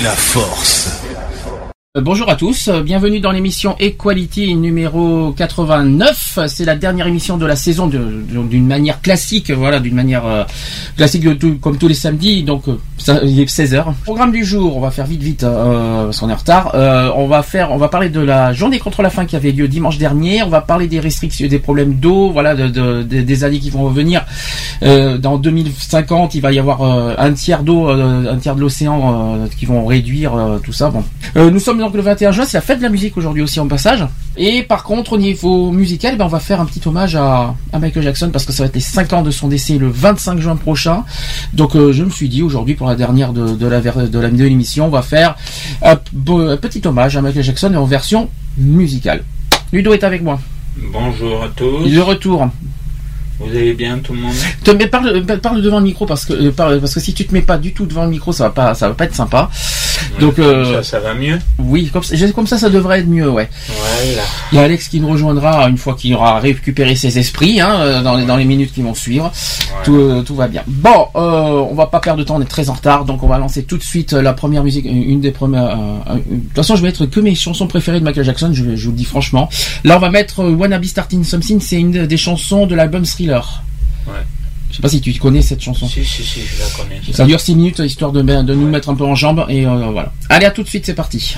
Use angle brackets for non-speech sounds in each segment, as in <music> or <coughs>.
La force. Euh, Bonjour à tous, euh, bienvenue dans l'émission Equality numéro 89. C'est la dernière émission de la saison d'une manière classique, voilà, d'une manière euh, classique comme tous les samedis. Donc ça, il est 16 h Programme du jour, on va faire vite vite euh, parce qu'on est en retard. On va parler de la journée contre la faim qui avait lieu dimanche dernier. On va parler des restrictions, des problèmes d'eau, voilà, de, de- de- des années qui vont revenir. Euh, dans 2050, il va y avoir un tiers d'eau, un tiers de l'océan qui vont réduire tout ça. Nous sommes donc le 21 juin, c'est la fête de la musique aujourd'hui aussi en passage. Et par contre, au niveau musical, eh ben, on va faire un petit hommage à, à Michael Jackson parce que ça va être les 5 ans de son décès le 25 juin prochain. Donc euh, je me suis dit aujourd'hui pour la dernière de, de la de la de l'émission, on va faire un, petit hommage à Michael Jackson en version musicale. Ludo est avec moi. Bonjour à tous. De retour. Vous allez bien tout le monde? Te- mais parle, parle devant le micro parce que euh, parle- parce que si tu te mets pas du tout devant le micro, ça va pas ça va pas être sympa. Donc euh, Ça, ça va mieux oui, comme ça, comme ça, ça devrait être mieux, ouais. Voilà. Il y a Alex qui nous rejoindra une fois qu'il aura récupéré ses esprits hein, euh, dans, les, dans les minutes qui vont suivre. Tout, euh, tout va bien. Bon, euh, on va pas perdre de temps, on est très en retard, donc on va lancer tout de suite la première musique, une des premières. de toute façon, je vais mettre que mes chansons préférées de Michael Jackson, je, je vous le dis franchement. Là, on va mettre euh, Wanna Be Starting Something, c'est une des chansons de l'album Thriller. Ouais. Je sais pas si tu connais cette chanson. Si, si, si, je la connais. Ça dure 6 minutes histoire de, de nous mettre un peu en jambes et euh, voilà. Allez à tout de suite, c'est parti.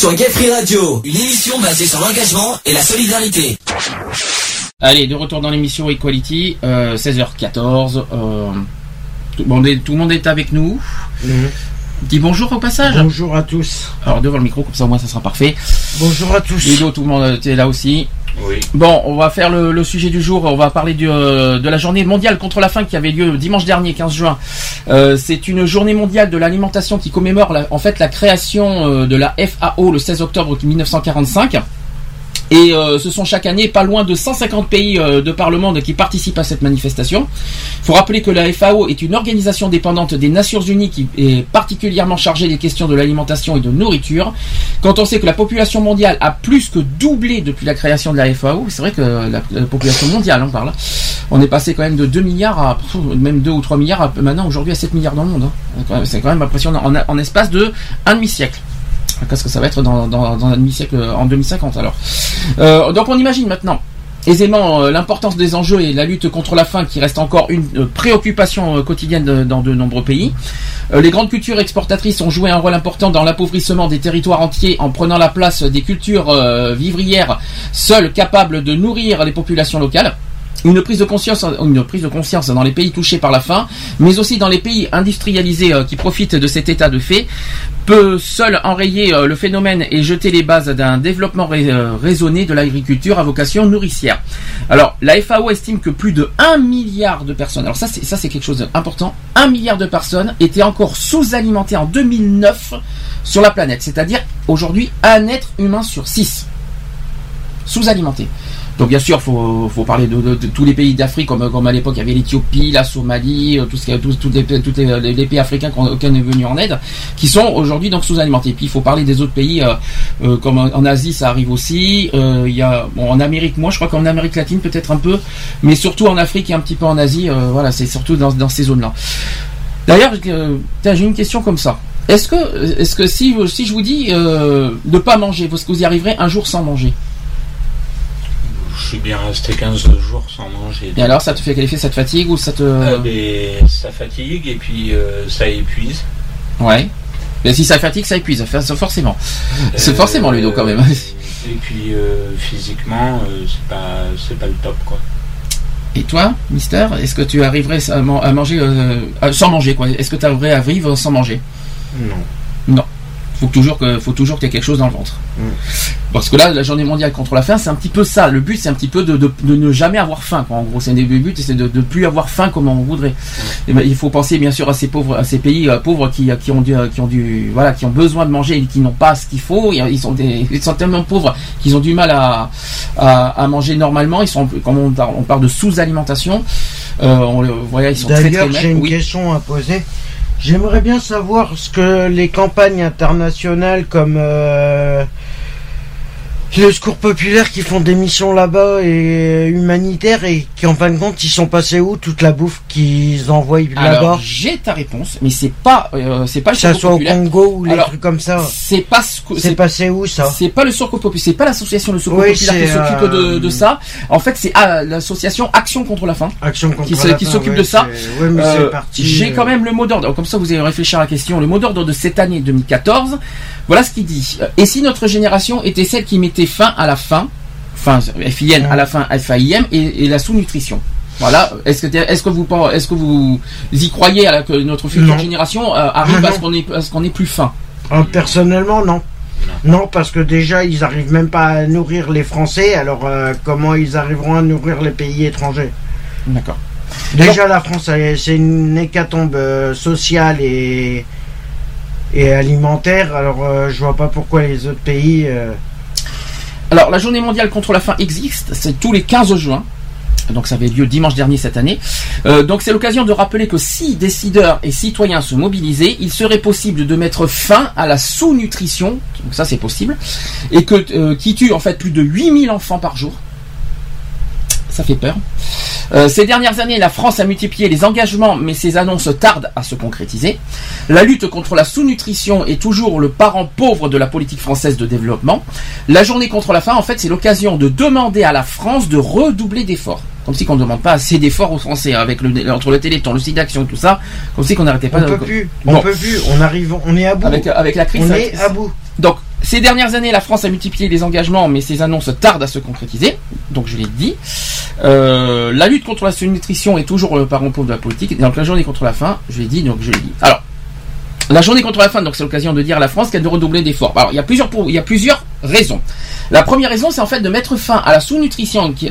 Sur Gay Free Radio, une émission basée sur l'engagement et la solidarité. Allez, de retour dans l'émission Equality, euh, 16h14. euh, tout, le monde est, tout le monde est avec nous. Dis bonjour au passage. Bonjour à tous. Alors devant le micro, comme ça au moins ça sera parfait. Bonjour à tous. Ludo, tout le monde est là aussi. Oui. Bon, on va faire le, le sujet du jour. On va parler du, euh, de la journée mondiale contre la faim qui avait lieu dimanche dernier, 15 juin. Euh, c'est une journée mondiale de l'alimentation qui commémore la- en fait la création euh, de la FAO le 16 octobre 1945. Et euh, ce sont chaque année pas loin de 150 pays de par le monde qui participent à cette manifestation. Il faut rappeler que la FAO est une organisation dépendante des Nations Unies qui est particulièrement chargée des questions de l'alimentation et de nourriture. Quand on sait que la population mondiale a plus que doublé depuis la création de la FAO, c'est vrai que la, la population mondiale, on parle, on est passé quand même de 2 milliards à même 2 ou 3 milliards maintenant aujourd'hui à 7 milliards dans le monde. hein. Même, C'est quand même impressionnant en, espace de un demi-siècle. Qu'est-ce que ça va être dans, un demi-siècle en 2050 alors? Euh, Donc on imagine maintenant aisément euh, l'importance des enjeux et la lutte contre la faim qui reste encore une euh, préoccupation euh, quotidienne dans de nombreux pays. Euh, les grandes cultures exportatrices ont joué un rôle important dans l'appauvrissement des territoires entiers en prenant la place des cultures euh, vivrières seules capables de nourrir les populations locales. Une prise de conscience, une prise de conscience dans les pays touchés par la faim, mais aussi dans les pays industrialisés euh, qui profitent de cet état de fait, peut seul enrayer euh, le phénomène et jeter les bases d'un développement euh, raisonné de l'agriculture à vocation nourricière. Alors, la FAO estime que plus de 1 milliard de personnes, alors ça c'est ça c'est quelque chose d'important, 1 milliard de personnes étaient encore sous-alimentées en 2009 sur la planète, c'est-à-dire aujourd'hui un être humain sur 6 sous-alimenté. Donc bien sûr, faut, faut parler de, tous les pays d'Afrique, comme, à l'époque il y avait l'Éthiopie, la Somalie, euh, tous, tous les, pays africains qu'on est venu en aide, qui sont aujourd'hui donc sous-alimentés. Puis il faut parler des autres pays, euh, euh, comme en, Asie ça arrive aussi. Euh, en Amérique, moi je crois qu'en Amérique latine peut-être un peu, mais surtout en Afrique et un petit peu en Asie. euh, voilà, c'est surtout dans, ces zones-là. D'ailleurs, euh, j'ai une question comme ça. Est-ce que, si, je vous dis euh, de pas manger, est-ce que vous y arriverez un jour sans manger Je suis bien resté 15 jours sans manger. Et alors, ça te fait quel effet Ça te fatigue ou ça te... Euh, mais ça fatigue et puis euh, ça épuise. Ouais. Mais si ça fatigue, ça épuise, forcément. C'est Euh, forcément Ludo quand même. <laughs> Et puis euh, physiquement, c'est pas c'est pas le top quoi. Et toi, Mister, est-ce que tu arriverais à, man- à manger euh, sans manger quoi? Est-ce que tu arriverais à vivre sans manger? Non. Non. Faut toujours que faut toujours que tu aies quelque chose dans le ventre. Mm. Parce que là, la journée mondiale contre la faim, c'est un petit peu ça. Le but, c'est un petit peu de, de- de ne jamais avoir faim. quoi. En gros, c'est un des buts, c'est de ne plus avoir faim comme on voudrait. Et ben, il faut penser bien sûr à ces pauvres, à ces pays euh, pauvres qui, qui ont du, qui ont du, voilà, qui ont besoin de manger et qui n'ont pas ce qu'il faut. Ils sont, des, ils sont tellement pauvres qu'ils ont du mal à, à, à manger normalement. Ils sont, comme on parle, on parle de sous-alimentation. Euh, on le- voilà, ils sont très très D'ailleurs, j'ai une Oui. question à poser. J'aimerais bien savoir ce que les campagnes internationales comme euh, le Secours Populaire qui font des missions là-bas et humanitaires et qui en fin de compte ils sont passés où toute la bouffe qu'ils envoient là-bas j'ai ta réponse, mais c'est pas, euh, c'est pas le Que ça soit au. Congo ou les Alors, trucs comme ça. C'est pas ce C'est passé où ça? C'est pas le Secours populaire, c'est pas l'association Le Secours Oui, populaire qui s'occupe de, euh, de ça. En fait, c'est ah, l'association Action contre la faim. Action contre qui la qui s'occupe ouais, de ça. ouais, Euh, J'ai euh, quand même le mot d'ordre. Comme ça, vous allez réfléchir à la question. Le mot d'ordre de cette année 2014. Voilà ce qu'il dit. Et si notre génération était celle qui mettait fin à la faim, enfin FIN à la fin FAIM et, et la sous-nutrition. Voilà. Est-ce que est-ce que vous est-ce que vous y croyez à la- que notre future Non. génération euh, arrive à ce qu'on est à ce qu'on ait plus faim? Euh, personnellement, non. Non, parce que déjà, ils arrivent même pas à nourrir les Français, alors euh, comment ils arriveront à nourrir les pays étrangers? D'accord. Déjà, la France, c'est une hécatombe sociale et, et alimentaire, alors euh, je vois pas pourquoi les autres pays... euh, Alors, la journée mondiale contre la faim existe, c'est tous les 15 juin. Donc ça avait lieu dimanche dernier cette année. Euh, donc c'est l'occasion de rappeler que si décideurs et citoyens se mobilisaient, il serait possible de mettre fin à la sous-nutrition, donc ça c'est possible, et que qui tue en fait plus de 8000 enfants par jour. Ça fait peur. Euh, ces dernières années, la France a multiplié les engagements, mais ces annonces tardent à se concrétiser. La lutte contre la sous-nutrition est toujours le parent pauvre de la politique française de développement. La journée contre la faim, en fait, c'est l'occasion de demander à la France de redoubler d'efforts. Comme si qu'on ne demande pas assez d'efforts aux Français, hein, avec le, entre le téléthon, le site d'action, tout ça, comme si qu'on n'arrêtait pas on de- peut plus, on peut plus, on arrive, on est à bout. Avec, avec la crise, on est à bout. Donc, ces dernières années, la France a multiplié les engagements, mais ces annonces tardent à se concrétiser. Donc, je l'ai dit. Euh, la lutte contre la sous-nutrition est toujours le parent pauvre de la politique. Donc, la journée contre la faim, je l'ai dit, donc je l'ai dit. Alors, la journée contre la faim, donc c'est l'occasion de dire à la France qu'elle doit redoubler d'efforts. Alors, il y a plusieurs, il y a plusieurs raisons. La première raison, c'est en fait de mettre fin à la sous-nutrition, qui-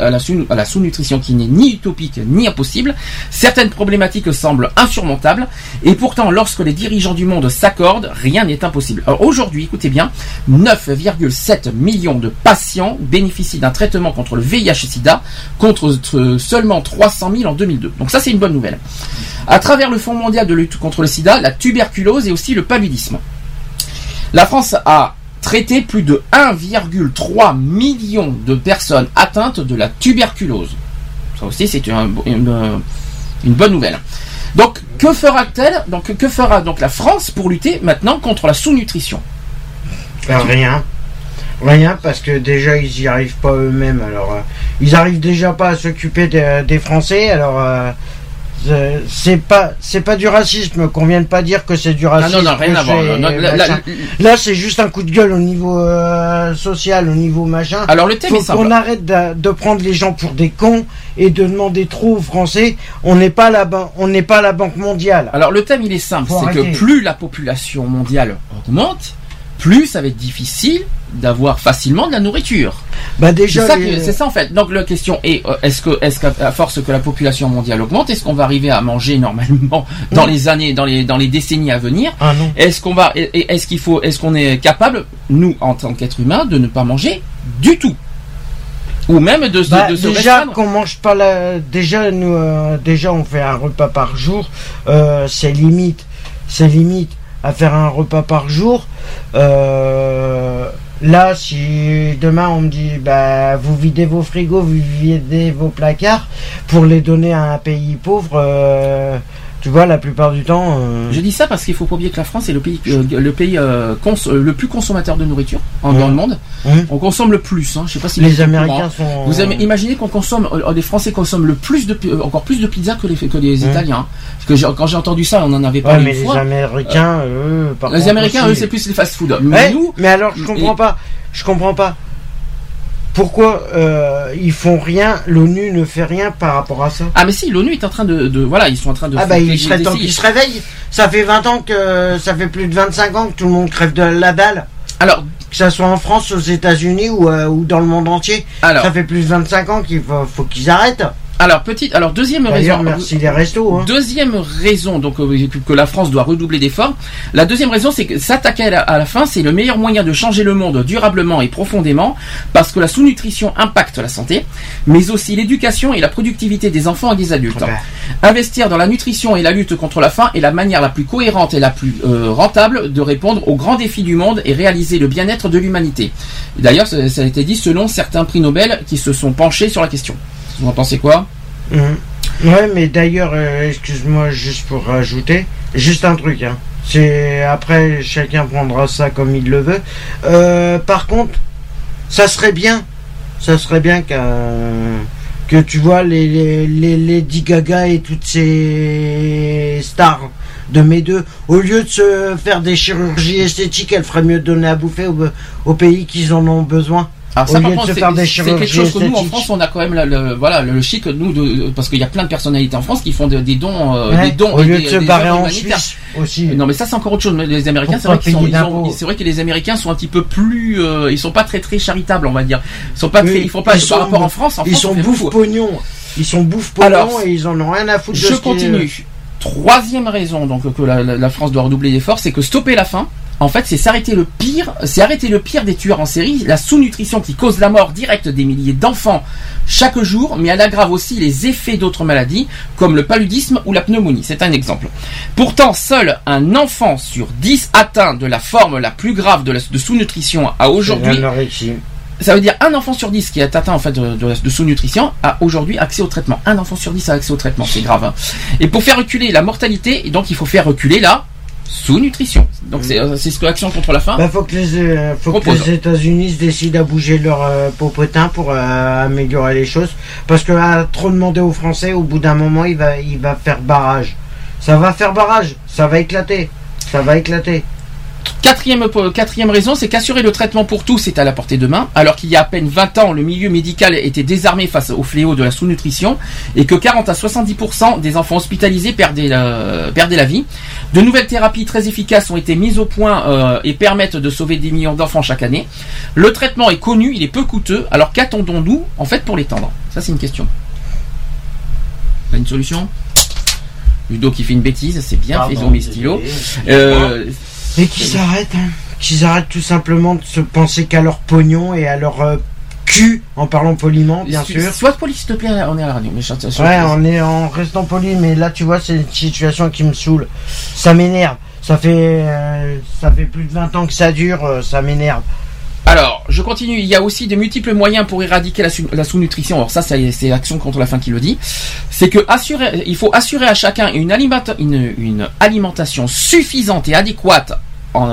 sous-nutrition qui n'est ni utopique ni impossible. Certaines problématiques semblent insurmontables, et pourtant, lorsque les dirigeants du monde s'accordent, rien n'est impossible. Aujourd'hui, écoutez bien, 9,7 millions de patients bénéficient d'un traitement contre le VIH/SIDA, contre euh, seulement 300 000 en 2002. Donc ça, c'est une bonne nouvelle. À travers le Fonds mondial de lutte contre le SIDA, la tuberculose et aussi le paludisme. La France a traité plus de 1,3 million de personnes atteintes de la tuberculose. Ça aussi, c'est un- une, bonne nouvelle. Donc, que fera-t-elle? Donc, que fera donc la France pour lutter maintenant contre la sous-nutrition? Ben, rien. Rien parce que déjà ils y arrivent pas eux-mêmes. Alors euh, ils arrivent déjà pas à s'occuper des, des Français. Alors euh, c'est- c'est pas c'est pas du racisme qu'on vienne pas dire que c'est du racisme. non, non, rien à voir. Non, la- la-. Là c'est juste un coup de gueule au niveau euh, social, au niveau machin. Alors, le thème Faut est simple. qu'on arrête de, de prendre les gens pour des cons et de demander trop aux Français. On n'est pas la on n'est pas la Banque mondiale. Alors le thème il est simple, c'est que plus la population mondiale augmente, plus ça va être difficile d'avoir facilement de la nourriture. Bah C'est déjà c'est ça en fait. Donc la question est euh, est-ce que est-ce qu'à force que la population mondiale augmente, est-ce qu'on va arriver à manger normalement <laughs> dans les années, dans les dans les décennies à venir? Ah. Est-ce qu'on va est-ce qu'il faut est-ce qu'on est capable nous en tant qu'être humain de ne pas manger du tout? Ou même de, se- Bah, de se déjà qu'on mange pas la déjà nous euh, déjà on fait un repas par jour euh, c'est limite c'est limite à faire un repas par jour. Euh, là si demain on me dit bah vous videz vos frigos vous videz vos placards pour les donner à un pays pauvre euh, tu vois la plupart du temps euh, Je dis ça parce qu'il faut pas oublier que la France est le pays, euh, le pays euh, cons- euh, le plus consommateur de nourriture en, dans le monde. On consomme le plus. Hein. Je sais pas si les. Américains sont Vous imaginez qu'on consomme, les Français consomment le plus de, encore plus de pizza que les, que les. Italiens. Parce que quand j'ai entendu ça, on en avait ouais, parlé mais une les fois. Américains eux par Les Américains, aussi- eux, c'est plus les fast-food. Mais nous, mais alors je comprends et- pas. Je comprends pas. Pourquoi euh, ils font rien L'ONU ne fait rien par rapport à ça? Ah mais si, l'ONU est en train de, de- voilà, ils sont en train de. Ah bah il serait temps qu'ils se réveillent. Ça fait 20 ans que ça fait plus de 25 ans que tout le monde crève de la dalle. Alors, Que ça soit en France, aux États-Unis ou, euh, ou dans le monde entier. alors, Ça fait plus de 25 ans qu'il faut, faut qu'ils arrêtent. Alors petite, alors deuxième raison. merci les restos. Hein. Deuxième raison donc euh, que- la France doit redoubler d'efforts. La deuxième raison, c'est que s'attaquer à la, à la faim, c'est le meilleur moyen de changer le monde durablement et profondément, parce que la sous-nutrition impacte la santé, mais aussi l'éducation et la productivité des enfants et des adultes. Ah bah. Investir dans la nutrition et la lutte contre la faim est la manière la plus cohérente et la plus euh, rentable de répondre aux grands défis du monde et réaliser le bien-être de l'humanité. D'ailleurs, ça, ça a été dit selon certains prix Nobel qui se sont penchés sur la question. Vous en pensez quoi Mhm. Ouais, mais d'ailleurs, euh, excuse-moi, juste pour rajouter, juste un truc. Hein. C'est après chacun prendra ça comme il le veut. Euh, par contre, ça serait bien, ça serait bien que tu vois les, les, les Lady Gaga et toutes ces stars de mes deux, au lieu de se faire des chirurgies esthétiques, elles feraient mieux de donner à bouffer aux, aux pays qui en ont besoin. Alors Au ça, lieu par de contre, c'est quelque chose que nous, en. France, on a quand même le, le- voilà, le chic, nous, de, parce qu'il y a plein de personnalités en France qui font de- des dons, euh, Ouais, des dons au et lieu des, de se barrer en. Suisse aussi. Non, mais ça, c'est encore autre chose. Mais Les Américains, c'est vrai qu'ils sont, c'est vrai que les Américains sont un petit peu plus, euh, ils sont pas très très charitables, on va dire. Ils sont pas Oui, très, ils font pas ils par sont- rapport en France. En Ils France, sont bouffe pognon. Ils sont bouffe pognon Alors, et ils en ont rien à foutre de Je est- continue. Troisième raison donc que la, la- la France doit redoubler d'efforts, c'est que stopper la faim. En fait, c'est s'arrêter le pire, c'est arrêter le pire des tueurs en série, la sous-nutrition qui cause la mort directe des milliers d'enfants chaque jour, mais elle aggrave aussi les effets d'autres maladies comme le paludisme ou la pneumonie. C'est un exemple. Pourtant, seul un enfant sur 10 atteint de la forme la plus grave de, la- de sous-nutrition a aujourd'hui ça veut dire un enfant sur dix qui est atteint en fait de, de- de sous-nutrition a aujourd'hui accès au traitement. Un enfant sur dix a accès au traitement, c'est grave. hein. Et pour faire reculer la mortalité, et donc il faut faire reculer la sous-nutrition. Donc c'est euh, c'est ce que Action contre la faim. Bah, faut que les, euh, faut que Propose. les États-Unis se décident à bouger leur euh, popotin pour euh, améliorer les choses. Parce que à trop demander aux Français, au bout d'un moment, il va, il va faire barrage. Ça va faire barrage. Ça va éclater. Ça va éclater. Quatrième, raison, c'est qu'assurer le traitement pour tous est à la portée de main, alors qu'il y a à peine 20 ans, le milieu médical était désarmé face au fléau de la sous-nutrition et que 40 à 70% des enfants hospitalisés perdaient la, perdaient la vie. De nouvelles thérapies très efficaces ont été mises au point euh, et permettent de sauver des millions d'enfants chaque année. Le traitement est connu, il est peu coûteux, alors qu'attendons-nous en fait pour l'étendre? Ça c'est une question. Pas une solution? Ludo qui fait une bêtise, c'est bien, Pardon, faisons mes stylos. désolé. Euh, Et qui s'arrêtent, hein. Qu'ils arrêtent tout simplement de se penser qu'à leur pognon et à leur euh, cul, en parlant poliment, bien sûr. Sois poli, s'il te plaît, on est à la radio. Mais je- je- Ouais, on est en restant poli, mais là, tu vois, c'est une situation qui me saoule. Ça m'énerve. Ça fait, euh, ça fait plus de 20 ans que ça dure, euh, ça m'énerve. Alors, je continue. Il y a aussi de multiples moyens pour éradiquer la, sous- la sous-nutrition. Alors ça, c'est Action contre la faim qui le dit. C'est que il faut assurer à chacun une, alimenta- une, une alimentation suffisante et adéquate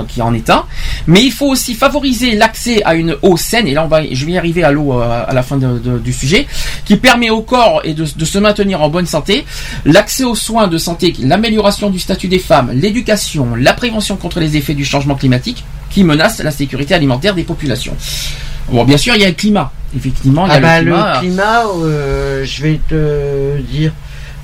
qui en est un. Mais il faut aussi favoriser l'accès à une eau saine. Et là, on va, je vais y arriver à l'eau euh, à la fin du sujet, qui permet au corps et de se maintenir en bonne santé. L'accès aux soins de santé, l'amélioration du statut des femmes, l'éducation, la prévention contre les effets du changement climatique qui menace la sécurité alimentaire des populations. Bon, bien sûr, il y a le climat. Effectivement, il y a Ah bah, le climat. le climat, euh, je vais te dire,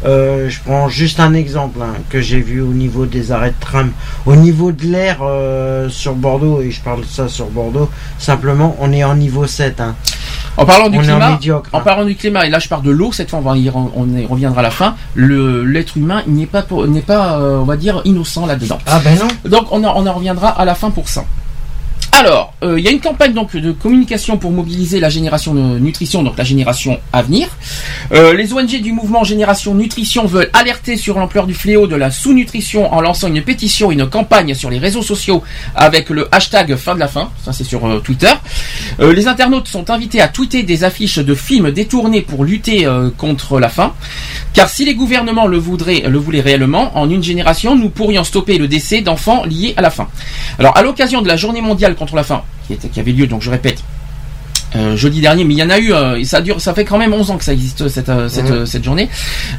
euh, je prends juste un exemple hein, que j'ai vu au niveau des arrêts de tram, au niveau de l'air euh, sur Bordeaux, et je parle de ça sur Bordeaux, simplement on est en niveau 7. Hein. En parlant du on climat, médiocre. en parlant du climat, et là je parle de l'eau, cette fois on, va y, re- on y reviendra à la fin, le, l'être humain n'est pas, n'est pas euh, on va dire, innocent là-dedans. Ah ben non. Donc on en, on en reviendra à la fin pour ça. Alors, euh, il y a une campagne donc de communication pour mobiliser la génération de nutrition, donc la génération à venir. Euh, les ONG du mouvement Génération Nutrition veulent alerter sur l'ampleur du fléau de la sous-nutrition en lançant une pétition, une campagne sur les réseaux sociaux avec le hashtag fin de la faim. Ça c'est sur euh, Twitter. Les internautes sont invités à tweeter des affiches de films détournés pour lutter contre la faim. Car si les gouvernements le voudraient, le voulaient réellement, en une génération, nous pourrions stopper le décès d'enfants liés à la faim. Alors, à l'occasion de la journée mondiale contre la faim, qui, était- qui avait lieu, donc je répète, euh, jeudi dernier, mais il y en a eu, euh, et ça dure, ça fait quand même 11 ans que ça existe cette euh, cette, cette journée.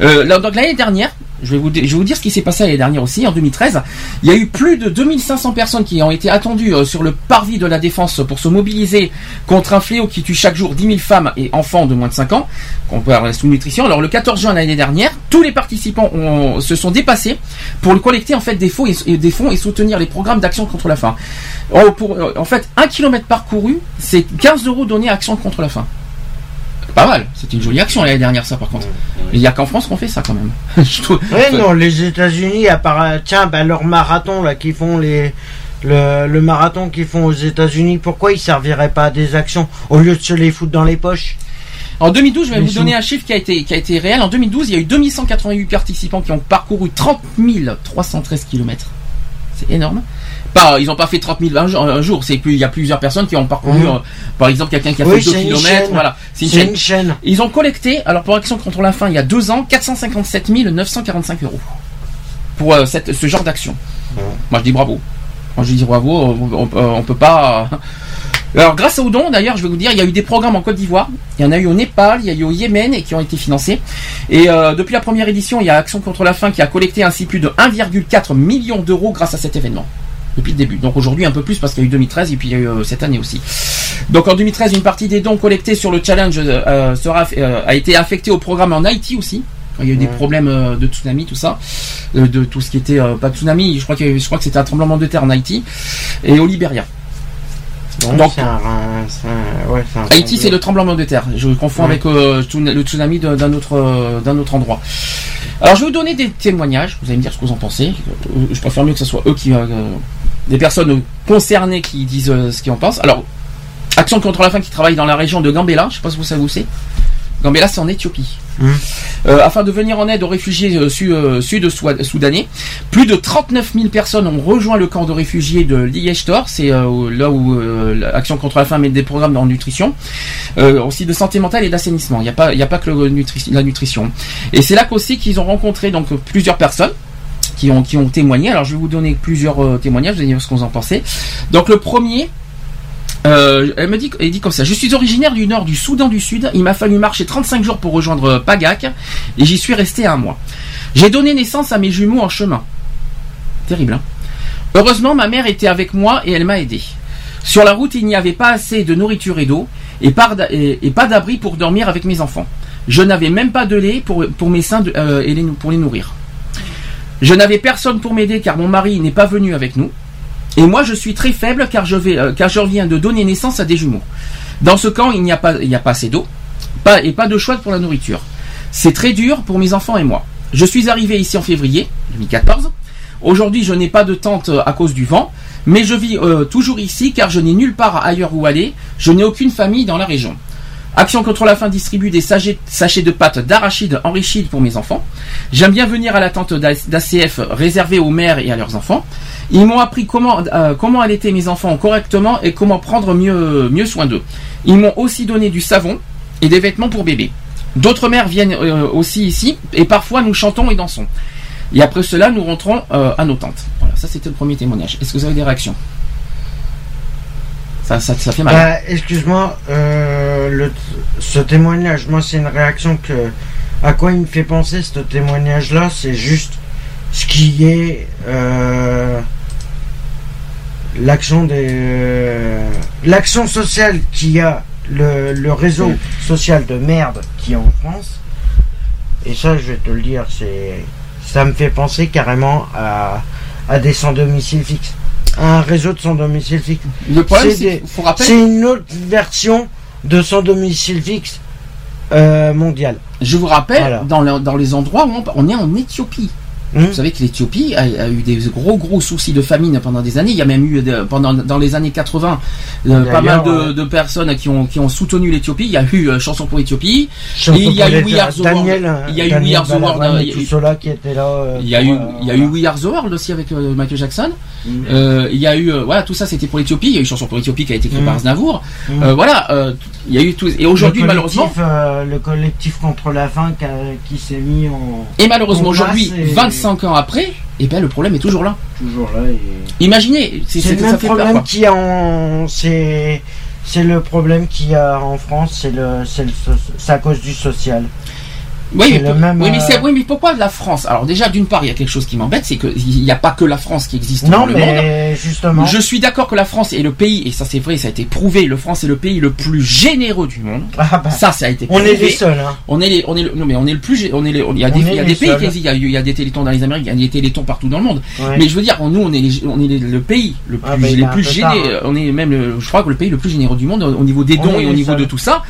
Là, donc l'année dernière, je vais vous je vais vous dire ce qui s'est passé l'année dernière aussi, en 2013. Il y a eu plus de 2500 personnes qui ont été attendues sur le parvis de la défense pour se mobiliser contre un fléau qui tue chaque jour 10 000 femmes et enfants de moins de 5 ans, qu'on peut avoir la sous-nutrition. Alors le 14 juin l'année dernière, tous les participants ont- se sont dépassés pour collecter en fait des fonds et, et des fonds et soutenir les programmes d'action contre la faim. Oh, pour, en fait, un kilomètre parcouru, c'est 15 euros donnés Action contre la faim. Pas mal, c'était une jolie action l'année dernière ça par contre. Il n'y a qu'en France qu'on fait ça quand même. <laughs> Je trouve- Ouais, non, les États-Unis, à part, tiens, bah, leur marathon, là, qui font les, le, le marathon qu'ils font aux États-Unis, pourquoi ils serviraient pas à des actions au lieu de se les foutre dans les poches? En 2012, je vais Mais vous sous- donner un chiffre qui a été qui a été réel. En 2012, il y a eu 2188 participants qui ont parcouru 30 313 km. C'est énorme. Pas, ils n'ont pas fait 30 000 un jour. un jour, C'est plus, il y a plusieurs personnes qui ont parcouru. Mhm. euh, par exemple, quelqu'un qui a Oui, fait 2 c'est une km. Voilà, c'est une chaîne. une chaîne. Ils ont collecté, alors pour Action contre la faim, il y a deux ans, 457 945 euros pour euh, cette, ce genre d'action. Moi, je dis bravo. Moi, je dis bravo. On, on, on peut pas. Alors, grâce aux dons, d'ailleurs, je vais vous dire, il y a eu des programmes en Côte d'Ivoire, il y en a eu au Népal, il y a eu au Yémen et qui ont été financés. Et euh, depuis la première édition, il y a Action contre la faim qui a collecté ainsi plus de 1,4 million d'euros grâce à cet événement. Depuis le début. Donc aujourd'hui un peu plus parce qu'il y a eu 2013 et puis il y a eu euh, cette année aussi. Donc en 2013, une partie des dons collectés sur le challenge euh, sera, euh, a été affectée au programme en Haïti aussi. Il y a eu des problèmes de tsunami, tout ça, de tout ce qui était pas de tsunami. Je crois que je crois que c'était un tremblement de terre en Haïti et au Libéria. Donc, un, ouais, Haïti, c'est le tremblement de terre. Je confonds avec euh, le tsunami d'un autre, euh, d'un autre endroit. Alors, je vais vous donner des témoignages. Vous allez me dire ce que vous en pensez. Je préfère mieux que ce soit eux qui, euh, des personnes concernées qui disent euh, ce qu'ils en pensent. Alors, Action contre la faim qui travaille dans la région de Gambela. Je sais pas si vous savez où c'est. Gambela, c'est en Éthiopie. Mhm. Euh, afin de venir en aide aux réfugiés euh, su- euh, sud-soudanais. Plus de 39 000 personnes ont rejoint le camp de réfugiés de Liège-Tor. C'est là où Action contre la faim met des programmes en nutrition. Aussi de santé mentale et d'assainissement. Il n'y a pas, il y a pas que le nutri- la nutrition. Et c'est là qu'aussi qu'ils ont rencontré donc plusieurs personnes qui ont qui ont témoigné. Alors je vais vous donner plusieurs euh, témoignages. Vous allez dire ce vous en pensez. Donc le premier. euh, elle me dit, elle dit comme ça. Je suis originaire du nord du Soudan du Sud. Il m'a fallu marcher 35 jours pour rejoindre Pagak et j'y suis resté un mois. J'ai donné naissance à mes jumeaux en chemin. Terrible. Hein Heureusement, ma mère était avec moi et elle m'a aidé. Sur la route, il n'y avait pas assez de nourriture et d'eau et, et- pas d'abri pour dormir avec mes enfants. Je n'avais même pas de lait pour, pour mes seins euh, et les, pour les nourrir. Je n'avais personne pour m'aider car mon mari n'est pas venu avec nous. Et moi, je suis très faible car je, vais, euh, car je viens de donner naissance à des jumeaux. Dans ce camp, il n'y a pas, il a pas assez d'eau et pas de choix pour la nourriture. C'est très dur pour mes enfants et moi. Je suis arrivé ici en février 2014. Aujourd'hui, je n'ai pas de tente euh, à cause du vent, mais je vis euh, toujours ici car je n'ai nulle part ailleurs où aller. Je n'ai aucune famille dans la région. Action contre la faim distribue des sachets, de pâtes d'arachide enrichis pour mes enfants. J'aime bien venir à la tente d'ACF réservée aux mères et à leurs enfants. Ils m'ont appris comment, euh, allaiter mes enfants correctement et comment prendre mieux, mieux soin d'eux. Ils m'ont aussi donné du savon et des vêtements pour bébé. D'autres mères viennent euh, aussi ici et parfois nous chantons et dansons. Et après cela, nous rentrons euh, à nos tentes. Voilà, ça c'était le premier témoignage. Est-ce que vous avez des réactions? Ça, ça, ça fait mal. Bah, excuse-moi, euh, ce témoignage, moi, c'est une réaction que. À quoi il me fait penser ce témoignage-là C'est juste ce qui est. euh, l'action des. euh, l'action sociale qu'il y a, le, le réseau social de merde qu'il y a en France. Et ça, je vais te le dire, c'est. Ça me fait penser carrément à, à des sans domicile fixe. À un réseau de sans domicile fixe. le problème, c'est une autre version de son domicile fixe euh, mondial. Je vous rappelle, Voilà. dans, le- dans les endroits où on, on est en Éthiopie. Hmm Vous savez que l'Éthiopie a, a eu des gros gros soucis de famine pendant des années. Il y a même eu de- pendant dans les années 80 euh, pas mal de, personnes qui ont qui ont soutenu l'Éthiopie. Il y a eu euh, chanson pour l'Éthiopie. Chanson il y a eu We Are the Daniel, World. Il y a eu We Are the World, euh, il y a eu- euh, Il y a eu euh. We Are the World aussi avec euh, Michael Jackson. Euh, il y a eu euh, voilà tout ça c'était pour l'Éthiopie. Il y a eu chanson pour l'Éthiopie qui a été écrite Mm. par Aznavour. Mm. Euh, voilà euh, il y a eu tout et aujourd'hui malheureusement euh, le collectif contre la faim qui, qui s'est mis en et malheureusement aujourd'hui et- 25 ans après et ben le problème est toujours là. toujours là. et- Imaginez c'est le ça même fait problème quoi. qu'il y a en c'est c'est le problème qu'il y a en France, c'est le c'est le c'est à cause du social. Oui, mais, même, oui, mais c'est- euh, oui, mais pourquoi la France? Alors déjà, d'une part, il y a quelque chose qui m'embête, c'est qu'il n'y a pas que la France qui existe Non dans le monde. mais justement. Je suis d'accord que la France est le pays, et ça c'est vrai, ça a été prouvé, le France est le pays le plus généreux du monde. Ah bah, Ça, ça a été on prouvé. est les seuls. Hein. On est les, on est le, non mais on est le plus, on est les, on- il y a On des, est il y a les des pays seuls. qui existent, il y a, eu- il y a des télétons dans les Amériques, il y a des télétons partout dans le monde. Ouais. Mais je veux dire, nous on est les, on est les- le pays le plus, Ah, bah, les est un plus généreux, tard, hein. on est même, le- je crois que le pays le plus généreux du monde au, au niveau des On dons et au niveau seuls. de tout ça.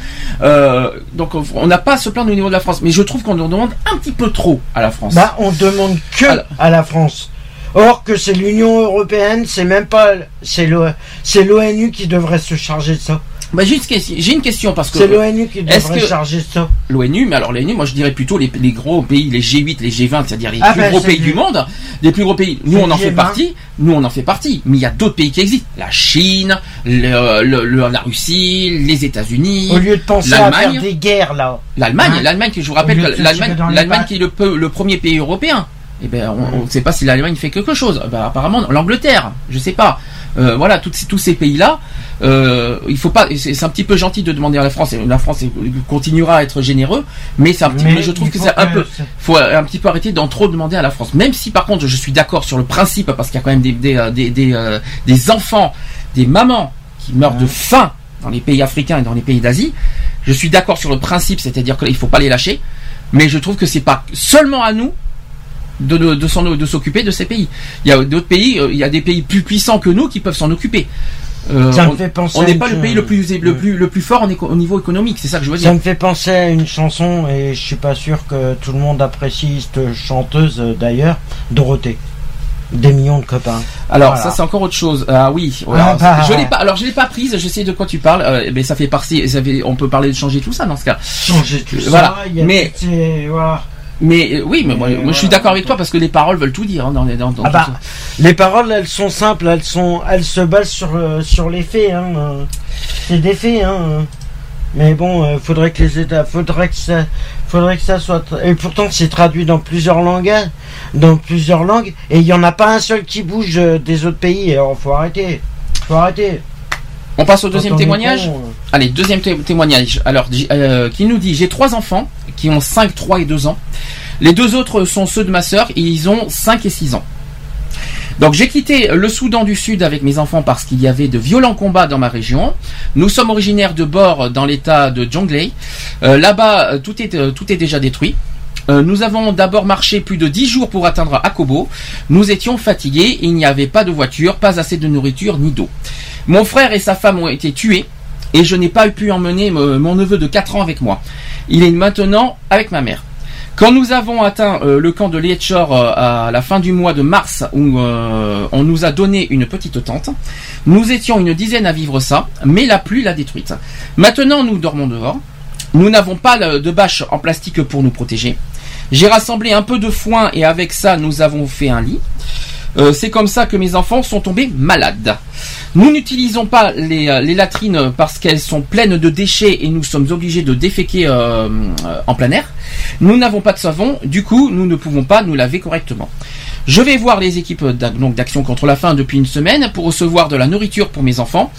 Euh, donc on- on n'a pas à se plaindre au niveau de la France, mais je trouve qu'on en demande un petit peu trop à la France. Bah, on demande que Alors- à la France. Or que c'est l'Union européenne, c'est même pas, c'est l'ONU qui devrait se charger de ça. Bah, j'ai une question- j'ai une question parce que C'est l'ONU qui est-ce devrait se charger de ça. l'ONU, mais alors l'ONU, moi je dirais plutôt les, les gros pays, les G8, les G20, c'est-à-dire les Ah plus ben, gros pays du- du monde, les plus gros pays. Nous on en fait G20. partie, nous on en fait partie, mais il y a d'autres pays qui existent. La Chine, le- le- le- la Russie, les États-Unis, Au lieu de penser à faire des guerres là. l'Allemagne, Hein l'Allemagne je vous rappelle l'Allemagne, l'Allemagne qui est le premier pays européen. Eh ben, on ne sait pas si l'Allemagne fait quelque chose. Bah, apparemment, l'Angleterre, je sais pas. Euh, voilà, tous ces- tous ces pays-là, euh, il faut pas. C'est un petit peu gentil de demander à la France. La France continuera à être généreux, mais c'est un petit. Mais je trouve que c'est un peu. Faut un petit peu arrêter d'en trop demander à la France. Même si par contre, je suis d'accord sur le principe, parce qu'il y a quand même des des euh, des, des, euh, des enfants, des mamans qui meurent de faim dans les pays africains et dans les pays d'Asie. Je suis d'accord sur le principe, c'est-à-dire qu'il faut pas les lâcher. Mais je trouve que c'est pas seulement à nous de, de, de s'occuper de ces pays. Il y a d'autres pays, euh, il y a des pays plus puissants que nous qui peuvent s'en occuper. Euh, Ça me on- fait penser on n'est pas le pays le plus le plus le plus fort en éco- au niveau économique, c'est ça que je veux Ça dire. me fait penser à une chanson et je suis pas sûr que tout le monde apprécie cette chanteuse euh, d'ailleurs, Dorothée. Des millions de copains. Alors Voilà. ça c'est encore autre chose. Ah oui, ouais, Ah alors, bah. je l'ai pas. Alors je l'ai pas prise. Je sais de quoi tu parles. euh, mais ça fait partie. ça fait- on peut parler de changer tout ça dans ce cas. Changer tout ça. Voilà. Mais- voilà. Mais euh, oui, mais moi, moi, je suis d'accord avec toi parce que les paroles veulent tout dire hein, dans les dans, dans Ah tout bah, les paroles, elles sont simples, elles sont, elles se basent sur euh, sur les faits. Hein. euh. C'est des faits. Hein. Mais bon, faudrait que les États, faudrait que ça, faudrait que ça soit. tra- Et pourtant, c'est traduit dans plusieurs langages, dans plusieurs langues, et il y en a pas un seul qui bouge des autres pays. Alors, faut arrêter. Faut arrêter. On passe au deuxième témoignage. euh, Allez, deuxième té- témoignage. Alors, euh, qui nous dit J'ai trois enfants qui ont 5, 3 et 2 ans. Les deux autres sont ceux de ma sœur et ils ont 5 et 6 ans. Donc j'ai quitté le Soudan du Sud avec mes enfants parce qu'il y avait de violents combats dans ma région. Nous sommes originaires de Bor dans l'état de Jonglei. Euh, Là-bas, tout est, tout est déjà détruit. Euh, nous avons d'abord marché plus de 10 jours pour atteindre Akobo. Nous étions fatigués, il n'y avait pas de voiture, pas assez de nourriture ni d'eau. Mon frère et sa femme ont été tués et je n'ai pas pu emmener euh, mon neveu de 4 ans avec moi. Il est maintenant avec ma mère. Quand nous avons atteint euh, le camp de Lietchor à la fin du mois de mars, où on nous a donné une petite tente, nous étions une dizaine à vivre ça, mais la pluie l'a détruite. Maintenant, nous dormons dehors. Nous n'avons pas de bâche en plastique pour nous protéger. J'ai rassemblé un peu de foin et avec ça, nous avons fait un lit. Euh, c'est comme ça que mes enfants sont tombés malades. Nous n'utilisons pas les, euh, les latrines parce qu'elles sont pleines de déchets et nous sommes obligés de déféquer euh, en plein air. Nous n'avons pas de savon, du coup nous ne pouvons pas nous laver correctement. Je vais voir les équipes d'action contre la faim depuis une semaine pour recevoir de la nourriture pour mes enfants.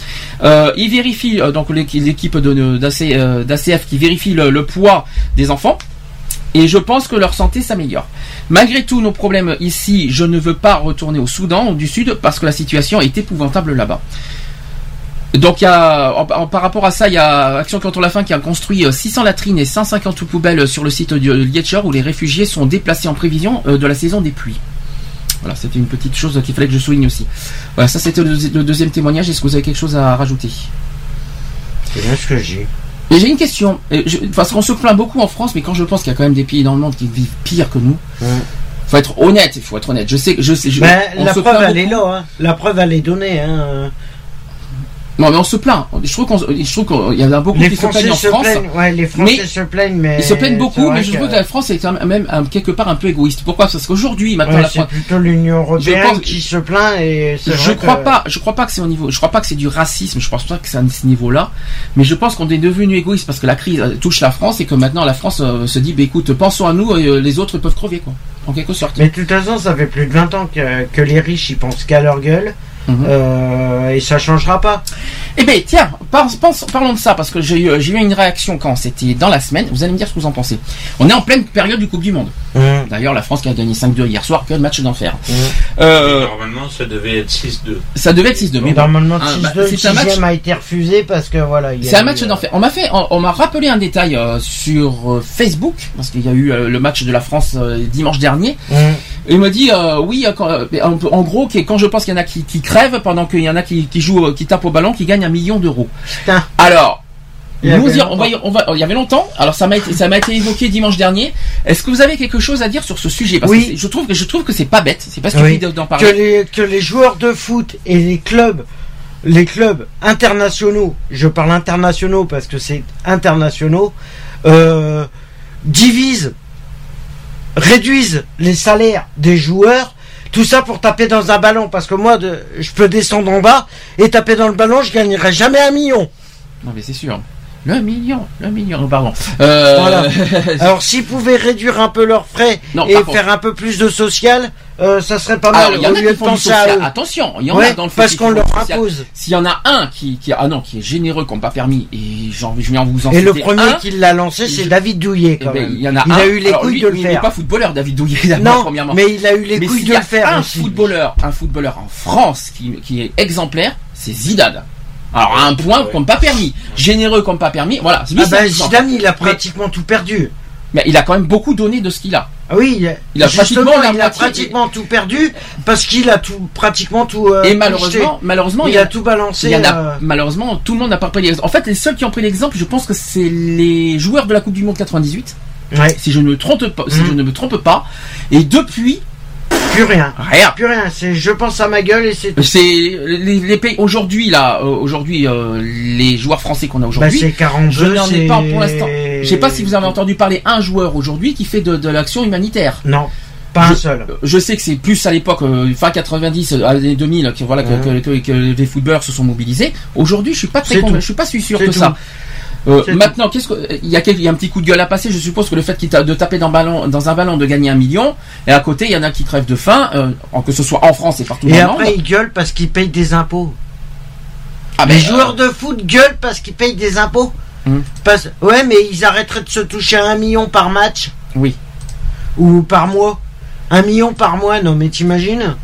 Ils vérifient donc l'équi- l'équipe d'ACF qui vérifie le poids des enfants et je pense que leur santé s'améliore. Malgré tous nos problèmes ici, je ne veux pas retourner au Soudan du Sud parce que la situation est épouvantable là-bas. Donc y a, en- par rapport à ça, il y a Action contre la faim qui a construit euh, 600 latrines et 150 poubelles sur le site de Lietchor où les réfugiés sont déplacés en prévision euh, de la saison des pluies. Voilà, c'était une petite chose qu'il fallait que je souligne aussi. Voilà, ça c'était le deuxième témoignage. Est-ce que vous avez quelque chose à rajouter? C'est bien ce que j'ai. Et j'ai une question, je- parce qu'on se plaint beaucoup en France, mais quand je pense qu'il y a quand même des pays dans le monde qui vivent pire que nous, Ouais. faut être honnête, il faut être honnête. Je sais, je sais, je, Ben, la preuve, elle est là. Hein. La preuve, elle est donnée. Hein. Non, mais on se plaint. Je trouve qu'il y en a beaucoup Les qui se plaignent en France. plaignent. Ouais, les Français Mais se plaignent, mais. Ils se plaignent c'est beaucoup, mais je trouve que la France est quand même quelque part un peu égoïste. Pourquoi? Parce qu'aujourd'hui, maintenant, Ouais, la c'est France. plutôt l'Union européenne pense- qui se plaint et c'est Je vrai crois que- pas, je crois pas que c'est au niveau, je crois pas que c'est du racisme, je pense pas que c'est à ce niveau-là, mais je pense qu'on est devenu égoïste parce que la crise euh, touche la France et que maintenant la France euh, se dit, bah écoute, pensons à nous et euh, les autres peuvent crever quoi, en quelque sorte. Mais de toute façon, ça fait plus de 20 ans que, que les riches ils pensent qu'à leur gueule Mhm. euh, et ça changera pas. Eh ben tiens, par- pense- parlons de ça parce que j'ai eu, une réaction quand c'était dans la semaine. Vous allez me dire ce que vous en pensez. On est en pleine période du Coupe du Monde. D'ailleurs, la France qui a gagné 5-2 hier soir, quel match d'enfer. Euh, Normalement, ça devait être 6-2. ça devait être 6-2. Mais bon. Normalement, Ah, 6-2, bah, le c'est un match- a été refusé parce que voilà. C'est un match euh, d'enfer. On m'a fait, on, on m'a rappelé un détail euh, sur euh, Facebook parce qu'il y a eu euh, le match de la France euh, dimanche dernier. Et il me dit euh, oui, euh, quand- euh, en, gros, que- quand je pense qu'il y en a qui, qui crèvent pendant qu'il y en a qui, qui jouent, qui tapent au ballon, qui gagnent un million d'euros. Alors. Il y nous avait y- on va, on va- il y avait longtemps. Alors ça m'a été, ça m'a été évoqué dimanche dernier. Est-ce que vous avez quelque chose à dire sur ce sujet? Parce Oui. que je trouve que je trouve que c'est pas bête. C'est pas Oui. stupide d'en que parler. les, que les joueurs de foot et les clubs, les clubs internationaux, je parle internationaux parce que c'est internationaux, euh, divisent, réduisent les salaires des joueurs. Tout ça pour taper dans un ballon, parce que moi, je peux descendre en bas et taper dans le ballon, je gagnerai jamais un million. Non mais c'est sûr. Le million, le million. oh, Pardon. Euh, Voilà. <laughs> Alors, s'ils pouvaient réduire un peu leurs frais Non, et contre- faire un peu plus de social, euh, ça serait pas Alors, mal il y en a qui font à social. eux. Attention, il y en Ouais, a dans le foot parce qu'on leur impose. S'il y en a un qui, qui ah non, qui est généreux, qui n'a pas permis, et j'en, je viens vous en Et le premier un, qui l'a lancé, c'est Je- David Douillet, eh quand ben, même. il y en a il un. a eu les Alors, couilles lui, de le il n'est faire. pas footballeur, David Douillet, Non, premièrement. mais il a eu les Mais couilles de le faire un footballeur, un footballeur en France qui, qui est exemplaire, c'est Zidane. Alors à un point Ouais. comme pas permis, généreux comme pas permis. Voilà. Lui, Ah c'est ben. Zidane, il a pratiquement tout perdu. Mais il a quand même beaucoup donné de ce qu'il a. Ah oui, il a, Il a justement, pratiquement la il a moitié- pratiquement tout perdu parce qu'il a tout, pratiquement tout. euh, Et malheureusement, malheureusement, il a tout balancé. Il a, euh, malheureusement, tout le monde n'a pas pris l'exemple. En fait, les seuls qui ont pris l'exemple, je pense que c'est les joueurs de la Coupe du Monde 98, ouais, si je ne me trompe pas. Si Mhm. je ne me trompe pas. Et depuis, plus rien. rien. Plus rien. C'est je pense à ma gueule et c'est tout. C'est les, les pays aujourd'hui là, euh, aujourd'hui euh, les joueurs français qu'on a Bah, aujourd'hui. c'est 42. je n'en ai pas pour l'instant. Je sais pas si vous avez entendu parler un joueur aujourd'hui qui fait de, de l'action humanitaire. Non, pas un seul. Je sais que c'est plus à l'époque, euh, fin 90, euh, années 2000, que, voilà, que, Mhm. que, que- que les footballeurs se sont mobilisés. Aujourd'hui, je suis pas très con- je suis pas si sûr que tout. ça. Euh, maintenant, qu'est-ce que il y a il y a un petit coup de gueule à passer. Je suppose que le fait de taper dans, ballon, dans un ballon de gagner un million, et à côté il y en a qui crèvent de faim, euh, que ce soit en France et partout Et dans le après, monde. il gueule parce qu'il paye des impôts. Ah, Les mais, joueurs euh, de foot gueulent parce qu'ils payent des impôts. Parce... Ouais, mais ils arrêteraient de se toucher à un million par match Oui. ou par mois. Un million par mois, non mais t'imagines?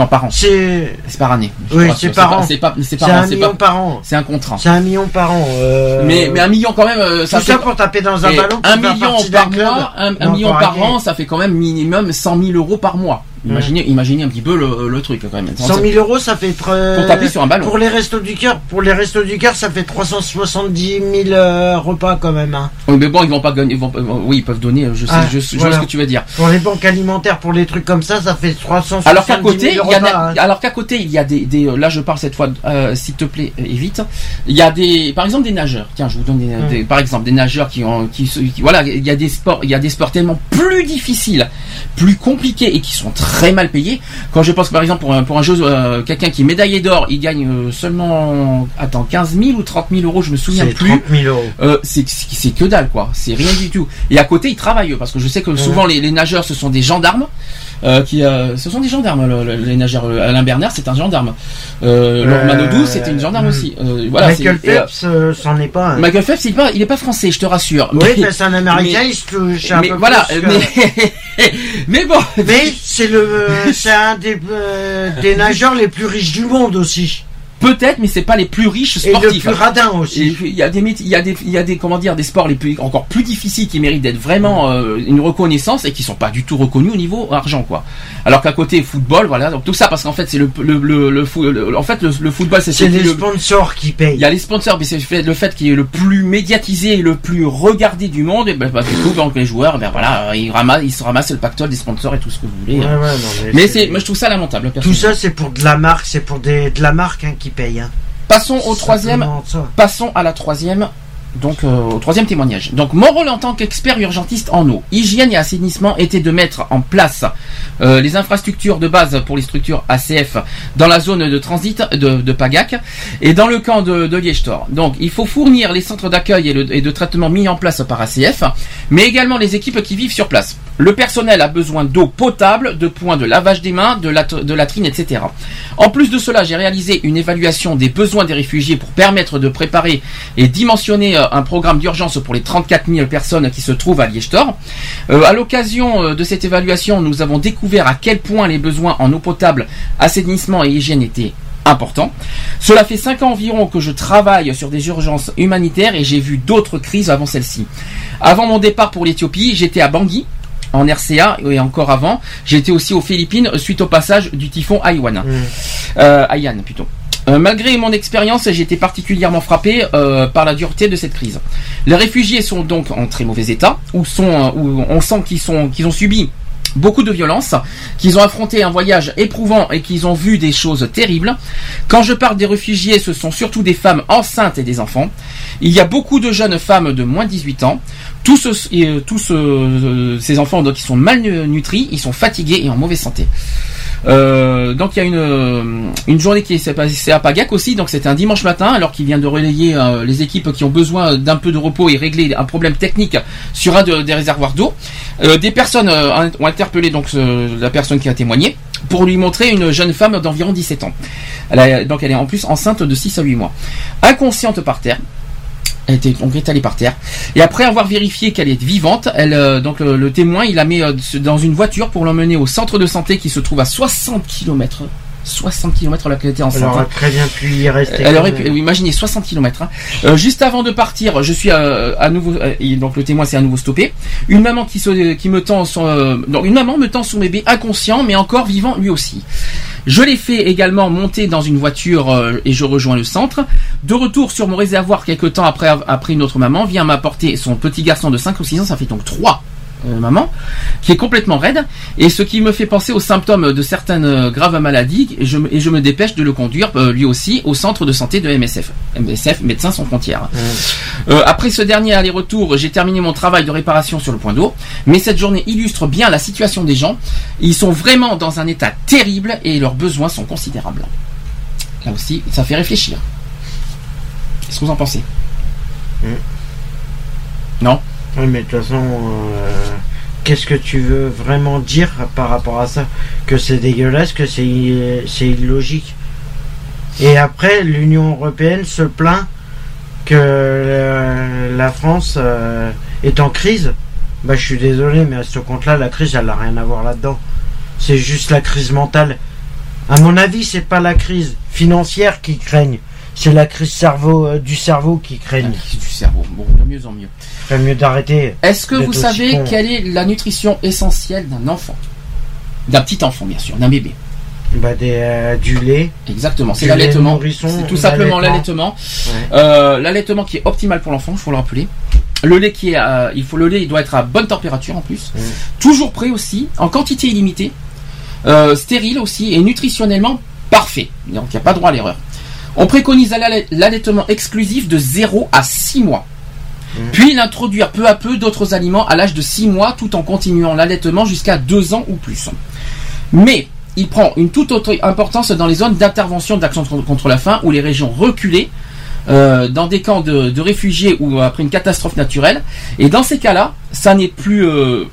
Non, par an. C'est par année. Oui, c'est par an. C'est pas, c'est c'est par an. un million par an. C'est un contrat. C'est un million par an. euh, Mais, mais un million quand même, euh, ça tout ça pour taper dans un ballon. un million par mois, un, million par an, ça fait quand même minimum 100 000 euros par mois. Imaginez, imaginez un petit peu le, le truc quand même. 100 000 euros, ça fait Pour taper sur un ballon. Pour les restos du cœur, pour les restos du cœur, ça fait 370 000 euh, repas quand même. hein. Oui, mais bon, ils vont pas gagner. ils vont- euh, oui, ils peuvent donner. Je sais, Ah, je, je voilà. vois ce que tu veux dire. Pour les banques alimentaires, pour les trucs comme ça, ça fait 370 Alors qu'à côté, 000 il y a, repas. hein. alors qu'à côté, il y a des, des euh, là je parle cette fois, euh, s'il te plaît, et vite. Il y a des, par exemple des nageurs. Tiens, je vous donne des, Mm. des- par exemple des nageurs qui ont, qui- voilà, il y a des sports, il y a des sports tellement plus difficiles, plus compliqués et qui sont très mal payés. Quand je pense par exemple pour un, pour un jeu, euh, quelqu'un qui est médaillé d'or, il gagne euh, seulement, attends, 15 000 ou 30 000 euros, je me souviens C'est plus. 30 000 euros. Euh, c'est que dalle quoi, c'est rien du tout. Et à côté ils travaillent parce que je sais que souvent les, les nageurs ce sont des gendarmes. Euh, qui, euh, ce sont des gendarmes, le- le- les nageurs. Euh, Alain Bernard, c'est un gendarme. Euh, Laure Euh, Manodou, c'était une gendarme aussi. Voilà, Michael Phelps, c'en est pas. un. Michael Phelps, il est pas, il est pas français, je te rassure. Oui, mais, mais c'est un américain, mais- il se touche un mais peu voilà, plus que- mais, <laughs> mais bon. Mais c'est le, c'est un des, des nageurs les plus riches du monde aussi. Peut-être, mais c'est pas les plus riches Et le sportifs. plus radin Et aussi. Il y a des il y a des il y a des comment dire des sports les plus encore plus difficiles qui méritent d'être vraiment euh, une reconnaissance et qui sont pas du tout reconnus au niveau argent quoi. Alors qu'à côté football voilà donc tout ça parce qu'en fait c'est le le le, le, le- en fait le, football c'est C'est les le- sponsors qui il payent. y a les sponsors, mais c'est le fait, qu'il est le plus médiatisé et le plus regardé du monde. Et ben, bah, du coup, donc les joueurs, ben voilà, ils ramassent, ils se ramassent le pactole des sponsors et tout ce que vous voulez. Ouais, ouais, non, Mais c'est, moi je trouve ça lamentable. Tout ça, c'est pour de la marque, c'est pour des, de la marque hein, qui paye. Hein. Passons au troisième. Passons à la troisième. Donc euh, au troisième témoignage. Donc mon rôle en tant qu'expert urgentiste en eau, hygiène et assainissement était de mettre en place euh, les infrastructures de base pour les structures ACF dans la zone de transit de, de Pagac et dans le camp de, de. Donc il faut fournir les centres d'accueil et de traitement mis en place par ACF, mais également les équipes qui vivent sur place. Le personnel a besoin d'eau potable, de points de lavage des mains, de, lat- de latrines, etc. En plus de cela, j'ai réalisé une évaluation des besoins des réfugiés pour permettre de préparer et dimensionner euh, un programme d'urgence pour les 34 000 personnes qui se trouvent à Liège-Tor. Euh, à l'occasion euh, de cette évaluation, nous avons découvert à quel point les besoins en eau potable, assainissement et hygiène étaient importants. Cela fait 5 ans environ que je travaille sur des urgences humanitaires et j'ai vu d'autres crises avant celle-ci. Avant mon départ pour l'Éthiopie, j'étais à Bangui, en RCA et encore avant, j'étais aussi aux Philippines suite au passage du typhon Haiyan. Euh, Haiyan plutôt. Euh, malgré mon expérience, j'ai été particulièrement frappé euh, par la dureté de cette crise. Les réfugiés sont donc en très mauvais état, où, sont, euh, où on sent qu'ils sont, qu'ils ont subi beaucoup de violence, qu'ils ont affronté un voyage éprouvant et qu'ils ont vu des choses terribles. Quand je parle des réfugiés, ce sont surtout des femmes enceintes et des enfants. Il y a beaucoup de jeunes femmes de moins de 18 ans. Tous, euh, tous euh, ces enfants ils sont malnutris, ils sont fatigués et en mauvaise santé. Euh, donc il y a une, euh, journée qui s'est passée à Pagac aussi, donc c'était un dimanche matin, alors qu'il vient de relayer euh, les équipes qui ont besoin d'un peu de repos et régler un problème technique sur un de- des réservoirs d'eau. Euh, des personnes euh, ont interpellé donc la personne qui a témoigné pour lui montrer une jeune femme d'environ 17 ans. Donc elle est en plus enceinte de 6 à 8 mois. Inconsciente par terre. Elle était donc par terre. Et après avoir vérifié qu'elle est vivante, elle, euh, donc le, le témoin, il la met euh, dans une voiture pour l'emmener au centre de santé qui se trouve à 60 km. 60 km là qu'elle était Elle enceinte. aurait très bien pu y rester. Elle quand aurait pu, imaginez 60 km. juste avant de partir, je suis euh, à nouveau, euh, donc le témoin s'est à nouveau stoppé. Une maman qui, se, qui me tend son, euh, donc une maman me tend son bébé inconscient, mais encore vivant lui aussi. Je l'ai fait également monter dans une voiture euh, et je rejoins le centre. De retour sur mon réservoir quelques temps après, après une autre maman vient m'apporter son petit garçon de 5 ou 6 ans, ça fait donc 3 euh, maman, qui est complètement raide, et ce qui me fait penser aux symptômes de certaines euh, graves maladies, et je, me- et je me dépêche de le conduire euh, lui aussi au centre de santé de MSF. MSF, Médecins sans frontières. Euh, après ce dernier aller-retour, j'ai terminé mon travail de réparation sur le point d'eau, mais cette journée illustre bien la situation des gens. Ils sont vraiment dans un état terrible et leurs besoins sont considérables. Là aussi, ça fait réfléchir. Qu'est-ce que vous en pensez? Non? Oui, mais de toute façon, euh, qu'est-ce que tu veux vraiment dire par rapport à ça? Que c'est dégueulasse, que c'est illogique. Et après, l'Union européenne se plaint que euh, la France euh, est en crise. Bah, je suis désolé, mais à ce compte-là, la crise, elle n'a rien à voir là-dedans. C'est juste la crise mentale. À mon avis, c'est pas la crise financière qui craignent, c'est la crise cerveau du cerveau qui craignent. Du cerveau. Bon, de mieux en mieux. Mieux d'arrêter. Est-ce que vous savez con. quelle est la nutrition essentielle d'un enfant? D'un petit enfant, bien sûr, d'un bébé. Bah, des, euh, du lait. Exactement, c'est l'allaitement. C'est tout simplement l'allaitement. l'allaitement. Euh, l'allaitement qui est optimal pour l'enfant, il faut le rappeler. Le lait qui est, à- il faut le lait, il doit être à bonne température en plus. Toujours prêt aussi, en quantité illimitée, euh, stérile aussi et nutritionnellement parfait. Donc il n'y a pas droit à l'erreur. On préconise l'allai- l'allaitement exclusif de 0 à 6 mois. Puis l'introduire peu à peu d'autres aliments à l'âge de 6 mois tout en continuant l'allaitement jusqu'à 2 ans ou plus. Mais il prend une toute autre importance dans les zones d'intervention d'action contre- la faim ou les régions reculées, euh, dans des camps de, de réfugiés ou après une catastrophe naturelle. Et dans ces cas-là, ça n'est plus, euh,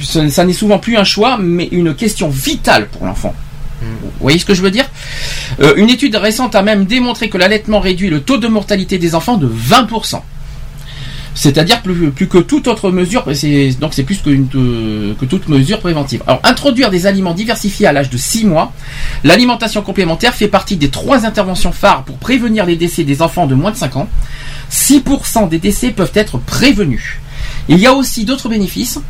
ça, ça n'est souvent plus un choix, mais une question vitale pour l'enfant. Vous voyez ce que je veux dire? Euh, Une étude récente a même démontré que l'allaitement réduit le taux de mortalité des enfants de 20%. C'est-à-dire plus, plus que toute autre mesure, donc c'est plus euh, que toute mesure préventive. Alors, introduire des aliments diversifiés à l'âge de 6 mois, l'alimentation complémentaire fait partie des trois interventions phares pour prévenir les décès des enfants de moins de 5 ans. 6% des décès peuvent être prévenus. Il y a aussi d'autres bénéfices.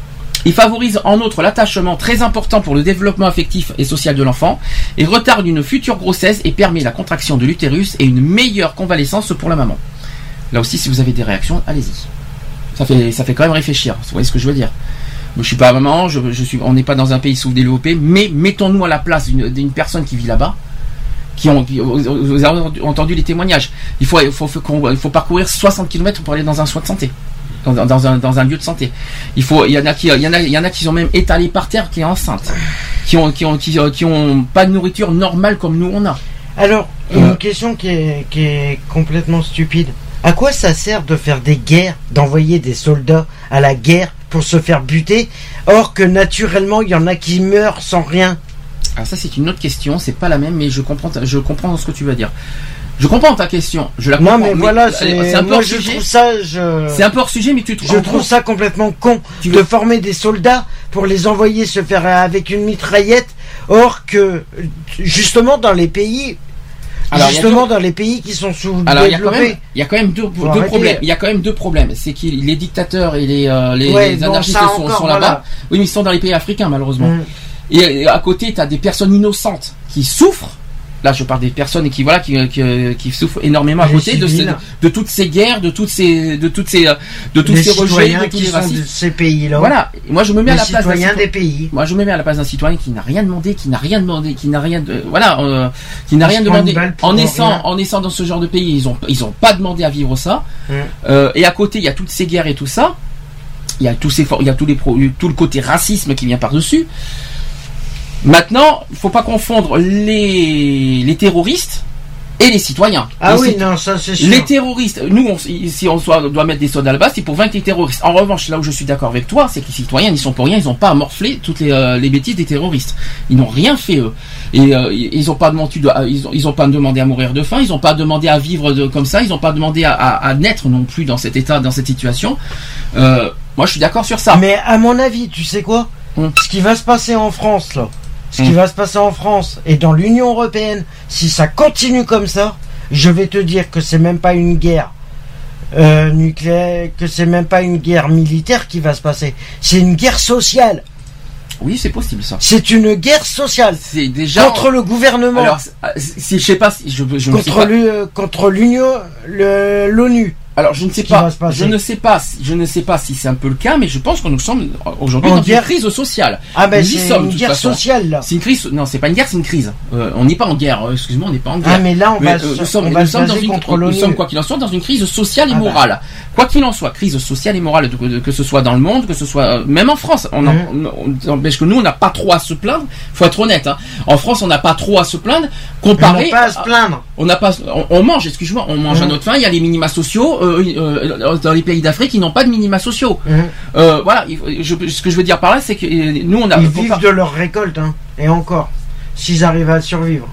Il favorise en outre l'attachement très important pour le développement affectif et social de l'enfant et retarde une future grossesse et permet la contraction de l'utérus et une meilleure convalescence pour la maman. Là aussi, si vous avez des réactions, allez-y. Ça fait, ça fait quand même réfléchir. Vous voyez ce que je veux dire Je suis pas maman, je, je suis, on n'est pas dans un pays sous-développé, mais mettons-nous à la place d'une personne qui vit là-bas, qui ont, qui- vous avez entendu les témoignages. Il faut, il faut, faut qu'on- il faut parcourir 60 km pour aller dans un soin de santé, dans, un, dans un lieu de santé. Il faut, il y en a qui, il y en a, il y en a qui sont même étalés par terre, qui est enceinte, qui ont, qui ont, qui, qui ont pas de nourriture normale comme nous on a. Alors, Euh. une question qui est, qui est complètement stupide. À quoi ça sert de faire des guerres, d'envoyer des soldats à la guerre pour se faire buter, or que naturellement il y en a qui meurent sans rien? Alors ça c'est une autre question, c'est pas la même, mais je comprends, je comprends ce que tu veux dire. Je comprends ta question. Je la comprends. Non mais voilà, c'est un peu moi hors je sujet. trouve ça, je, C'est un peu hors sujet, mais tu te je trouve ça complètement con Tu de veux- former des soldats pour les envoyer se faire avec une mitraillette, or que justement dans les pays, Alors, justement dans les pays qui sont Alors il y a quand même, il y a quand même deux, problèmes. Il y a quand même deux problèmes. C'est que les dictateurs et les, euh, les, Ouais, les bon, anarchistes sont, encore, sont là-bas. voilà. Oui, mais ils sont dans les pays africains malheureusement. Mm. Et, euh, à côté, tu as des personnes innocentes qui souffrent. Là, je parle des personnes qui voilà qui, qui, qui souffrent énormément à côté de, ces- civils. de toutes ces guerres, de toutes ces de toutes ces euh, de tous ces rejets, de tous qui les de ces pays-là, Voilà. Et moi, je me mets à la place d'un citoyen- des pays. Moi, je me mets à la place d'un citoyen qui n'a rien demandé, qui n'a rien demandé, qui n'a rien de, voilà, euh, qui n'a rien demandé. En naissant, rien. en naissant dans ce genre de pays, ils ont, ils ont pas demandé à vivre ça. Euh, et à côté, il y a toutes ces guerres et tout ça. Il y a tous ces, il y a tous les pro- tout le côté racisme qui vient par dessus. Maintenant, il faut pas confondre les, les terroristes et les citoyens. Ah Les oui, non, ça c'est sûr. les terroristes, nous, on, si on doit mettre des soldats là-bas, c'est pour vaincre les terroristes. En revanche, là où je suis d'accord avec toi, c'est que les citoyens, ils sont pour rien, ils n'ont pas à morfler toutes les, euh, les bêtises des terroristes. Ils n'ont rien fait eux. Et euh, ils n'ont pas demandé, de- ils ont, ils ont pas demandé à mourir de faim, ils n'ont pas demandé à vivre de, comme ça, ils n'ont pas demandé à, à- à naître non plus dans cet état, dans cette situation. Euh, moi, je suis d'accord sur ça. Mais à mon avis, tu sais quoi? Hum. Ce qui va se passer en France, là, ce qui Hum. va se passer en France et dans l'Union Européenne, si ça continue comme ça, je vais te dire que c'est même pas une guerre euh, nucléaire, que c'est même pas une guerre militaire qui va se passer. C'est une guerre sociale. Oui, c'est possible ça. C'est une guerre sociale C'est déjà contre le gouvernement, Alors, c'est- je sais pas, si- je, je ne sais contre pas. euh, contre l'Union, l'ONU. Alors je ne sais pas, je ne sais pas, si- je ne sais pas si c'est un peu le cas, mais je pense que nous sommes aujourd'hui En dans guerre. une crise sociale. Ah ben c'est une guerre façon. sociale là. C'est une crise, non, c'est pas une guerre, c'est une crise. Euh, on n'est pas en guerre. euh, Excuse-moi, on n'est pas en guerre. Ah mais là on Mais, va, euh, se- nous sommes, on nous sommes dans une, nous sommes quoi qu'il en soit dans une crise sociale et Ah bah. morale. Quoi qu'il en soit, crise sociale et morale, que ce soit dans le monde, que ce soit euh, même en France. On, en- on- on- empêche que nous, on n'a pas trop à se plaindre. Faut être honnête. Hein. En France, on n'a pas trop à se plaindre On n'a comparé. pas à se plaindre. On n'a pas, on, on mange, excuse-moi, on mange à Mhm. notre faim. Il y a les minima sociaux euh, euh, dans les pays d'Afrique, ils n'ont pas de minima sociaux. Mhm. Euh, voilà, je- ce que je veux dire par là, c'est que nous, on a. Ils vivent pas- de leur récolte, hein. Et encore, s'ils arrivent à survivre.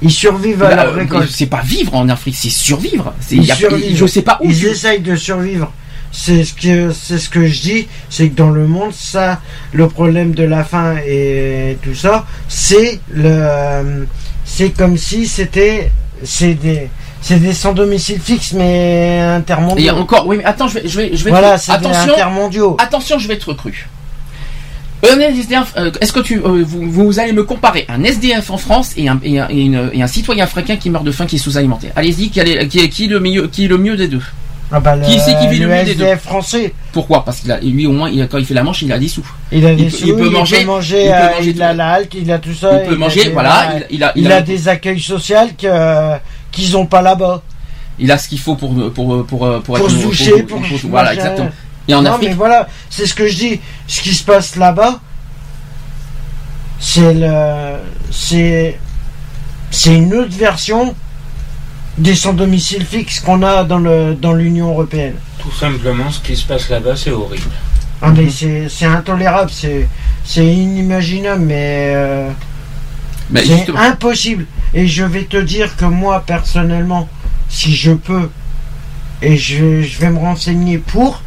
Ils survivent à Bah, leur récolte. c'est pas vivre en Afrique, c'est survivre. Ils il y a- survivent. je sais pas où. Ils essayent de survivre. C'est ce que c'est ce que je dis, c'est que dans le monde, ça, le problème de la faim et tout ça, c'est le, c'est comme si c'était c'est des c'est des sans domicile fixe mais Et intermondiaux. encore, oui, mais attends, je vais, je vais, je vais. Voilà, c'est des attention, intermondiaux. attention, je vais être cru. Un SDF, euh, est-ce que tu, euh, vous, vous allez me comparer un SDF en France et un, et un, et une- et un citoyen africain qui meurt de faim, qui est sous-alimenté Allez-y, qui, est- qui, est- qui est le mieux, qui est le mieux des deux? Ah bah, le, Qui c'est qui vit le le mieux des deux? SDF français Pourquoi? Parce qu'il a, lui au moins, il a- quand il fait la manche, il a des sous. Il a des peut- sous, il peut manger- il peut manger, il peut euh, manger il a la halte, il a tout ça. il peut manger, des- voilà, il, a, il, a, des accueils sociaux que qu'ils ont pas là-bas. il a ce qu'il faut pour pour pour pour, Pour être se pour- doucher, pour, voilà exactement. Et en non, Afrique, mais voilà, c'est ce que je dis. Ce qui se passe là-bas, c'est le, c'est, c'est une autre version des sans domicile fixe qu'on a dans le dans l'Union européenne. Tout simplement, ce qui se passe là-bas, c'est horrible. Ah mais c'est c'est intolérable, c'est c'est inimaginable, mais euh, ben, c'est impossible. Et je vais te dire que moi personnellement, si je peux, et je, vais me renseigner pour,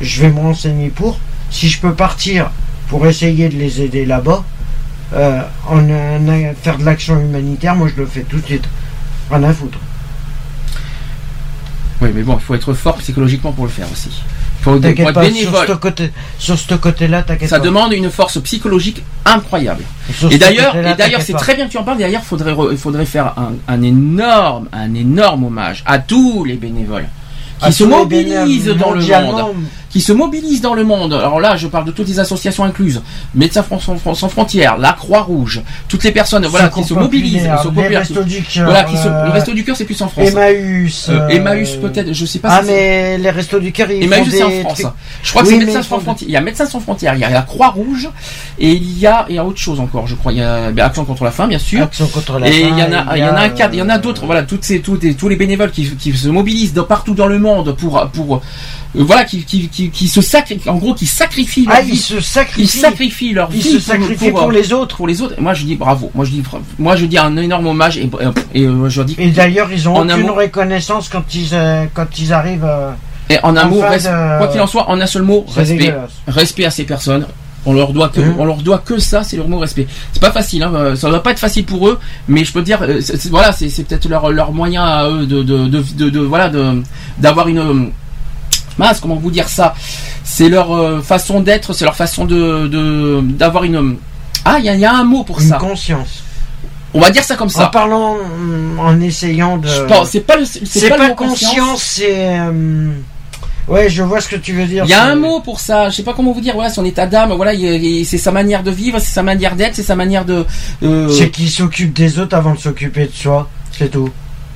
je vais me renseigner pour, si je peux partir pour essayer de les aider là-bas, euh, en, en- faire de l'action humanitaire, moi je le fais tout de suite. Rien à foutre. oui, mais bon, il faut être fort psychologiquement pour le faire aussi. Faut, être sur ce côté, sur ce côté-là, t'inquiète Ça pas. demande une force psychologique incroyable. Et d'ailleurs, et c'est très bien que tu en parles. D'ailleurs, faudrait, re- faudrait faire un, un énorme, un énorme hommage à tous les bénévoles qui À se mobilisent dans le monde, qui se mobilisent dans le monde. Alors là, je parle de toutes les associations incluses, Médecins sans, frontières, la Croix-Rouge, toutes les personnes, voilà, qui se mobilisent, populaire, restos du cœur, voilà, qui se, euh, le resto du cœur, c'est plus en France. Emmaüs. Euh, euh, Emmaüs peut-être, je sais pas. Ah si mais les restos du cœur, ils Emmaüs, c'est en France. trucs- Je crois que c'est Médecins sans frontières. Il y a Médecins sans frontières, il y a la Croix-Rouge, et il y a, il y a autre chose encore, je crois. Il y a ben, Action contre la faim, bien sûr. Action contre la Et faim, il y en a, il y en a un cadre, il y en a d'autres. Voilà, toutes ces, tous, les- tous les bénévoles qui, qui se mobilisent partout dans le monde pour, pour, voilà, qui, qui, qui, qui se sacrifient, en gros, qui sacrifient leur Ah, vie. ils se Ils sacrifient. sacrifient leur Ils vie se sacrifient pour, les autres. pour les autres. Et moi, je dis bravo. Moi, je dis, bravo. moi, je dis un énorme hommage et, et, et, euh, je dis, Et d'ailleurs, ils ont En aucune amour. reconnaissance quand ils, euh, quand ils arrivent. euh, et en de- quoi qu'il en soit, en un seul mot, respect. respect à ces personnes. On leur doit que, Mhm. on leur doit que ça, c'est leur mot respect. C'est pas facile, hein, ça doit pas être facile pour eux, mais je peux te dire, voilà, c'est peut-être leur, leur moyen à eux de, de, de, de- de- voilà, de, d'avoir une, mince, comment vous dire ça C'est leur euh, façon d'être, c'est leur façon de, d'avoir une, ah, il y a, il y a un mot pour Une ça. conscience. On va dire ça comme En ça. parlant, hum, en essayant de. Je pense, c'est pas le, c'est, pas, pas, conscience, c'est. euh, Ouais, je vois ce que tu veux dire. Il y a un mot pour ça, je sais pas comment vous dire, voilà, son état d'âme, voilà, il- il- c'est sa manière de vivre, c'est sa manière d'être, c'est sa manière de. euh, C'est qu'il s'occupe des autres avant de s'occuper de soi. C'est tout.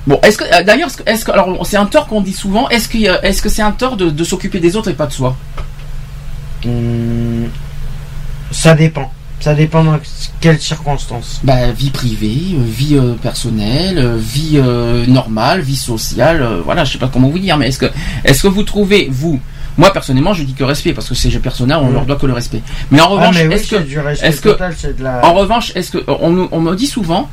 Bon, est-ce que euh, d'ailleurs, est-ce que, alors c'est un tort qu'on dit souvent. Est-ce que est-ce que c'est un tort de, de s'occuper des autres et pas de soi? Hum, Ça dépend. Ça dépend dans quelles circonstances. Bah vie privée, euh, vie euh, personnelle, vie euh, normale, vie sociale. euh, voilà, je sais pas comment vous dire, mais est-ce que est-ce que vous trouvez vous moi personnellement, je dis que respect parce que c'est personnel, on Mhm. leur doit que le respect. Mais en Ah, revanche, oui, est-ce que c'est du respect est-ce que- total, c'est de la. En revanche, est-ce que on me dit souvent,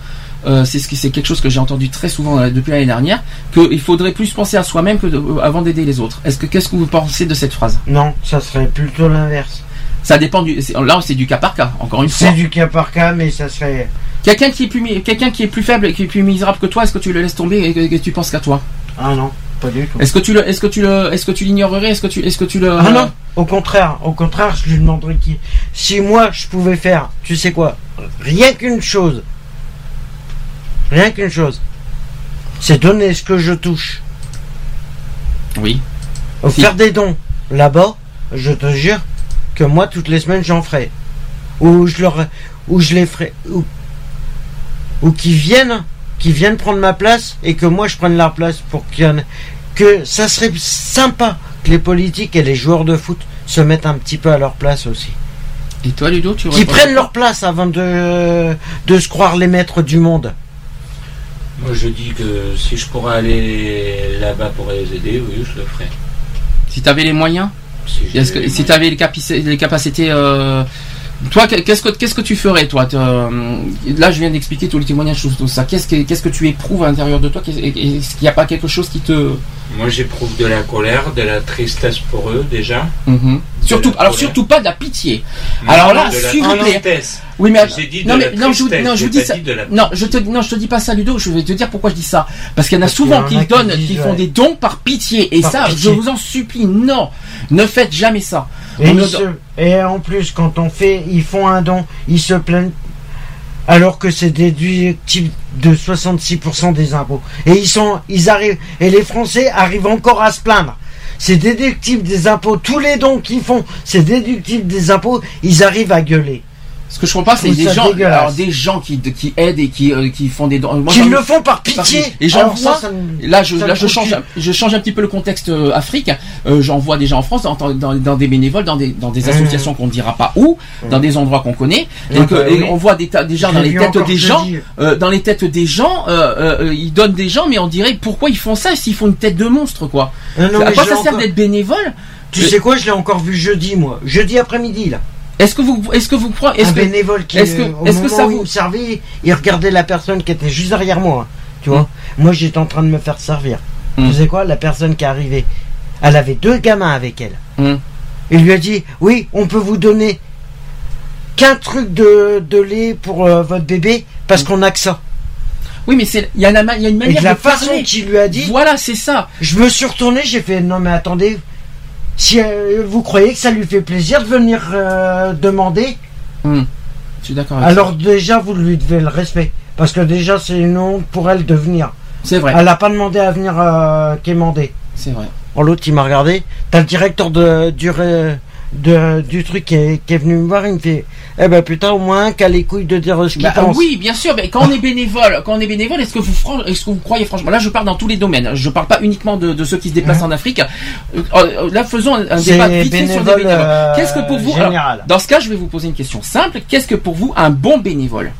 euh, c'est ce qui c'est quelque chose que j'ai entendu très souvent euh, depuis l'année dernière, qu'il faudrait plus penser à soi-même que de- euh, avant d'aider les autres. Est-ce que qu'est-ce que vous pensez de cette phrase? Non, ça serait plutôt l'inverse. Ça dépend du là c'est du cas par cas. Encore une fois, C'est du cas par cas, mais ça serait. quelqu'un qui est plus mi- quelqu'un qui est plus faible, et qui est plus misérable que toi, est-ce que tu le laisses tomber et que, que tu penses qu'à toi? Ah non, pas du tout. Est-ce que tu le est-ce que tu le est-ce que tu l'ignorerais? Est-ce que tu est-ce que tu le Ah non, au contraire, au contraire, je lui demanderais qui. Si moi je pouvais faire, tu sais quoi, rien qu'une chose, rien qu'une chose, c'est donner ce que je touche, Oui. Si. faire des dons là-bas, je te jure que moi toutes les semaines j'en ferai, ou je leur, ou je les ferai, ou, ou qui viennent, qui viennent prendre ma place et que moi je prenne leur place pour qu'il y en ait- que ça serait sympa que les politiques et les joueurs de foot se mettent un petit peu à leur place aussi. Et toi Ludo, tu Qui prennent leur place avant de, de se croire les maîtres du monde. Moi, je dis que si je pourrais aller là-bas pour les aider, oui, je le ferais. Si tu avais les moyens Si Est-ce que les si tu moyens. avais les, capaci- les capacités euh, toi que- qu'est-ce que qu'est-ce que tu ferais toi euh, là je viens d'expliquer tous les témoignages tout, tout ça qu'est-ce que qu'est-ce que tu éprouves à l'intérieur de toi? Est-ce qu'il n'y a pas quelque chose qui te Moi, j'éprouve de la colère, de la tristesse pour eux déjà. Mhm. Surtout, alors surtout pas de la pitié. Non, alors là, s'il vous plaît. Oui, mais de non, la mais non, je, non, je vous dis pas ça. la Non, je te, non, je te dis pas ça, Ludo. Je vais te dire pourquoi je dis ça. Parce qu'il y en a souvent en qui donnent, qui font ouais. des dons par pitié. Et Par ça, pitié. je vous en supplie, non, ne faites jamais ça. Et, On ils ne- se- et en plus, quand on fait, ils font un don, ils se plaignent. Alors que c'est déductible de 66% des impôts. Et ils sont, ils arrivent, et les Français arrivent encore à se plaindre. C'est déductible des impôts. Tous les dons qu'ils font, c'est déductible des impôts. Ils arrivent à gueuler. Ce que je comprends pas, c'est des gens, alors des gens qui, qui aident et qui, euh, qui font des dons. Qu'ils j'en- le font par pitié. Et j'en vois, ça, ça me- là je, là je change, je change un petit peu le contexte euh, Afrique. Euh, J'en vois déjà en France, dans, dans, dans des bénévoles, dans des, dans des Mmh. associations qu'on ne dira pas où, dans des endroits qu'on connaît, et, bah et oui. on voit des tas, déjà dans les têtes des gens, euh, dans les têtes des gens, euh, euh, ils donnent des gens, mais on dirait pourquoi ils font ça s'ils font une tête de monstre quoi? Non, non, à mais quoi ça sert d'être bénévole? Tu sais quoi, je l'ai encore vu jeudi, moi. Jeudi après-midi, là. Est-ce que vous, est-ce que vous croyez, est-ce que, bénévole qui, est-ce que- euh, au est-ce que ça où vous- il me servait, il regardait la personne qui était juste derrière moi. Tu vois Moi, j'étais en train de me faire servir. Mm. Tu sais quoi La personne qui est arrivée, elle avait deux gamins avec elle. Mm. Il lui a dit Oui, on peut vous donner qu'un truc de, de lait pour euh, votre bébé parce qu'on a que ça. oui mais c'est, il y a une, il y a une Et manière de la de façon qu'il lui a dit, Voilà, c'est ça. je me suis retourné, j'ai fait Non, mais attendez, si euh, vous croyez que ça lui fait plaisir de venir euh, demander, Hmm. Je suis d'accord. avec alors déjà, vous lui devez le respect. Parce que déjà, c'est une honte pour elle de venir. C'est vrai, Elle n'a pas demandé à venir euh, quémander. c'est vrai. Oh, l'autre, il m'a regardé. T'as le directeur de, du, de- du truc qui est, qui est venu me voir. Il me fait Eh ben putain, au moins qu'à les couilles de dire ce qu'il Bah, pense. oui, bien sûr. Mais quand on est bénévole, quand on est bénévole, est-ce que vous, est-ce que vous croyez franchement Là, je parle dans tous les domaines. Je parle pas uniquement de, de ceux qui se déplacent en Afrique. Euh, euh, là, faisons un, débat vite fait sur des bénévole, bénévoles. euh, Qu'est-ce que pour vous alors. Dans ce cas, je vais vous poser une question simple. Qu'est-ce que pour vous un bon bénévole?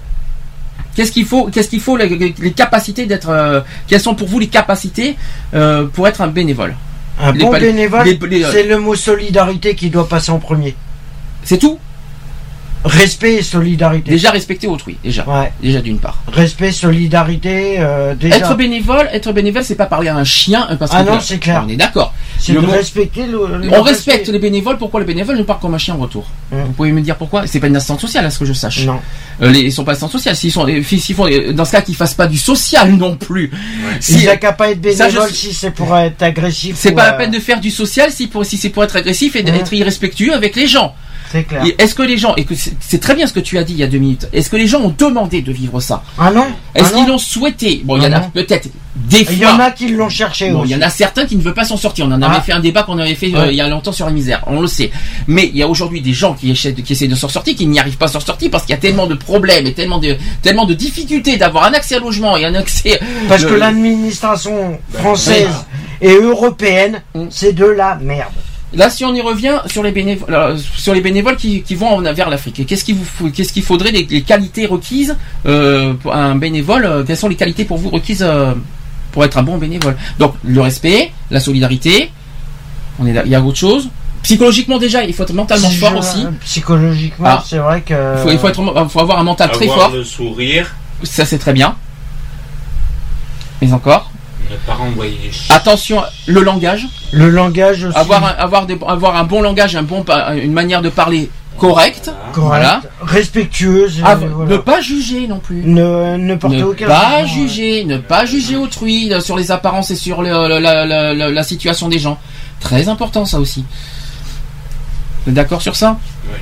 Qu'est-ce qu'il faut Qu'est-ce qu'il faut les, capacités d'être euh, Quelles sont pour vous les capacités euh, pour être un bénévole? Un les bon bénévole, c'est le mot solidarité qui doit passer en premier. C'est tout? Respect et solidarité. Déjà respecter autrui. Déjà, Ouais. déjà d'une part. Respect, solidarité, euh, déjà. Être bénévole, être bénévole, c'est pas parler à un chien, euh, parce Ah non, c'est clair. On est d'accord. c'est le de mot- respecter le. le On respect. respecte les bénévoles. Pourquoi les bénévoles ne parlent comme un chien en retour Hum. Vous pouvez me dire pourquoi? C'est pas une assistance sociale, à ce que je sache. Non. Euh, les, ils sont pas assistants sociales. S'ils sont, euh, s'ils font, euh, dans ce cas, qu'ils fassent pas du social non plus. Si- Il qu'à pas être Ça, je bénévole si c'est pour être agressif. c'est pas la euh, peine de faire du social si, pour, si c'est pour être agressif et d'être irrespectueux avec les gens. C'est clair. Et Est-ce que les gens, et que c'est très bien ce que tu as dit il y a deux minutes, est-ce que les gens ont demandé de vivre ça Ah non Est-ce Ah qu'ils l'ont souhaité Bon, il y en Ah a non. peut-être des fois. Il y en a qui l'ont cherché Bon, il y en a certains qui ne veulent pas s'en sortir. On en avait Ah. fait un débat qu'on avait fait euh, il y a longtemps sur la misère. On le sait. Mais il y a aujourd'hui des gens qui essaient, de, qui essaient de s'en sortir, qui n'y arrivent pas à s'en sortir parce qu'il y a tellement de problèmes et tellement de, tellement de difficultés d'avoir un accès à logement et un accès. Parce le- que l'administration française et européenne, Mm. c'est de la merde. Là, si on y revient sur les bénévoles, sur les bénévoles qui, qui vont en- vers l'Afrique, qu'est-ce qu'il vous faut- qu'est-ce qu'il faudrait les, les qualités requises euh, pour un bénévole euh, Quelles sont les qualités pour vous requises euh, pour être un bon bénévole? Donc le respect, la solidarité. On est. Il y a autre chose? Psychologiquement déjà, il faut être mentalement fort aussi. Psychologiquement, Ah. c'est vrai que. Il faut, il faut être, il faut avoir un mental très Avoir fort. le sourire, Ça c'est très bien. Mais encore. Chiens. Attention, le langage. Le langage aussi. Avoir un, avoir des, avoir un bon langage, un bon, une manière de parler correcte. correct, Voilà. respectueuse. Ah, euh, voilà. Ne pas juger non plus. Ne, ne porter ne aucun pas jugement, juger, ne pas juger autrui euh, sur les apparences et sur le- le- la, la- la- la situation des gens. Très important ça aussi. Vous êtes d'accord sur ça? Oui.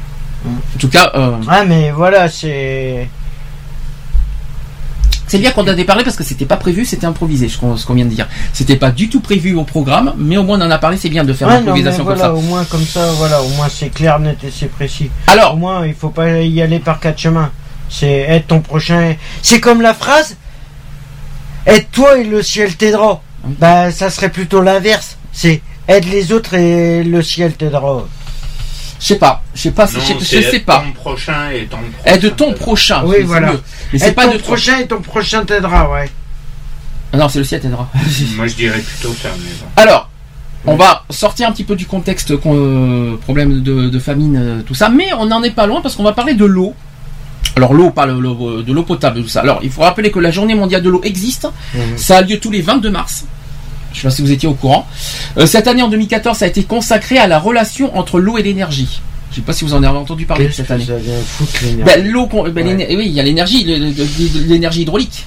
En tout cas, euh, ouais. Ah, mais voilà, c'est. C'est bien qu'on en ait parlé parce que c'était pas prévu, c'était improvisé, ce qu'on vient de dire. C'était pas du tout prévu au programme, mais au moins on en a parlé, c'est bien de faire Ouais, l'improvisation comme ça. au moins comme ça, voilà, au moins c'est clair, net et c'est précis. Au Alors, moins, il faut pas y aller par quatre chemins. C'est être ton prochain. C'est comme la phrase aide-toi et le ciel t'aidera. Bah, ça serait plutôt l'inverse. C'est aide les autres et le ciel t'aidera. Je sais pas, je sais pas, je, Non, sais pas. Ton prochain et ton prochain. Aide ton prochain. Oui, voilà. mieux. Mais c'est Aide pas ton de prochain et ton prochain t'aidera, ouais. Ah non, c'est le ciel t'aidera. <laughs> Moi, je dirais plutôt ça, mais bon. Alors, on va sortir un petit peu du contexte euh, problème de, de famine, euh, tout ça, mais on n'en est pas loin parce qu'on va parler de l'eau. Alors l'eau, pas le- le- de l'eau potable, tout ça. Alors il faut rappeler que la journée mondiale de l'eau existe. Mhm. Ça a lieu tous les 22 mars. Je sais pas si vous étiez au courant. Euh, cette année en 2014, ça a été consacré à la relation entre l'eau et l'énergie. Je sais pas si vous en avez entendu parler cette année. Ben, l'eau, ben, Ouais. oui, il y a l'énergie, l'énergie hydraulique.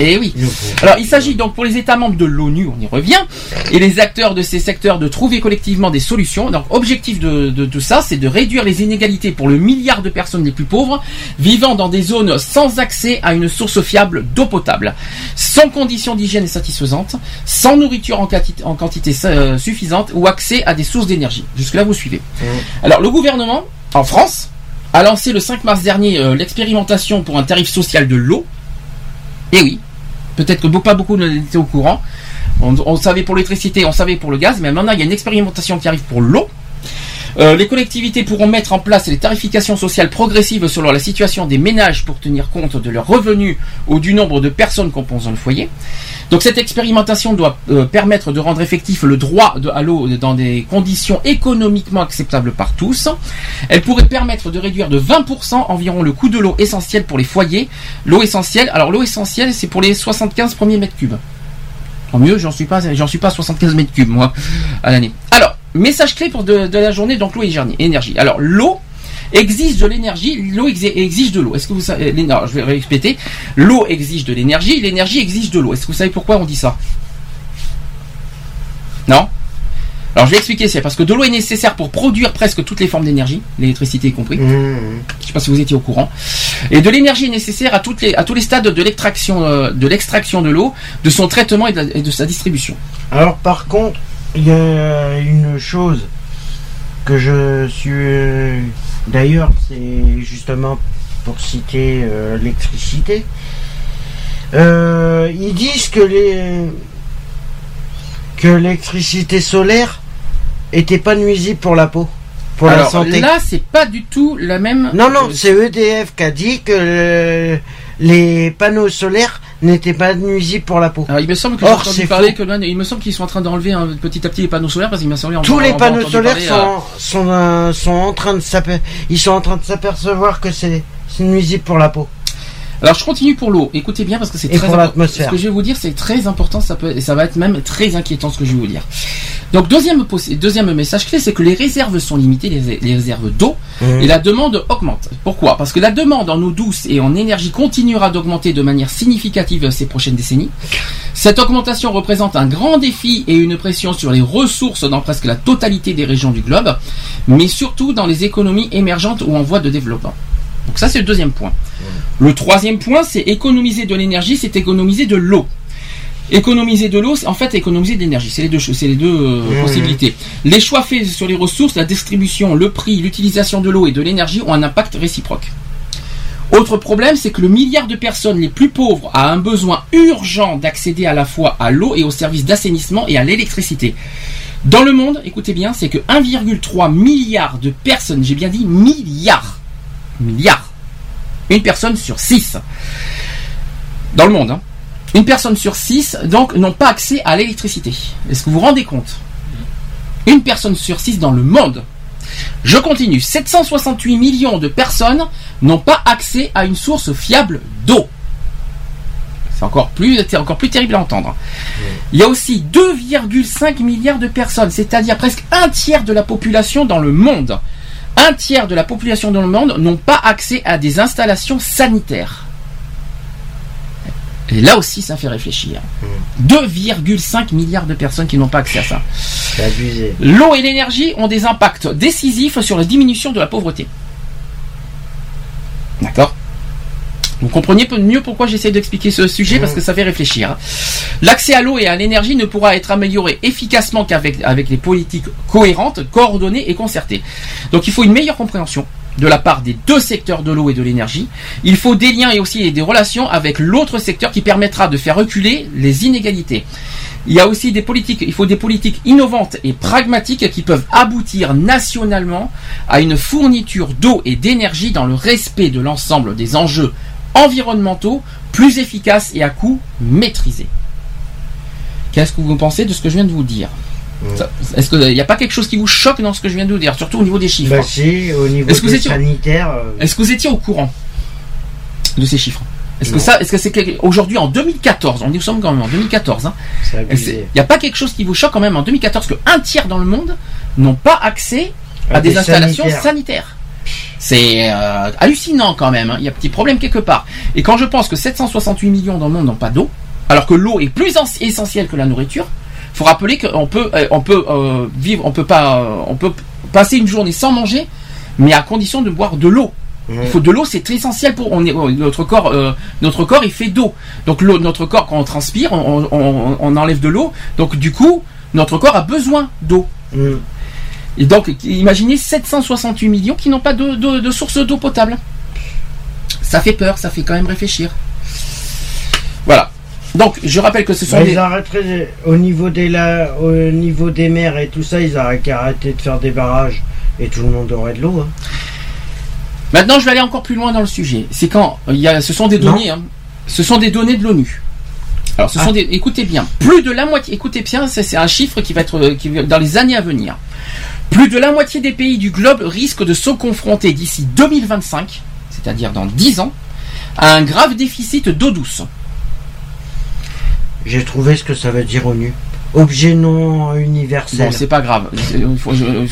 Et oui. Le pauvre. Alors, il s'agit donc pour les États membres de l'ONU, on y revient, et les acteurs de ces secteurs de trouver collectivement des solutions. Donc, objectif de, de tout ça, c'est de réduire les inégalités pour le milliard de personnes les plus pauvres vivant dans des zones sans accès à une source fiable d'eau potable, sans conditions d'hygiène satisfaisantes, sans nourriture en, quanti- en quantité euh, suffisante ou accès à des sources d'énergie. Jusque-là, vous suivez. Alors, le gouvernement, en France, a lancé le 5 mars dernier euh, l'expérimentation pour un tarif social de l'eau. Et oui, peut-être que pas beaucoup n'étaient au courant. On, on savait pour l'électricité, on savait pour le gaz, mais maintenant il y a une expérimentation qui arrive pour l'eau. Euh, les collectivités pourront mettre en place les tarifications sociales progressives selon la situation des ménages pour tenir compte de leurs revenus ou du nombre de personnes composant le foyer. Donc cette expérimentation doit euh, permettre de rendre effectif le droit à l'eau dans des conditions économiquement acceptables par tous. Elle pourrait permettre de réduire de 20% environ le coût de l'eau essentielle pour les foyers. L'eau essentielle, alors l'eau essentielle c'est pour les 75 premiers mètres cubes. Tant mieux, j'en suis pas, j'en suis pas à 75 mètres cubes moi à l'année. Alors message clé pour de, de la journée donc l'eau et énergie- énergie. Alors l'eau exige de l'énergie, l'eau ex- exige de l'eau. Est-ce que vous savez, les- non, je vais répéter. L'eau exige de l'énergie, l'énergie exige de l'eau. Est-ce que vous savez pourquoi on dit ça? Non? Alors je vais expliquer, c'est parce que de l'eau est nécessaire pour produire presque toutes les formes d'énergie, l'électricité y compris. Mmh. Je sais pas si vous étiez au courant. Et de l'énergie est nécessaire à, toutes les, à tous les stades de l'extraction euh, de l'extraction de l'eau, de son traitement et de, la- et de sa distribution. Alors par contre, il y a une chose que je suis... D'ailleurs, c'est justement pour citer euh, l'électricité. Euh, ils disent que les que l'électricité solaire était pas nuisible pour la peau, pour la santé. là, c'est pas du tout la même. Non, non, euh, c'est EDF qui a dit que euh, les panneaux solaires n'étaient pas nuisibles pour la peau. Alors, il me semble que Or, parler que il me semble qu'ils sont en train d'enlever petit à petit les panneaux solaires parce qu'il m'a semblé en- Tous les panneaux solaires euh, sont, sont, euh, sont en train de s'aper- ils sont en train de s'apercevoir que c'est c'est nuisible pour la peau. Alors je continue pour l'eau. Écoutez bien parce que c'est très important. Ce que je vais vous dire, c'est très important. Ça peut, et ça va être même très inquiétant ce que je vais vous dire. Donc deuxième deuxième message clé, c'est que les réserves sont limitées, les, les réserves d'eau, Mmh. et la demande augmente. Pourquoi? Parce que la demande en eau douce et en énergie continuera d'augmenter de manière significative ces prochaines décennies. Cette augmentation représente un grand défi et une pression sur les ressources dans presque la totalité des régions du globe, mais surtout dans les économies émergentes ou en voie de développement. Donc ça c'est le deuxième point. Le troisième point, c'est économiser de l'énergie, c'est économiser de l'eau. Économiser de l'eau, c'est en fait économiser de l'énergie. C'est les deux choses, c'est les deux euh, Mmh. possibilités. Les choix faits sur les ressources, la distribution, le prix, l'utilisation de l'eau et de l'énergie ont un impact réciproque. Autre problème, c'est que le milliard de personnes les plus pauvres a un besoin urgent d'accéder à la fois à l'eau et aux services d'assainissement et à l'électricité. Dans le monde, écoutez bien, c'est que 1,3 milliard de personnes, j'ai bien dit milliards, milliards, une personne sur six, dans le monde, hein, une personne sur six, donc, n'ont pas accès à l'électricité. Est-ce que vous vous rendez compte? Une personne sur six dans le monde. Je continue. 768 millions de personnes n'ont pas accès à une source fiable d'eau. C'est encore plus, c'est encore plus terrible à entendre. Il y a aussi 2,5 milliards de personnes, c'est-à-dire presque un tiers de la population dans le monde. Un tiers de la population dans le monde n'ont pas accès à des installations sanitaires. Et là aussi, ça fait réfléchir. 2,5 milliards de personnes qui n'ont pas accès à ça. C'est abusé. L'eau et l'énergie ont des impacts décisifs sur la diminution de la pauvreté. D'accord? Vous comprenez mieux pourquoi j'essaie d'expliquer ce sujet parce que ça fait réfléchir. L'accès à l'eau et à l'énergie ne pourra être amélioré efficacement qu'avec avec des politiques cohérentes, coordonnées et concertées. Donc il faut une meilleure compréhension de la part des deux secteurs de l'eau et de l'énergie. Il faut des liens et aussi des relations avec l'autre secteur qui permettra de faire reculer les inégalités. Il y a aussi il faut des politiques innovantes et pragmatiques qui peuvent aboutir nationalement à une fourniture d'eau et d'énergie dans le respect de l'ensemble des enjeux environnementaux plus efficaces et à coût maîtrisé. Qu'est-ce que vous pensez de ce que je viens de vous dire Ça- Est-ce qu'il n'y a pas quelque chose qui vous choque dans ce que je viens de vous dire, surtout au niveau des chiffres Bah si, au niveau Est-ce que vous étiez- euh, Est-ce que vous étiez au courant de ces chiffres Est-ce que ça, est-ce que c'est quelque- aujourd'hui en 2014, on nous sommes quand même en 2014, hein, C'est il n'y a pas quelque chose qui vous choque quand même en 2014 que un tiers dans le monde n'ont pas accès à, À des, des installations sanitaires. sanitaires. C'est euh, hallucinant quand même. hein. Il y a un petit problème quelque part. Et quand je pense que 768 millions dans le monde n'ont pas d'eau, alors que l'eau est plus en- essentielle que la nourriture, faut rappeler qu'on peut, euh, on peut euh, vivre, on peut pas, euh, on peut passer une journée sans manger, mais à condition de boire de l'eau. Il faut de l'eau, c'est très essentiel pour on est, notre corps. euh, notre corps, il fait d'eau. Donc l'eau, notre corps, quand on transpire, on, on- on enlève de l'eau. Donc du coup, notre corps a besoin d'eau. Mm. Et donc, imaginez 768 millions qui n'ont pas de, de, de source d'eau potable. Ça fait peur, ça fait quand même réfléchir. Voilà. Donc, je rappelle que ce sont Bah, des... Ils arrêteraient au niveau des la, au niveau des mers et tout ça, ils auraient qu'à arrêter de faire des barrages et tout le monde aurait de l'eau. hein. Maintenant, je vais aller encore plus loin dans le sujet. C'est quand il y a, ce sont des données, hein. ce sont des données de l'ONU. Alors, ce Ah. sont des, écoutez bien, plus de la moitié, écoutez bien, c'est un chiffre qui va être euh, qui va- dans les années à venir. Plus de la moitié des pays du globe risquent de se confronter d'ici 2025, c'est-à-dire dans 10 ans, à un grave déficit d'eau douce. J'ai trouvé ce que ça veut dire ONU. Objet non universel. Bon, c'est pas grave.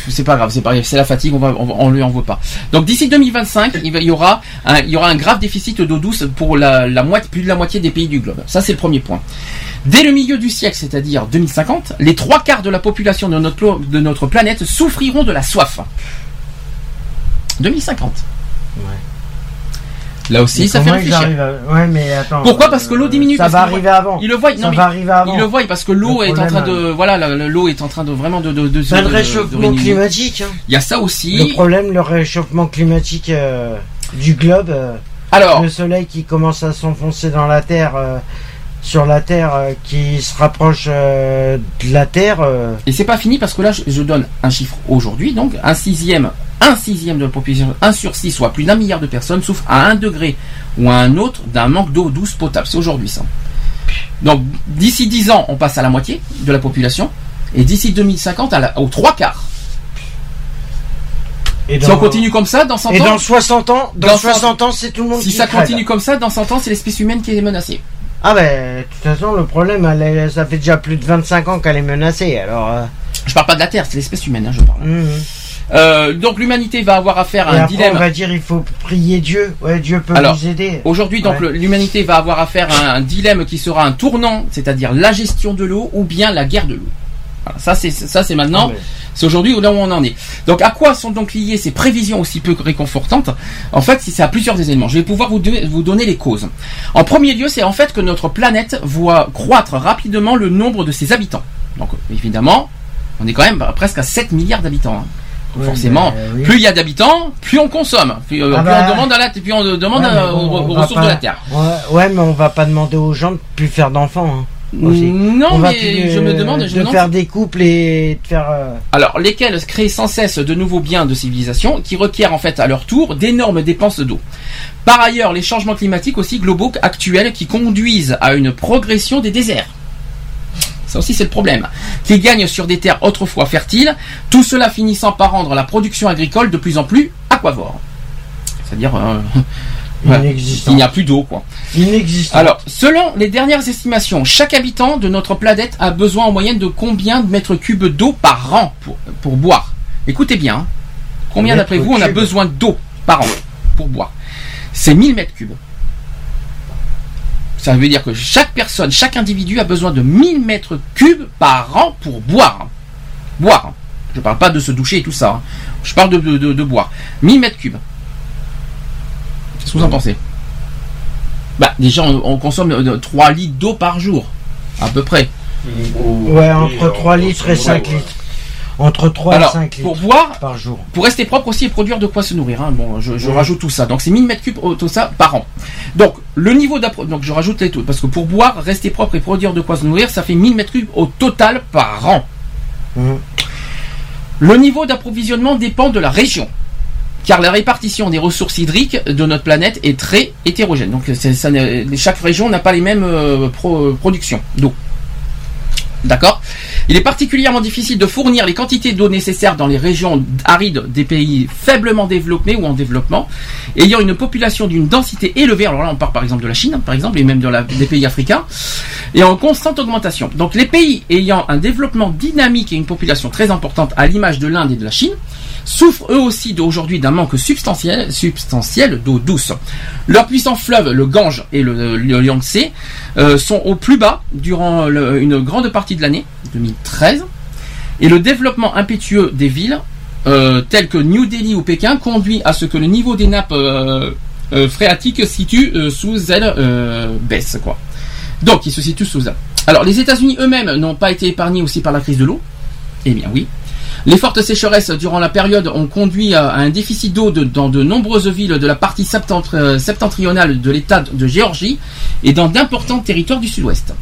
C'est pas grave. C'est pas, c'est la fatigue. On va, on, on lui en veut pas. Donc d'ici 2025, il, y aura, un, il y aura un grave déficit d'eau douce pour la, la moitié, plus de la moitié des pays du globe. Ça, c'est le premier point. Dès le milieu du siècle, c'est-à-dire 2050, les trois quarts de la population de notre, de notre planète souffriront de la soif. 2050. Ouais. Là aussi, Mais ça fait réfléchir. à- Ouais, mais attends. Pourquoi Parce que l'eau diminue, Ça parce va arriver avant. Il le voit. non, Ça mais va arriver avant. il le voit parce que l'eau Le est en train problème, de, voilà, la- la- l'eau est en train de vraiment de, de, de, de réchauffement climatique. hein. Il y a ça aussi. Le problème, le réchauffement climatique euh, du globe, euh, Alors, le soleil qui commence à s'enfoncer dans la terre, euh, sur la terre, euh, qui se rapproche euh, de la terre. euh, Et c'est pas fini parce que là, je, je donne un chiffre aujourd'hui, donc un sixième, un sixième de la population, un sur six, soit plus d'un milliard de personnes souffrent à un degré ou à un autre d'un manque d'eau douce potable. C'est aujourd'hui ça. Donc d'ici 10 ans, on passe à la moitié de la population, et d'ici 2050, à la, aux trois quarts. et Si on continue comme ça, dans 100 Et ans, dans 60 ans, dans, dans 60 ans, c'est tout le monde si qui ça crève. continue comme ça, dans 100 ans, c'est l'espèce humaine qui est menacée. Ah ben, de toute façon, le problème, elle est- ça fait déjà plus de 25 ans qu'elle est menacée. Alors, euh, Je parle pas de la Terre, c'est l'espèce humaine, hein, je parle. hum, hum. Euh, donc l'humanité va avoir affaire à Et un après, dilemme. on va dire, il faut prier Dieu. Ouais, Dieu peut Alors, nous aider. Aujourd'hui, donc, Ouais. l'humanité va avoir affaire à un dilemme qui sera un tournant, c'est-à-dire la gestion de l'eau ou bien la guerre de l'eau. Voilà, ça, c'est ça, c'est maintenant. Ah, C'est aujourd'hui là où on en est. Donc, à quoi sont donc liées ces prévisions aussi peu réconfortantes? En fait, c'est à plusieurs éléments. Je vais pouvoir vous, vous donner les causes. En premier lieu, c'est en fait que notre planète voit croître rapidement le nombre de ses habitants. Donc, évidemment, on est quand même presque à 7 milliards d'habitants. hein. Forcément, oui. plus il y a d'habitants, plus on consomme. Plus, euh, Ah plus bah. on demande à la, plus on demande Ouais, mais bon, aux, on aux va ressources pas- de la terre. Ouais, ouais, mais on va pas demander aux gens de plus faire d'enfants. hein. aussi. Non, on mais plus, je me demande, je de me demande faire des couples et de faire. euh, Alors, lesquels créent sans cesse de nouveaux biens de civilisation qui requièrent en fait à leur tour d'énormes dépenses d'eau? Par ailleurs, les changements climatiques aussi globaux actuels qui conduisent à une progression des déserts. Ça aussi c'est le problème. Qui gagnent sur des terres autrefois fertiles, tout cela finissant par rendre la production agricole de plus en plus aquavore. C'est-à-dire euh, <laughs> il n'y a plus d'eau quoi. Inexistant. Alors, selon les dernières estimations, chaque habitant de notre planète a besoin en moyenne de combien de mètres cubes d'eau par an pour, pour boire? Écoutez bien, hein. combien d'après vous on a besoin d'eau par an pour boire? C'est 1000 mètres cubes. Ça veut dire que chaque personne, chaque individu a besoin de 1000 mètres cubes par an pour boire. Boire. Je parle pas de se doucher et tout ça. hein. Je parle de, de, de- de boire. 1000 mètres cubes. Qu'est-ce que vous en pensez? Bah déjà on, on consomme euh, 3 litres d'eau par jour. À peu près. Ouais, entre 3 litres et 5 litres. Entre 3 Alors, et 5 litres pour boire, par jour. pour rester propre aussi et produire de quoi se nourrir. hein. Bon, je, je rajoute tout ça. Donc c'est 1000 mètres cubes oh, tout ça par an. Donc le niveau d'appro- donc je rajoute les taux parce que pour boire, rester propre et produire de quoi se nourrir, ça fait 1000 mètres cubes au total par an. Mhm. Le niveau d'approvisionnement dépend de la région. Car la répartition des ressources hydriques de notre planète est très hétérogène. Donc ça chaque région n'a pas les mêmes euh, pro- productions d'eau. D'accord Il est particulièrement difficile de fournir les quantités d'eau nécessaires dans les régions arides des pays faiblement développés ou en développement, ayant une population d'une densité élevée. Alors là, on parle par exemple de la Chine, par exemple, et même des pays africains, et en constante augmentation. Donc les pays ayant un développement dynamique et une population très importante, à l'image de l'Inde et de la Chine, souffrent eux aussi d'aujourd'hui d'un manque substantiel, d'eau douce. Leurs puissants fleuves, le Gange et le, le Yangtze, euh, sont au plus bas durant une grande partie de l'année 2013, et le développement impétueux des villes, euh, telles que New Delhi ou Pékin, conduit à ce que le niveau des nappes euh, euh, phréatiques se situe sous elles euh, baisse quoi. Donc, il se situe sous elles. Alors, les États-Unis eux-mêmes n'ont pas été épargnés aussi par la crise de l'eau. Eh bien oui. Les fortes sécheresses durant la période ont conduit à un déficit d'eau de- dans de nombreuses villes de la partie septentri- septentrionale de l'État de Géorgie et dans d'importants territoires du sud-ouest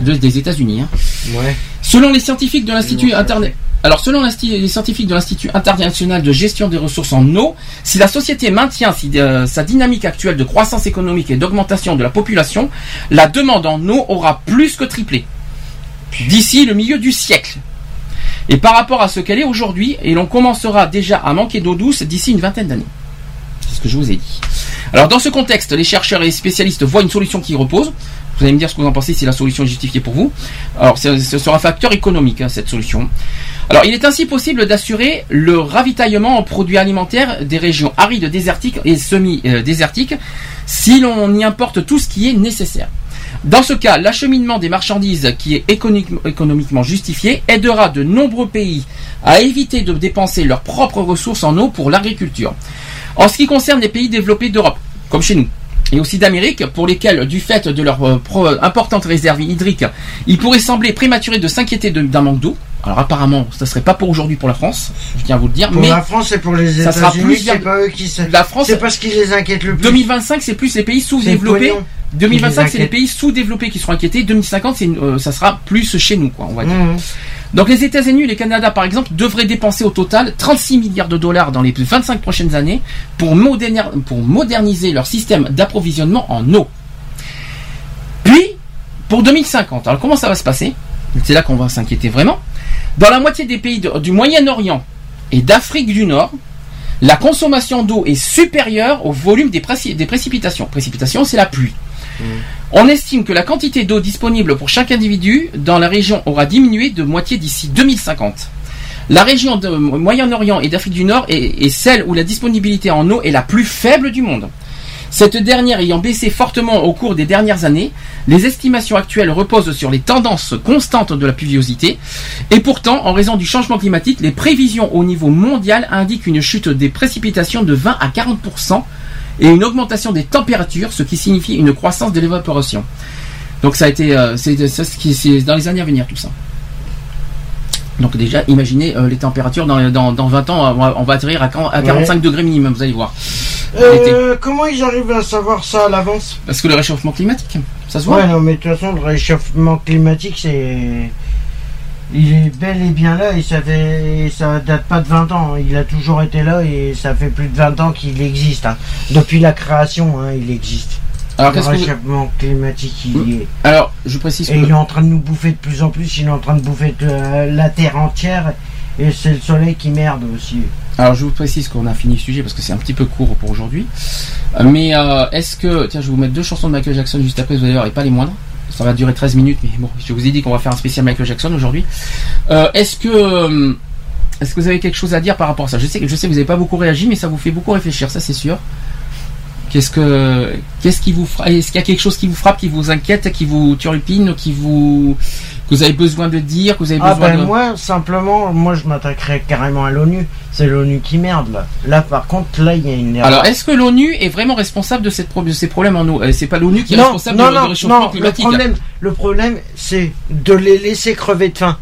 de- des États-Unis. hein. Ouais. Selon les scientifiques de l'Institut Internet. Alors, selon les scientifiques de l'Institut international de gestion des ressources en eau, si la société maintient si- euh, sa dynamique actuelle de croissance économique et d'augmentation de la population, la demande en eau aura plus que triplé d'ici le milieu du siècle. Et par rapport à ce qu'elle est aujourd'hui, et l'on commencera déjà à manquer d'eau douce d'ici une vingtaine d'années. C'est ce que je vous ai dit. Alors dans ce contexte, les chercheurs et les spécialistes voient une solution qui repose. Vous allez me dire ce que vous en pensez si la solution est justifiée pour vous. Alors ce sera un facteur économique, hein, cette solution. Alors il est ainsi possible d'assurer le ravitaillement en produits alimentaires des régions arides, désertiques et semi-désertiques si l'on y importe tout ce qui est nécessaire. Dans ce cas, l'acheminement des marchandises qui est économiquement justifié aidera de nombreux pays à éviter de dépenser leurs propres ressources en eau pour l'agriculture. En ce qui concerne les pays développés d'Europe, comme chez nous, et aussi d'Amérique, pour lesquels, du fait de leur euh, pro- importante réserve hydrique, il pourrait sembler prématuré de s'inquiéter d'un manque d'eau. Alors apparemment, ça serait pas pour aujourd'hui pour la France, je tiens à vous le dire, Pour mais la France et pour les États-Unis, c'est pas eux qui se... la France, C'est pas ce qui les inquiète le plus. 2025, c'est plus les pays sous-développés. pognon. 2025, c'est les pays sous-développés qui seront inquiétés. 2050, c'est, euh, ça sera plus chez nous, quoi, on va dire. Mhm. Donc les États-Unis le Canada, par exemple, devraient dépenser au total 36 milliards de dollars dans les 25 prochaines années pour, moderniser leur système d'approvisionnement en eau. Puis, pour 2050, alors comment ça va se passer? C'est là qu'on va s'inquiéter vraiment. Dans la moitié des pays du Moyen-Orient et d'Afrique du Nord, la consommation d'eau est supérieure au volume des, des précipitations. Précipitations, c'est la pluie. On estime que la quantité d'eau disponible pour chaque individu dans la région aura diminué de moitié d'ici 2050. La région de Moyen-Orient et d'Afrique du Nord est, est celle où la disponibilité en eau est la plus faible du monde. Cette dernière ayant baissé fortement au cours des dernières années, les estimations actuelles reposent sur les tendances constantes de la pluviosité, et pourtant, en raison du changement climatique, les prévisions au niveau mondial indiquent une chute des précipitations de 20 à 40% et une augmentation des températures, ce qui signifie une croissance de l'évaporation. Donc ça a été, euh, c'est ça, dans les années à venir tout ça. Donc déjà, imaginez euh, les températures dans, dans, dans 20 ans, on va, atterrir à, 40 à 45 degrés minimum, vous allez voir. Euh, comment ils arrivent à savoir ça à l'avance? Parce que le réchauffement climatique, ça se voit. Ouais, non, mais de toute façon, le réchauffement climatique, c'est. Il est bel et bien là et ça fait. Ça date pas de 20 ans. hein. Il a toujours été là et ça fait plus de 20 ans qu'il existe. hein. Depuis la création, hein, il existe. Alors, le qu'est-ce que vous- réchauffement climatique, il est. Alors, je précise Et que il est en train de nous bouffer de plus en plus. Il est en train de bouffer de- la Terre entière. Et c'est le soleil qui merde aussi. Alors je vous précise qu'on a fini le sujet parce que c'est un petit peu court pour aujourd'hui. Euh, Mais euh, est-ce que... Tiens, je vais vous mettre deux chansons de Michael Jackson juste après, vous allez voir, et pas les moindres. Ça va durer 13 minutes, mais bon, je vous ai dit qu'on va faire un spécial Michael Jackson aujourd'hui. Euh, est-ce que... euh, Est-ce que vous avez quelque chose à dire par rapport à ça? Je sais je sais que vous n'avez pas beaucoup réagi, mais ça vous fait beaucoup réfléchir, ça c'est sûr. Qu'est-ce que qu'est-ce qui vous frappe Est-ce qu'il y a quelque chose qui vous frappe, qui vous inquiète, qui vous turlupine, qui vous que vous avez besoin de dire, que vous avez Ah besoin ben de moi simplement moi je m'attaquerais carrément à l'ONU. C'est l'ONU qui merde là. Là par contre là il y a une erreur. Alors, est-ce que l'ONU est vraiment responsable de, cette pro- de ces problèmes en eau? Euh, C'est pas l'ONU qui est non, responsable non, du, non, réchauffement non, le climatique. problème, le problème, c'est de les laisser crever de faim.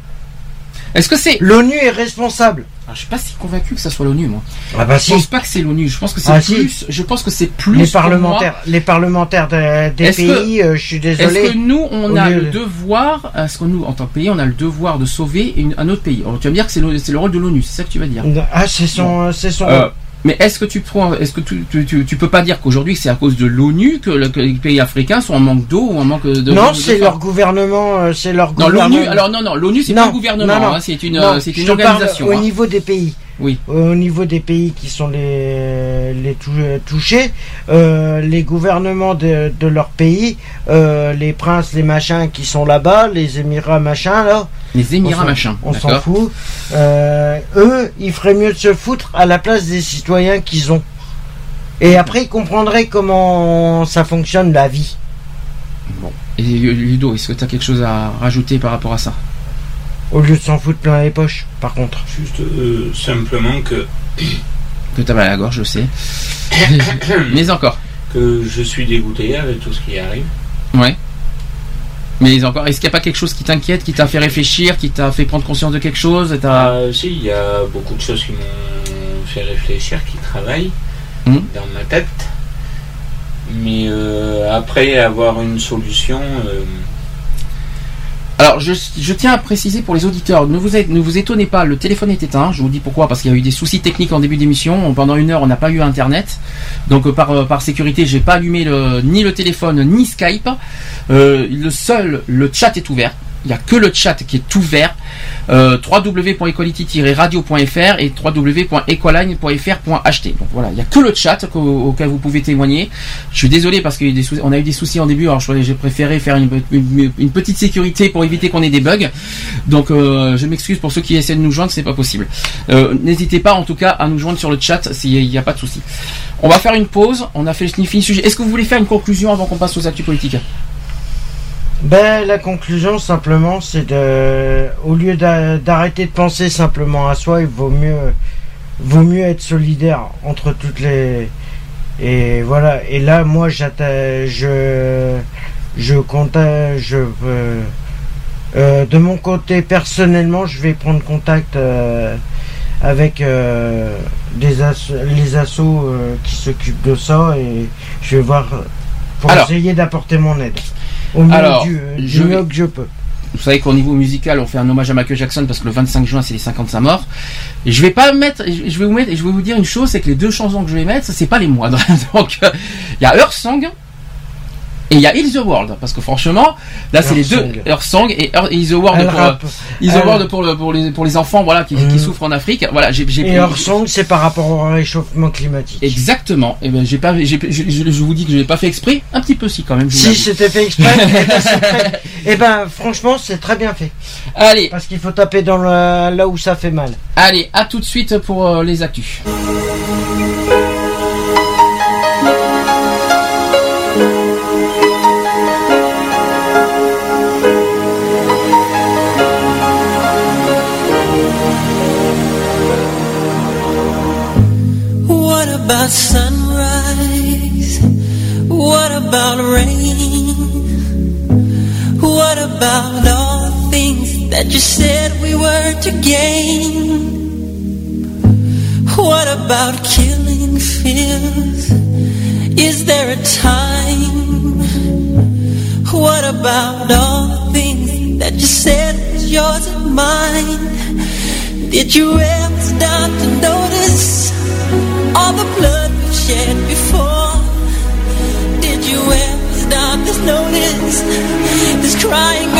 Est-ce que c'est L'ONU est responsable. Ah, Je suis pas si convaincu que ça soit l'ONU, moi. Ah bah Je pense pas que c'est l'ONU. Je pense que c'est Ah, si. plus. Je pense que c'est plus. Les parlementaires, les parlementaires de- des que- pays, euh, je suis moi. Est-ce désolé. que nous, on a le de- devoir, est-ce que nous, en tant que pays, on a le devoir de sauver une- un autre pays? Alors, Tu vas me dire que c'est le, c'est le rôle de l'ONU, c'est ça que tu vas dire Ah c'est son, c'est son. Euh, Mais est-ce que tu prends, est-ce que tu, tu, tu, tu peux pas dire qu'aujourd'hui c'est à cause de l'ONU que, le- que les pays africains sont en manque d'eau ou en manque de non, c'est leur gouvernement, euh, c'est leur Non, gouvernement. l'ONU. Alors non, non, l'ONU c'est pas un gouvernement, hein, c'est une, c'est une parle organisation. Au hein. niveau des pays. Oui. Au niveau des pays qui sont les, les tou- touchés, euh, les gouvernements de, de leur pays, euh, les princes, les machins qui sont là-bas, les émirats machins là. Les Émirats machins, On s'en fout. Euh, eux, ils feraient mieux de se foutre à la place des citoyens qu'ils ont. Et après, ils comprendraient comment ça fonctionne la vie. Bon. Et Ludo, est-ce que tu as quelque chose à rajouter par rapport à ça? Au lieu de s'en foutre plein les poches, par contre. Juste euh, simplement que, <coughs> Que t'as mal à la gorge, je sais. <coughs> Mais encore. que je suis dégoûté avec tout ce qui arrive. Ouais. Mais encore, est-ce qu'il n'y a pas quelque chose qui t'inquiète, qui t'a fait réfléchir, qui t'a fait prendre conscience de quelque chose t'as- Ah, si, il y a beaucoup de choses qui m'ont fait réfléchir, qui travaillent Mhm. dans ma tête. Mais euh, après avoir une solution, euh, Alors, je, tiens à préciser pour les auditeurs, ne vous, étonnez pas, le téléphone est éteint. Je vous dis pourquoi, parce qu'il y a eu des soucis techniques en début d'émission. Pendant une heure, on n'a pas eu Internet. Donc, euh, par, euh, par sécurité, j'ai pas allumé ni le téléphone, ni Skype. Euh, le seul, le chat est ouvert. Il n'y a que le chat qui est ouvert. Euh, www.equality-radio.fr et www.equaline.fr.ht. Donc voilà, il n'y a que le chat auquel vous pouvez témoigner. Je suis désolé parce qu'on a eu des soucis en début. Alors j'ai préféré faire une, petite sécurité pour éviter qu'on ait des bugs. Donc euh, je m'excuse pour ceux qui essaient de nous joindre, c'est pas possible. Euh, N'hésitez pas en tout cas à nous joindre sur le chat s'il n'y a pas de souci. On va faire une pause. On a fait le sujet. Est-ce que vous voulez faire une conclusion avant qu'on passe aux actus politiques? Ben, la conclusion, simplement, c'est de, au lieu d'a- d'arrêter de penser simplement à soi, il vaut mieux, vaut mieux être solidaire entre toutes les, et voilà. Et là, moi, je, je compte, je, euh, euh, de mon côté, personnellement, je vais prendre contact, euh, avec euh, des asso- les assos euh, qui s'occupent de ça et je vais voir pour Alors. essayer d'apporter mon aide au mieux Alors, du, du je vais- mieux que je peux. Vous savez qu'au niveau musical, on fait un hommage à Michael Jackson parce que le 25 juin, c'est les 50 de sa mort. Et je vais pas mettre, je je vais vous mettre, je vais vous dire une chose, c'est que les deux chansons que je vais mettre, c'est pas les moindres. <laughs> Donc, euh, il y a Earth Song et il y a Heal the World. Parce que franchement, là, c'est les deux, Earth Song. Earth et Earth- the World pour, euh, the World pour, le- pour les, pour les enfants, voilà, qui, qui Mhm. souffrent en Afrique. Voilà, j'ai, j'ai Et leur song, c'est par rapport au réchauffement climatique. Exactement. Et ben, j'ai pas, j'ai, je, vous dis que je l'ai pas fait exprès. Un petit peu si quand même. Si c'était fait exprès, eh ben, très- eh ben, franchement, c'est très bien fait. Allez, Parce qu'il faut taper dans le, là où ça fait mal. allez, à tout de suite pour euh, les actus. Said we were to gain? What about killing fears? Is there a time? What about all the things that you said was yours and mine? Did you ever stop to notice all the blood we've shed before? Did you ever stop to notice this crying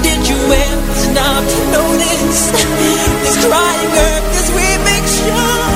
nowhere not to notice this crying earth as we make sure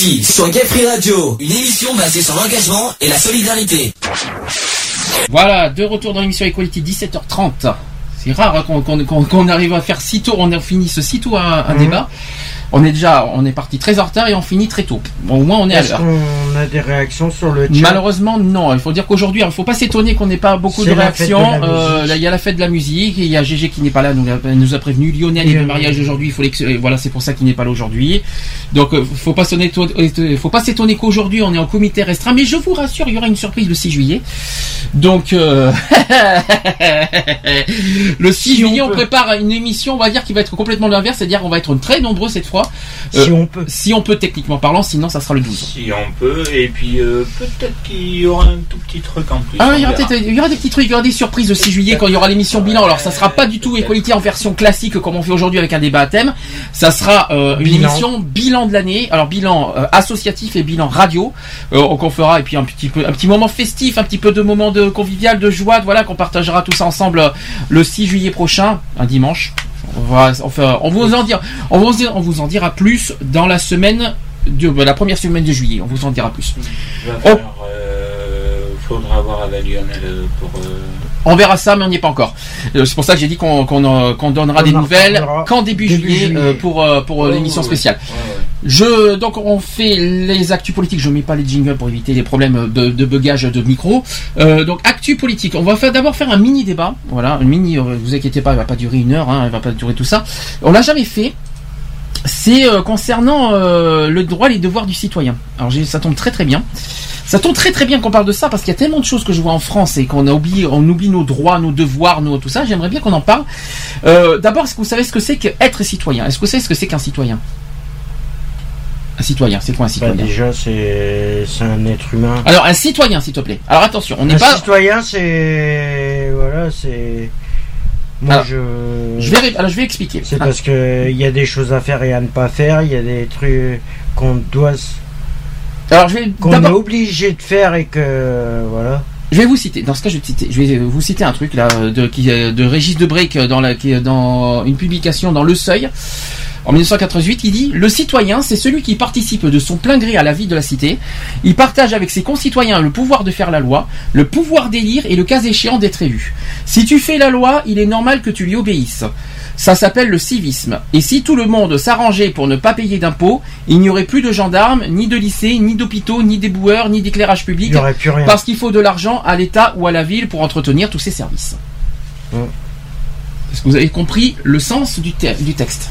Sur Gay Free Radio, une émission basée sur l'engagement et la solidarité. Voilà, de retour dans l'émission Equality 17h30. C'est rare hein, qu'on arrive à faire si tôt, on a fini ce si tôt un, un Mhm. débat. On est déjà, on est parti très en retard et on finit très tôt. Bon, au moins on est à Est-ce l'heure. Qu'on a des réactions sur le chat Malheureusement, non. Il faut dire qu'aujourd'hui, il ne faut pas s'étonner qu'on n'ait pas beaucoup de réactions. Euh, là, il y a la fête de la musique. Il y a GG qui n'est pas là, nous, a- nous a prévenu. Lionel est de mariage aujourd'hui. Il faut euh, voilà, c'est pour ça qu'il n'est pas là aujourd'hui. Donc, euh, faut pas s'étonner, euh, faut pas s'étonner qu'aujourd'hui on est en comité restreint. Mais je vous rassure, il y aura une surprise le 6 juillet. Donc, euh, <laughs> le 6 Si juillet, on on, prépare une émission, on va dire, qui va être complètement l'inverse, c'est-à-dire qu'on va être très nombreux cette fois. Euh, Si on peut. Si on peut techniquement parlant, sinon ça sera le 12. Si on peut, et puis euh, peut-être qu'il y aura un tout petit truc en plus. Ah, il y aura verra. peut-être, il y aura des petits trucs, il y aura des surprises le 6 juillet quand il y aura l'émission bilan. Alors ça sera pas du tout Equality en version classique comme on fait aujourd'hui avec un débat à thème. Ça sera euh, une Bilan. émission bilan de l'année. Alors bilan euh, associatif et bilan radio euh, qu'on fera et puis un petit peu, un petit moment festif, un petit peu de moment de convivial, de joie, voilà qu'on partagera tous ensemble le 6 juillet prochain, un dimanche. On, va, enfin, on vous en dira, on vous, on vous en dira plus dans la semaine de la première semaine de juillet. On vous en dira plus. Va Oh. faire, euh, faudra voir avec Lionel euh, pour. euh, On verra ça, mais on n'y est pas encore. Euh, C'est pour ça que j'ai dit qu'on euh, donnera On des nouvelles qu'en début, début juillet, juillet. euh, pour euh, euh, l'émission spéciale. ouais, ouais. Je donc on fait les actus politiques. Je mets pas les jingles pour éviter les problèmes de, de bugage de micro. Euh, donc actu politique. On va faire d'abord faire un mini débat. Voilà, un mini. euh, vous inquiétez pas, il va pas durer une heure. Hein, il va pas durer tout ça. On l'a jamais fait. C'est euh, concernant euh, le droit et les devoirs du citoyen. Alors ça tombe très très bien. Ça tombe très très bien qu'on parle de ça parce qu'il y a tellement de choses que je vois en France et qu'on a oublié, on oublie nos droits, nos devoirs, nos tout ça. J'aimerais bien qu'on en parle. Euh, D'abord, est-ce que vous savez ce que c'est qu'être citoyen? Est-ce que vous savez ce que c'est qu'un citoyen? Un citoyen, c'est quoi un Bah, citoyen déjà, c'est un être humain. Alors un citoyen, s'il te plaît. Alors attention, on n'est un pas. citoyen, c'est voilà, c'est. Moi, Alors, je. Je vais, alors je vais expliquer. C'est Ah, parce que il y a des choses à faire et à ne pas faire. Il y a des trucs qu'on doit, Alors je vais qu'on est obligé de faire et que voilà. je vais vous citer. Dans ce cas, je vais, te citer, je vais vous citer un truc là de qui euh, de Régis Debrec dans la qui est dans une publication dans Le Seuil. En 1988, il dit Le citoyen, c'est celui qui participe de son plein gré à la vie de la cité. Il partage avec ses concitoyens le pouvoir de faire la loi, le pouvoir d'élire et le cas échéant d'être élu. Si tu fais la loi, il est normal que tu lui obéisses. Ça s'appelle le civisme. Et si tout le monde s'arrangeait pour ne pas payer d'impôts, il n'y aurait plus de gendarmes, ni de lycées, ni d'hôpitaux, ni d'éboueurs, ni d'éclairage Il public, n'y aurait plus rien. parce qu'il faut de l'argent à l'État ou à la ville pour entretenir tous ces services. Mm. Est-ce que vous avez compris le sens du, te- du texte?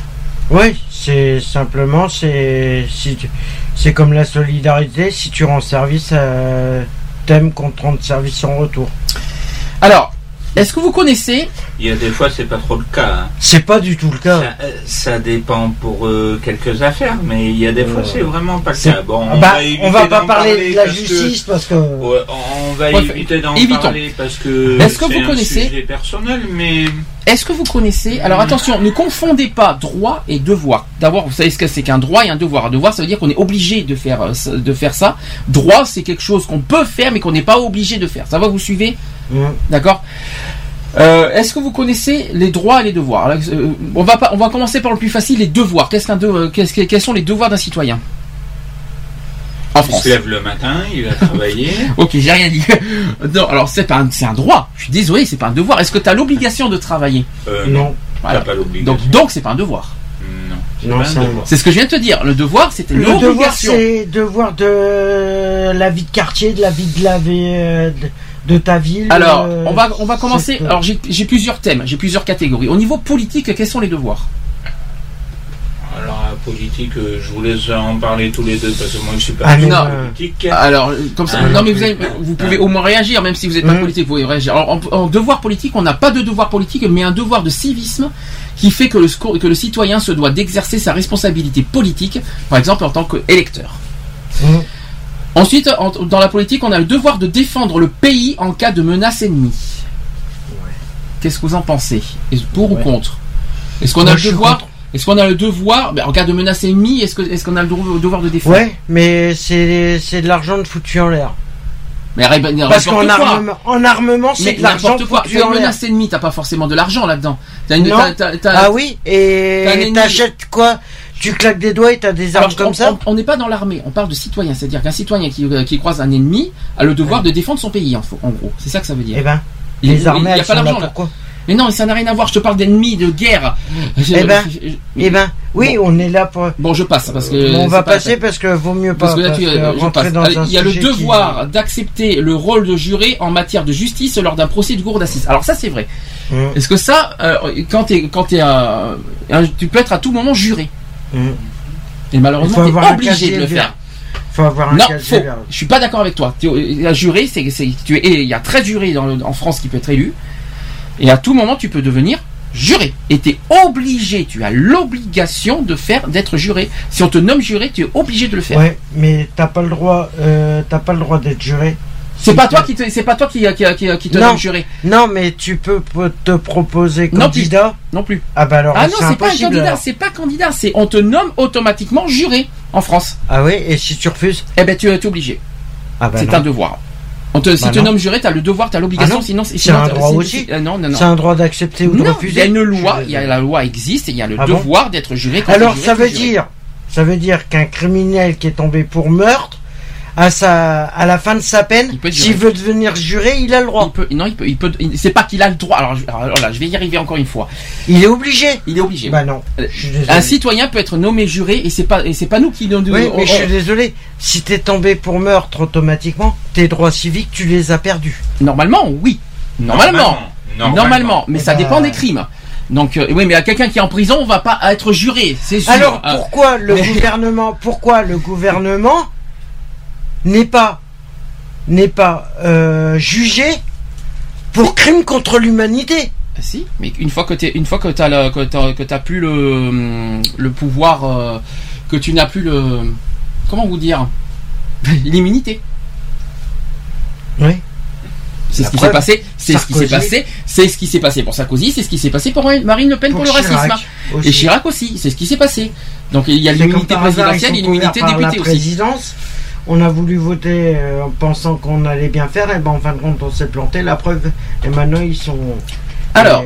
Oui, c'est simplement c'est si tu- c'est comme la solidarité. Si tu rends service, euh, t'aimes qu'on te rende service en retour. Alors, est-ce que vous connaissez? Il y a des fois, c'est pas trop le cas. hein. C'est pas du tout le cas. Ça, euh, ça dépend pour euh, quelques affaires, mais il y a des fois, Euh, c'est vraiment pas le c'est- cas. Bon, on bah, va éviter on va pas d'en parler de la parce que- justice parce que. Ouais, on va Ouais, éviter d'en évitons. parler parce que Est-ce que c'est vous un connaissez- sujet personnel, mais Est-ce que vous connaissez Alors attention, ne confondez pas droit et devoir. D'abord, vous savez ce que c'est qu'un droit et un devoir. Un devoir, ça veut dire qu'on est obligé de faire euh, ce- de faire ça. Droit, c'est quelque chose qu'on peut faire mais qu'on n'est pas obligé de faire. Ça va, vous suivez. D'accord Euh, Est-ce que vous connaissez les droits et les devoirs Alors, euh, on, va pas, on va commencer par le plus facile, les devoirs. Qu'est-ce qu'un de- qu'est-ce que- quels sont les devoirs d'un citoyen? En il se lève le matin, il va travailler. <laughs> Ok, j'ai rien dit. non, alors c'est pas un, c'est un droit. Je suis désolé, c'est pas un devoir. Est-ce que tu as l'obligation de travailler Euh, Non, Voilà. pas l'obligation. Donc donc c'est pas un devoir. Non, c'est Non, pas c'est un un- devoir. C'est ce que je viens de te dire. Le devoir, c'était le devoir l'obligation. c'est devoir de la vie de quartier, de la vie de la vie euh, de, de ta ville. Alors, euh, on va on va commencer. c'est- Alors j'ai plusieurs thèmes, j'ai plusieurs catégories. Au niveau politique, quels sont les devoirs? Alors, la politique, euh, je vous laisse en parler tous les deux parce que moi, je suis pas Ah, non. politique. Alors, comme ça, Ah, non mais vous, avez- vous pouvez au moins réagir, même si vous n'êtes pas Mm. politique, vous pouvez réagir. Alors, en, en devoir politique, on n'a pas de devoir politique, mais un devoir de civisme qui fait que le, sco- que le citoyen se doit d'exercer sa responsabilité politique, par exemple en tant qu'électeur. Mm. Ensuite, en- dans la politique, on a le devoir de défendre le pays en cas de menace ennemie. Qu'est-ce que vous en pensez? Est-ce Pour Ouais. ou contre? Est-ce qu'on a le devoir contre. Est-ce qu'on a le devoir ben, en cas de menace ennemie Est-ce qu'on a le devoir de défendre Ouais, mais c'est de l'argent de foutu en l'air. Mais arrête, Parce qu'en armement, en armement, c'est de l'argent foutu as en une l'air. menace ennemie, t'as pas forcément de l'argent là-dedans. Une, Ah oui, et t'achètes quoi? Tu claques des doigts et t'as des armes Alors, comme on- ça? On n'est pas dans l'armée, on parle de citoyen. C'est-à-dire qu'un citoyen qui, euh, qui croise un ennemi a le devoir de défendre son pays, en, en gros. C'est ça que ça veut dire. Eh ben, Il- les armées, il y a elles pas sont là. pourquoi Mais non, ça n'a rien à voir. Je te parle d'ennemis, de guerre. Eh ben, Eh ben, oui, on est là pour. Bon, je passe parce que. on c'est va pas la passer parce que vaut mieux pas Parce que là, parce tu, que euh, je rentrer passe. dans Allez, un Il y a le qui- devoir d'accepter le rôle de juré en matière de justice lors d'un procès de cour d'assises. Alors ça, c'est vrai. Hum, Est-ce que ça, euh, quand t'es, quand t'es, euh, un- tu peux être à tout moment juré. hum. Et malheureusement, avoir un obligé de le faire. Faut avoir un Non, faux. Je suis pas d'accord avec toi. Tu- Un juré, c'est, tu es, il y a 13 jurés dans le- en France qui peut être élu. Et à tout moment, tu peux devenir juré. Et tu es obligé, tu as l'obligation de faire, d'être juré. Si on te nomme juré, tu es obligé de le faire. Ouais, mais t'as pas le droit, euh, t'as pas le droit d'être juré. C'est pas toi qui te, c'est pas toi qui, qui, qui, qui te Non. nomme juré. Non, mais tu peux te proposer Non, candidat. Non plus. Ah bah alors, Ah non, c'est pas un candidat, c'est pas candidat, c'est on te nomme automatiquement juré en France. Ah oui, et si tu refuses Eh ben tu es obligé. Ah bah c'est non. un devoir. On te, si Bah tu non. nommes juré, t'as le devoir, t'as l'obligation, Ah non. sinon C'est un droit aussi. euh, non, non, non. C'est un droit d'accepter ou de Non, il refuser y a une loi, il y a la loi existe, et il y a le Ah bon devoir d'être juré. Quand Alors juré, ça veut dire, Ça veut dire qu'un criminel qui est tombé pour meurtre, à, sa, à la fin de sa peine, s'il veut devenir juré, il a le Il droit. peut, non, il peut, il peut, c'est pas qu'il a le droit. Alors, je- alors là, je vais y arriver encore une fois. Il est obligé. Il est obligé. Bah non. Euh, Je suis désolé. Un citoyen peut être nommé juré et c'est pas, et c'est pas nous qui nous. Oui, on- mais je suis désolé. Si t'es tombé pour meurtre automatiquement, tes droits civiques, tu les as perdus. Normalement, oui. Normalement. Normalement. Mais Eh ça ben- dépend des crimes. Donc, euh, oui, mais à quelqu'un qui est en prison, on va pas être juré, c'est sûr. Alors Ah, pourquoi le mais- gouvernement, pourquoi le gouvernement n'est pas n'est pas euh, jugé pour crime contre l'humanité Ah, Si, mais une fois que t'es, une fois que t'as le, que plus le, le pouvoir, euh, que tu n'as plus le, comment vous dire, <laughs> l'immunité. Oui. C'est ce qui s'est passé, c'est ce qui s'est passé, c'est ce qui s'est passé pour Sarkozy, c'est ce qui s'est passé pour Marine Le Pen pour, Pour le Chirac racisme. aussi. Et Chirac aussi, c'est ce qui s'est passé. Donc il y a l'immunité présidentielle et l'immunité députée aussi. présidence. On a voulu voter euh, en pensant qu'on allait bien faire, et ben en fin de compte on s'est planté. La preuve, et maintenant ils sont. Alors,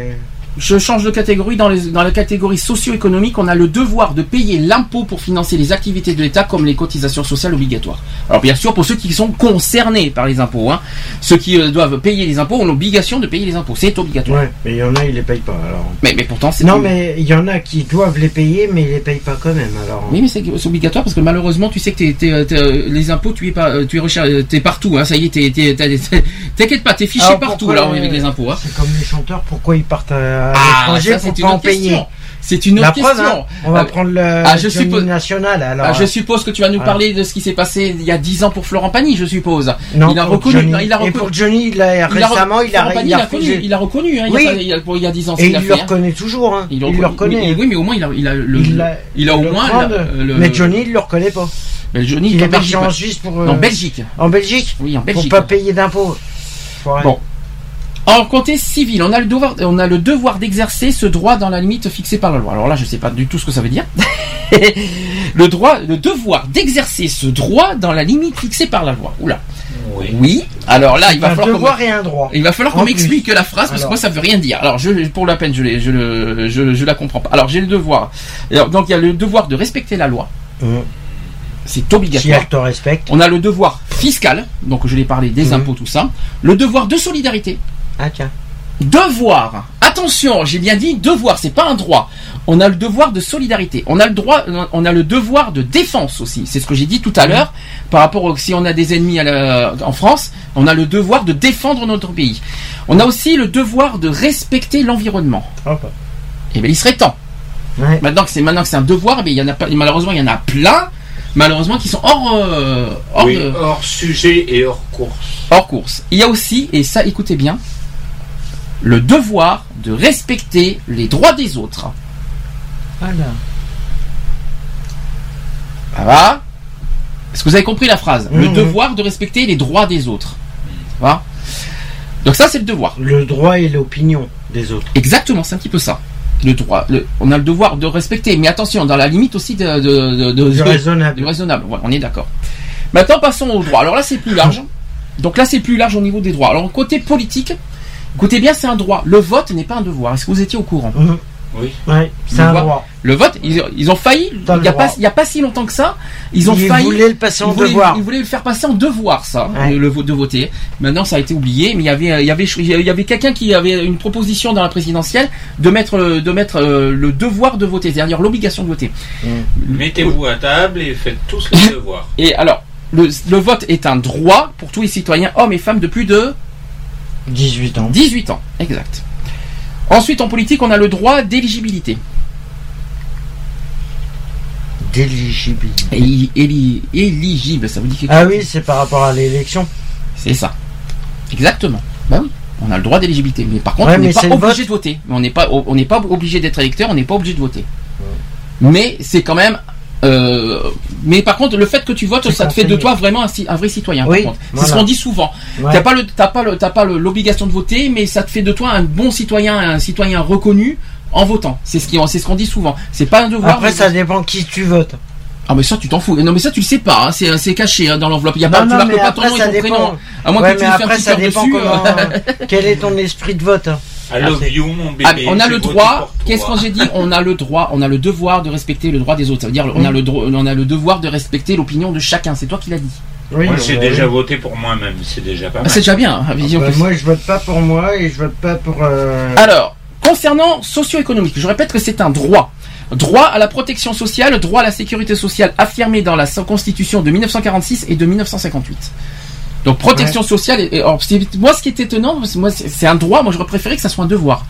Je change de catégorie. Dans, les, dans la catégorie socio-économique, on a le devoir de payer l'impôt pour financer les activités de l'État comme les cotisations sociales obligatoires. Alors bien sûr, pour ceux qui sont concernés par les impôts, hein, ceux qui euh, doivent payer les impôts ont l'obligation de payer les impôts. C'est obligatoire. ouais, mais il y en a ils les payent pas. Alors. Mais, mais pourtant, c'est Non, plus- mais il y en a qui doivent les payer, mais ils les payent pas quand même. Alors. Oui, mais c'est c'est obligatoire parce que malheureusement, tu sais que t'es- t'es- t'es, euh, les impôts, tu es pas, euh, tu es recherché, t'es partout. Hein, ça y est, t'es- t'es- t'es- t'es- t'inquiète pas, t'es fiché Alors, partout euh, avec les impôts. Hein. C'est comme les chanteurs, pourquoi ils partent à, à Ah, l'étranger ça, pour c'est pas une en autre question. payer C'est une La preuve, question. hein, on va Euh, prendre le ah, je suppose- national. Alors, Ah, je suppose que tu vas nous Ah. parler de ce qui s'est passé il y a 10 ans pour Florent Pagny, je suppose. non, il a pour reconnu, Johnny. il a Et reconnu. pour Johnny, il a, récemment, il a, il a reconnu, il a reconnu, hein, il, Oui. il y a- pour- il y a 10 ans, Et il fait. le hein. reconnaît toujours. Hein. Il, Il, le le reconna- reconnaît. mais- oui, mais au moins il a, il a le, Il a- au moins le- Mais Johnny, il le reconnaît pas. mais Johnny, Il est parti en. Suisse pour. euh, en Belgique. En Belgique Oui, en Pour Belgique. pas payer d'impôts. Bon. En côté civil, on a le devoir, on a le devoir d'exercer ce droit dans la limite fixée par la loi. Alors là, je sais pas du tout ce que ça veut dire. <laughs> le droit, le devoir d'exercer ce droit dans la limite fixée par la loi. Oula. Oui. Oui. Alors là, il va un falloir qu'on devoir et un droit. Il va falloir qu'on m'explique la phrase parce que moi ça veut rien dire. Alors je, pour la peine, je, je, le, je, je la comprends pas. Alors j'ai le devoir. Alors, donc il y a le devoir de respecter la loi. Mmh. C'est Si obligatoire. elle te respecte. On a le devoir fiscal. Donc je l'ai parlé des Mhm. impôts, tout ça. Le devoir de solidarité. Ah tiens. Devoir. Attention, j'ai bien dit devoir, c'est pas un droit. On a le devoir de solidarité. On a le droit, on a le devoir de défense aussi. C'est ce que j'ai dit tout à l'heure par rapport au, si on a des ennemis à la- en France, on a le devoir de défendre notre pays. On a aussi le devoir de respecter l'environnement. Hop. Et bien il serait temps. Ouais. Maintenant que c'est maintenant que c'est un devoir, mais il y en a pas, malheureusement il y en a plein, malheureusement qui sont hors euh, hors, Oui, de- hors sujet et hors course. hors course. Il y a aussi, et ça écoutez bien, le devoir de respecter les droits des autres. Voilà. Ça va? Est-ce que vous avez compris la phrase? Le Mhm. devoir de respecter les droits des autres. Ça va? Donc ça c'est le devoir. Le droit et l'opinion des autres. Exactement, c'est un petit peu ça. Le droit, le- on a le devoir de respecter, mais attention, dans la limite aussi de, de, de- de- Du de- raisonnable. du raisonnable. Ouais, on est d'accord. Maintenant, passons au droit. Alors là, c'est plus large. Donc là, c'est plus large au niveau des droits. Alors côté politique, écoutez bien, c'est un droit. Le vote n'est pas un devoir. Est-ce que vous étiez au courant Mhm. Oui. Ouais, c'est Le un droit. Le vote, ils, ils ont failli. Il n'y a, pas- droit. il y a pas si longtemps que ça. Ils ont Ils failli. voulaient le passer en ils voulaient, devoir. ils voulaient le faire passer en devoir, ça, Ouais. le, le vote de voter. Maintenant, ça a été oublié, mais il y avait, il y avait, il y avait quelqu'un qui avait une proposition dans la présidentielle de mettre, le- de mettre euh, le devoir de voter, c'est-à-dire l'obligation de voter. Mettez-vous à table et faites tous les <laughs> devoirs. Et alors, le, le vote est un droit pour tous les citoyens, hommes et femmes de plus de 18 ans. 18 ans, exact. Ensuite, en politique, on a le droit d'éligibilité. D'éligibilité. Éli- éli- éligible, ça vous dit quelque Ah chose oui, c'est par rapport à l'élection. C'est ça. Exactement. Bah oui. On a le droit d'éligibilité. Mais par contre, Ouais, on n'est pas obligé de voter. On n'est pas, on n'est pas obligé d'être électeur, on n'est pas obligé de voter. Mais c'est quand même. Euh, mais par contre, le fait que tu votes, ça te fait de toi vraiment un, vrai citoyen. Oui, par contre. C'est ce qu'on dit souvent. Ouais. T'as pas le, t'as pas le, t'as pas le- l'obligation de voter, mais ça te fait de toi un bon citoyen, un citoyen reconnu en votant. C'est ce qui, c'est ce qu'on dit souvent. C'est pas un devoir. Après, ça dépend qui tu votes. Ah mais ça tu t'en fous. Non mais ça tu le sais pas. hein. C'est, c'est caché hein, dans l'enveloppe. Il y a Non, pas, tu non, marques mais pas après, ton nom et ça ton dépend. prénom. À moins Ouais, que tu après, petit ça dépend dessus. comment. euh. Quel est ton esprit de vote I love you, mon bébé. Ah, on a le droit. Qu'est-ce que j'ai dit On a le droit, on a le devoir de respecter le droit des autres. Ça veut dire, on a le droit, on a le devoir de respecter l'opinion de chacun. C'est toi qui l'as dit. Oui, Moi, bah, j'ai oui. déjà voté pour moi-même, c'est déjà pas Ah, mal. c'est déjà bien. hein, disons Bah, que- moi, je vote pas pour moi et je vote pas pour. euh, Alors, concernant socio-économique, je répète que c'est un droit. Droit à la protection sociale, droit à la sécurité sociale affirmé dans la Constitution de 1946 et de 1958. Donc protection sociale, et, moi ce qui est étonnant, c'est- moi c'est c'est un droit, moi j'aurais préféré que ça soit un devoir.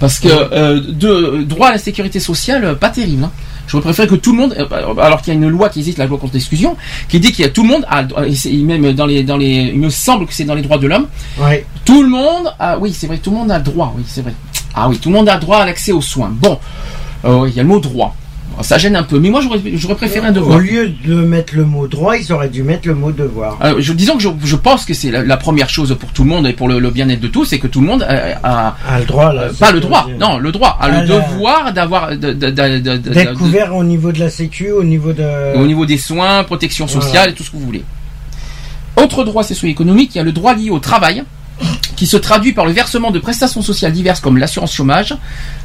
Parce que euh, de, droit à la sécurité sociale, euh, pas terrible. Hein. J'aurais préféré que tout le monde, euh, alors qu'il y a une loi qui existe, la loi contre l'exclusion, qui dit qu'il y a tout le monde, a, même dans les, dans les, il me semble que c'est dans les droits de l'homme, Ouais. tout le monde a, oui, c'est vrai, tout le monde a le droit, oui, c'est vrai. Ah oui, tout le monde a le droit à l'accès aux soins. Bon, euh, il y a le mot droit. Ça gêne un peu, mais moi j'aurais, préféré un devoir. Au lieu de mettre le mot droit, ils auraient dû mettre le mot devoir. Euh, je, disons que je, je pense que c'est la, la première chose pour tout le monde et pour le, le bien-être de tous, c'est que tout le monde a, a- Ah, le droit, là. euh, c'est pas le droit, non, le droit, a Ah, le là. devoir d'avoir, D'être couvert au niveau de la sécu, au niveau de. au niveau des soins, protection sociale Voilà. et tout ce que vous voulez. Autre droit socio-économique, il y a le droit lié au travail, qui se traduit par le versement de prestations sociales diverses comme l'assurance chômage,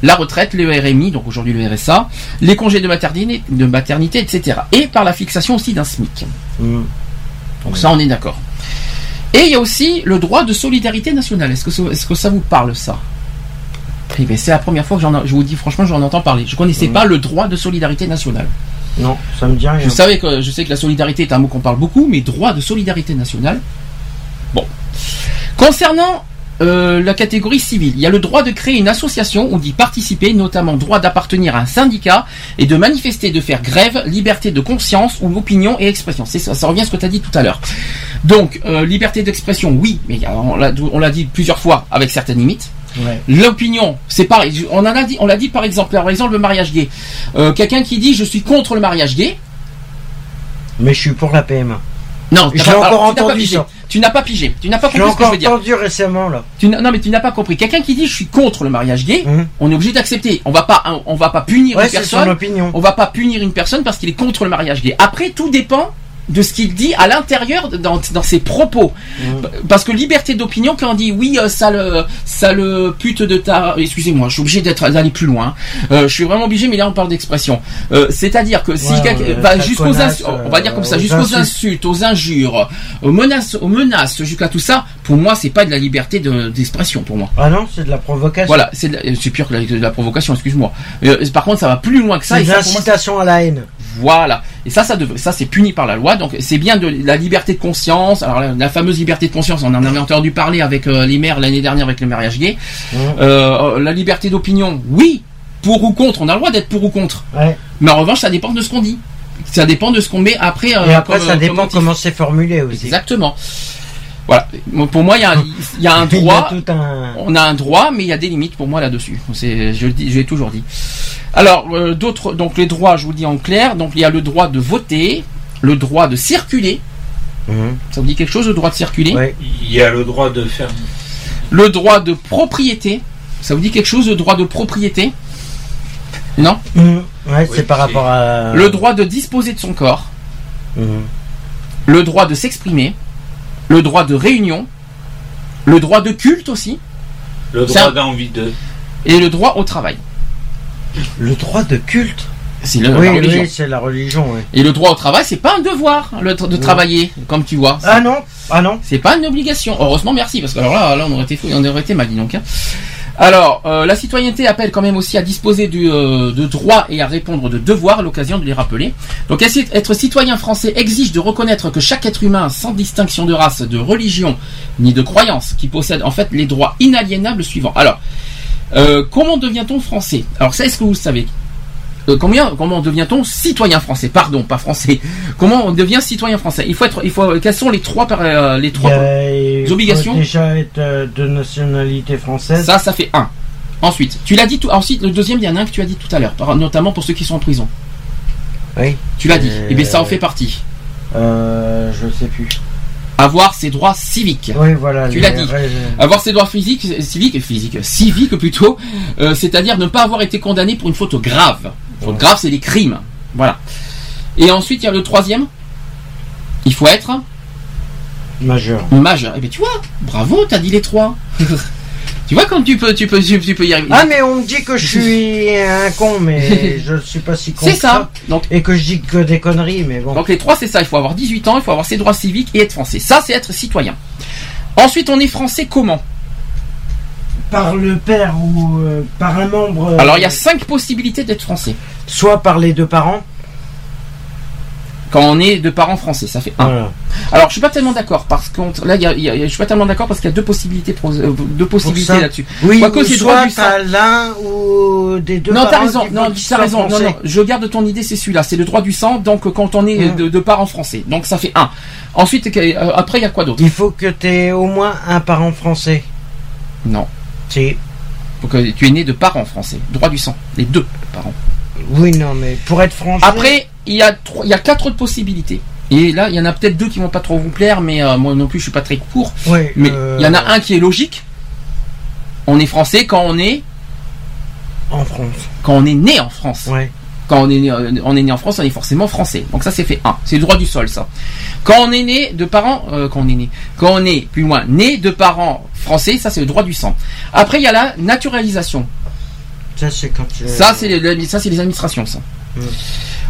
la retraite, le RMI, donc aujourd'hui le RSA, les congés de maternité, de maternité, etc. Et par la fixation aussi d'un SMIC. Mm. Donc ça, on est d'accord. Et il y a aussi le droit de solidarité nationale. Est-ce que, ça- est-ce que ça vous parle, ça? Eh ben, C'est la première fois que j'en, je vous dis franchement, j'en entends parler. Je connaissais Mm. pas le droit de solidarité nationale. Non, ça me dit rien. Je savais que je sais que la solidarité est un mot qu'on parle beaucoup, mais droit de solidarité nationale. Bon. Concernant euh, la catégorie civile, il y a le droit de créer une association ou d'y participer, notamment droit d'appartenir à un syndicat et de manifester, de faire grève, liberté de conscience ou opinion et expression. C'est ça, ça revient à ce que tu as dit tout à l'heure. Donc, euh, liberté d'expression, oui, mais on l'a on l'a dit plusieurs fois avec certaines limites. Ouais. L'opinion, c'est pareil. On en a dit, on l'a dit par exemple, par exemple le mariage gay. Euh, Quelqu'un qui dit je suis contre le mariage gay, Mais je suis pour la PMA. Non, Je t'as l'ai pas- encore alors, tu n'as pas entendu, ça. Tu n'as pas pigé. Tu n'as pas compris ce que je veux dire. entendu récemment, là. Tu non, mais tu n'as pas compris. Quelqu'un qui dit je suis contre le mariage gay, Mhm. on est obligé d'accepter. On va pas, on va pas punir Ouais, une son personne. opinion. On va pas punir une personne parce qu'il est contre le mariage gay. Après, tout dépend de ce qu'il dit à l'intérieur dans, dans ses propos. Mhm. Parce que liberté d'opinion, quand on dit oui, euh, ça le, ça le pute de ta, excusez-moi, je suis obligé d'être d'aller plus loin. Euh, je suis vraiment obligé, mais là on parle d'expression. Euh, C'est-à-dire que si Ouais, jusqu'aux on va dire comme ça, euh, aux jusqu'aux insultes. aux injures, aux menaces, aux menaces, jusqu'à tout ça, pour moi c'est pas de la liberté de- d'expression pour moi. Ah non, c'est de la provocation. Voilà, c'est de la- c'est pire que la, de la provocation, excuse-moi. Euh, par contre, ça va plus loin que ça. C'est l'incitation à la haine. Voilà. Et ça, ça, devrait- ça c'est puni par la loi. Donc c'est bien de la liberté de conscience. Alors la, la fameuse liberté de conscience, on en avait entendu parler avec euh, les maires l'année dernière avec le mariage gay. Euh, la liberté d'opinion, oui. Pour ou contre, on a le droit d'être pour ou contre. Ouais. Mais en revanche, ça dépend de ce qu'on dit. Ça dépend de ce qu'on met après. euh, Et après, comme, ça dépend comment c'est formulé aussi. Exactement. Voilà. Pour moi, il y a, un- il y a un <laughs> Il y a droit. tout un. On a un droit, mais il y a des limites pour moi là-dessus. C'est, je le dis, je l'ai toujours dit. Alors, euh, d'autres, donc les droits, je vous le dis en clair. Donc, il y a le droit de voter, le droit de circuler. Mhm. Ça vous dit quelque chose, le droit de circuler Ouais. Il y a le droit de faire. Le droit de propriété. Ça vous dit quelque chose, le droit de propriété? Non? Mhm. Ouais, c'est par rapport à. Le droit de disposer de son corps. Mhm. Le droit de s'exprimer. Le droit de réunion. Le droit de culte aussi. Le Ça- droit d'envie de. Et le droit au travail. Le droit de culte. C'est oui, la religion. oui, c'est la religion. Et le droit au travail, c'est pas un devoir le de travailler, comme tu vois. Ah non, ah non. C'est pas une obligation. Heureusement, merci, parce que alors là, là on aurait été fou, on aurait été mal, dis donc. hein. Alors, euh, la citoyenneté appelle quand même aussi à disposer du, euh, de droits et à répondre de devoirs l'occasion de les rappeler. Donc, être citoyen français exige de reconnaître que chaque être humain, sans distinction de race, de religion ni de croyance, qui possède en fait les droits inaliénables suivants. Alors, euh, comment devient-on français? Alors, ça, est-ce que vous le savez? Euh, combien, comment devient-on citoyen français? Pardon, pas français. <laughs> Comment on devient citoyen français? Il faut être, il faut. Quels sont les trois, par- euh, les trois y a- il faut obligations? déjà être euh, de nationalité française. Ça, ça fait un. Ensuite, tu l'as dit tout. Ensuite, le deuxième, il y en a un que tu as dit tout à l'heure, notamment pour ceux qui sont en prison. Oui. Tu l'as dit. Euh, Et bien, ça en fait partie. Euh, je sais plus. Avoir ses droits civiques. Oui, voilà. Tu l'as dit. Avoir ses droits physiques, civiques, physiques, civiques plutôt, euh, c'est-à-dire ne pas avoir été condamné pour une faute grave. Faute grave, c'est les crimes. Voilà. Et ensuite, il y a le troisième. Il faut être Majeur. majeur. Et bien, tu vois, bravo, t'as dit les trois. <laughs> tu vois quand tu peux, tu peux, tu, tu peux y arriver. Ah, mais on me dit que je suis un con, mais <laughs> je ne suis pas si con. c'est ça. Donc, Et que je dis que des conneries, mais bon. donc les trois, c'est ça. Il faut avoir 18 ans, il faut avoir ses droits civiques et être français. Ça, c'est être citoyen. Ensuite, on est français comment? Par le père ou euh, par un membre. euh, Alors, il y a cinq possibilités d'être français. Soit par les deux parents. Quand on est de parents français, ça fait un. Voilà. Alors, je suis pas tellement d'accord parce que là, il y a, il y a- je suis pas tellement d'accord parce qu'il y a deux possibilités, pro- euh, deux possibilités là-dessus. Oui, c'est droit soit du sang. t'as l'un ou des deux non, t'as raison. Non, t'as raison. Non, non. Je garde ton idée, c'est celui-là. C'est le droit du sang. Donc, quand on est Mm. de, de parents français, donc ça fait un. Ensuite, après, il y a quoi d'autre? Il faut que t'aies au moins un parent français. Non. Si. Donc, tu es né de parents français. Droit du sang. Les deux parents. Oui, non, mais pour être français. Après, il y a trois, il y a quatre autres possibilités. Et là, il y en a peut-être deux qui vont pas trop vous plaire, mais euh, moi non plus, je suis pas très court. Ouais, Mais euh, il y en a un qui est logique. On est français quand on est En France. quand on est né en France. Ouais. Quand on est, né, on est né en France, on est forcément français. Donc ça, c'est fait un. C'est le droit du sol, ça. Quand on est né de parents, euh, quand on est né, quand on est plus loin, né de parents français, ça c'est le droit du sang. Après, il y a la naturalisation. Ça, c'est quand tu. Ça, c'est les, ça, c'est les administrations, ça. Mm.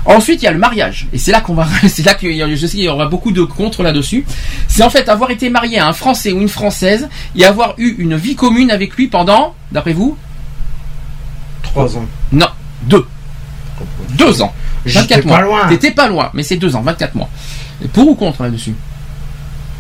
Ensuite, il y a le mariage. Et c'est là qu'on va, <laughs> c'est là que je sais qu'il y aura beaucoup de contre là-dessus. C'est en fait avoir été marié à un Français ou une Française et avoir eu une vie commune avec lui pendant, d'après vous, Trois ans. non, deux. Deux ans. J'étais 24 mois. pas loin. T'étais pas loin, mais c'est deux ans, 24 mois. Et pour ou contre là-dessus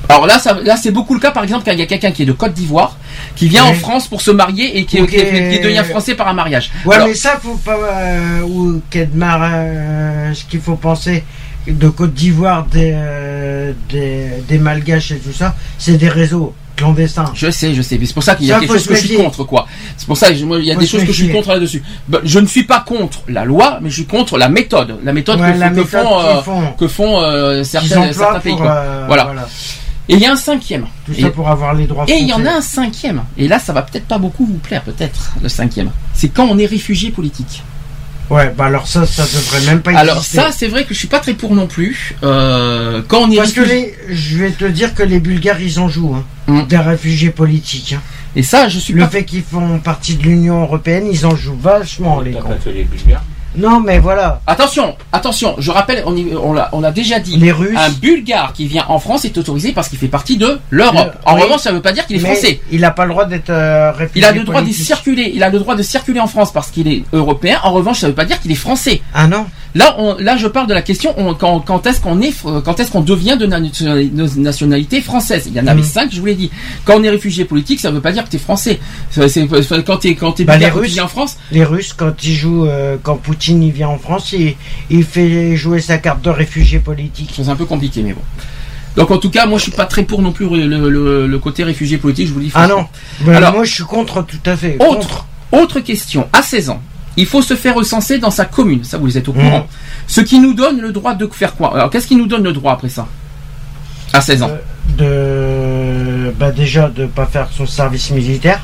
Alors là, ça, là c'est beaucoup le cas, par exemple, quand il y a quelqu'un qui est de Côte d'Ivoire, qui vient Oui. en France pour se marier et qui, Ou qui, qui est- qui devient français par un mariage. Ouais, Alors, mais ça, faut pas. Euh, ou Kedmar, euh, ce qu'il faut penser de Côte d'Ivoire, des, euh, des, des Malgaches et tout ça, c'est des réseaux clandestins. Je sais, je sais, c'est pour ça qu'il y a Ça, quelque chose se que je suis contre, quoi. C'est pour ça que je- moi, il y a Faut des se choses que je suis contre là-dessus. Ben, je ne suis pas contre la loi, mais je suis contre la méthode, la méthode Ouais, que, la que méthode font, euh, qu'ils font. que font euh, Qu'ils certains, pays. quoi. euh, Voilà. voilà. Et il y a un cinquième. Tout Et- ça pour avoir les droits Et il y en a un cinquième. Et là, ça va peut-être pas beaucoup vous plaire, peut-être, le cinquième. C'est quand on est réfugié politique. Ouais, bah alors ça, ça devrait même pas Alors exister. ça, c'est vrai que je suis pas très pour non plus. Euh, quand on est Parce que les, je vais te dire que les Bulgares, ils en jouent, hein, Mm. des réfugiés politiques. hein. Et ça, je suis Le pas... fait qu'ils font partie de l'Union Européenne, ils en jouent vachement, les pas fait les Bulgares Non, mais voilà, Attention, attention, je rappelle, on, y- on l'a on l'a déjà dit. les Russes. Un Bulgare qui vient en France est autorisé parce qu'il fait partie de l'Europe. Le- En oui. revanche, ça ne veut pas dire qu'il est mais français. Il n'a pas le droit d'être euh, réfugié Il a le droit de circuler. Il a le droit de circuler en France parce qu'il est européen. En revanche, ça ne veut pas dire qu'il est français. Ah non Là, on, là, je parle de la question on- quand, quand est-ce qu'on est, euh, quand est-ce qu'on devient de na- de nationalité française? Il y en avait Mhm. cinq, je vous l'ai dit. Quand on est réfugié politique, ça ne veut pas dire que tu es français. C'est, quand tu es quand t'es Bah, les Russes- en France, Les Russes, quand ils jouent, euh, quand Poutine il vient en France, il, il fait jouer sa carte de réfugié politique. c'est un peu compliqué, mais bon. Donc en tout cas, moi je suis pas très pour non plus le, le- le côté réfugié politique, je vous le dis. Ah non Alors- Moi je suis contre tout à fait. Autre, autre question. À 16 ans, il faut se faire recenser dans sa commune. Ça, vous êtes au Mhm. courant. Ce qui nous donne le droit de faire quoi? Alors, qu'est-ce qui nous donne le droit après ça? À 16 ans. Euh, de bah déjà de pas faire son service militaire.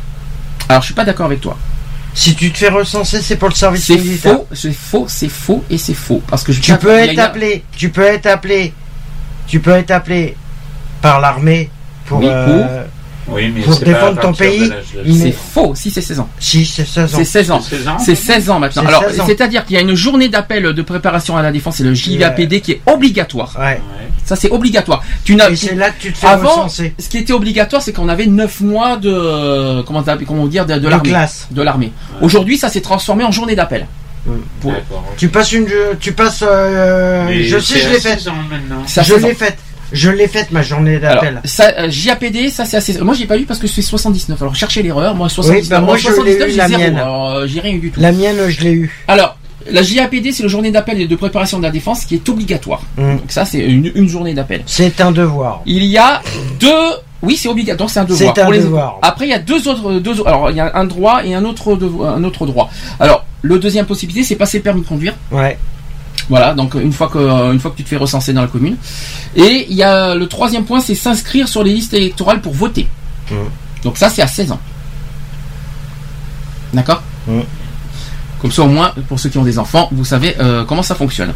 Alors, je suis pas d'accord avec toi. Si tu te fais recenser, c'est pour le service C'est militaire. faux, c'est faux, c'est faux et c'est faux. Parce que je Tu peux a être appelé, tu peux être appelé, tu peux être appelé par l'armée pour, Oui, euh, Oui, mais Pour défendre ton pays, C'est faux, si c'est 16 ans. si c'est 16 ans. C'est 16 ans. C'est 16 ans C'est 16 ans maintenant. C'est Alors, 16 ans. c'est-à-dire qu'il y a une journée d'appel de préparation à la défense, c'est le JVAPD qui est obligatoire. Ouais. Ça, c'est obligatoire. Tu n'as Et c'est là que tu te fais Avant, recenser. ce qui était obligatoire, c'est qu'on avait 9 mois de comment, t'appelles- comment dire de, l'armée. classe. De l'armée. Ouais. Aujourd'hui, ça s'est transformé en journée d'appel. Pour- D'accord. Tu passes une, tu passes, euh, je sais, je l'ai faite. 16 ans maintenant. C'est à Je 16 ans. l'ai faite. Je l'ai faite ma journée d'appel. ça, euh, JAPD, ça c'est assez. Moi, j'ai pas eu parce que c'est 79. Alors, cherchez l'erreur. Moi, 79. bah, moi, en je l'ai 79, eu, j'ai la zéro. mienne. Alors, euh, j'ai rien eu du tout. La mienne, je l'ai eu. Alors, la JAPD, c'est le journée d'appel et de préparation de la défense qui est obligatoire. Mm. Donc ça, c'est une, une journée d'appel. C'est un devoir. Il y a deux. Oui, c'est obligatoire. C'est un devoir. C'est un les- devoir. Après, il y a deux autres, deux. Alors, il y a un droit et un autre, devo- un autre droit. Alors, le deuxième possibilité, c'est passer le permis de conduire. Ouais. Voilà, donc une fois que une fois que tu te fais recenser dans la commune. Et il y a le troisième point, c'est s'inscrire sur les listes électorales pour voter. Mhm. Donc ça, c'est à 16 ans. D'accord? Mhm. Comme ça, au moins, pour ceux qui ont des enfants, vous savez euh, comment ça fonctionne.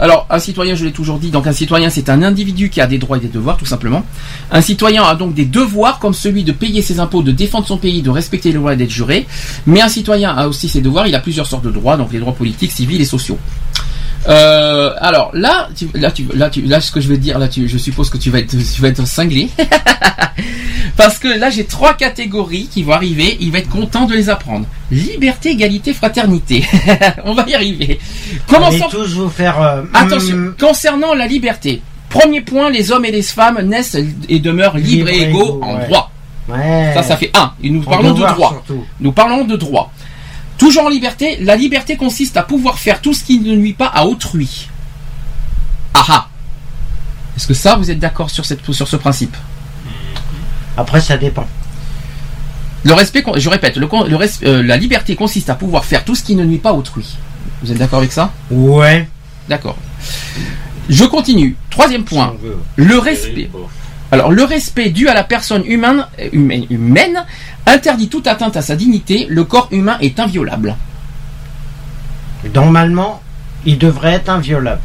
Alors, un citoyen, je l'ai toujours dit, donc un citoyen, c'est un individu qui a des droits et des devoirs, tout simplement. Un citoyen a donc des devoirs comme celui de payer ses impôts, de défendre son pays, de respecter les lois et d'être juré. Mais un citoyen a aussi ses devoirs, il a plusieurs sortes de droits, donc les droits politiques, civils et sociaux. Euh, alors là, tu, là, tu, là, tu, là, ce que je vais dire, là, tu, je suppose que tu vas être, tu vas être cinglé, <laughs> parce que là, j'ai trois catégories qui vont arriver. Il va être content de les apprendre. Liberté, égalité, fraternité. <laughs> On va y arriver. Commençons. tous vous faire. euh, Attention, hum, concernant la liberté. Premier point, les hommes et les femmes naissent et demeurent libres Libres et égaux égaux, en ouais. droit. Ouais. Ça, ça fait un. Et nous parlons de droit. surtout. Nous parlons de droit. Toujours en liberté, la liberté consiste à pouvoir faire tout ce qui ne nuit pas à autrui. Ah ah. Est-ce que ça, vous êtes d'accord sur, cette, sur ce principe? Après, ça dépend. Le respect, je répète, le, con- le res- euh, la liberté consiste à pouvoir faire tout ce qui ne nuit pas à autrui. Vous êtes d'accord avec ça? Ouais. D'accord. Je continue. Troisième point. Le respect. Alors, le respect dû à la personne humaine, humaine, humaine interdit toute atteinte à sa dignité. Le corps humain est inviolable. Normalement, il devrait être inviolable.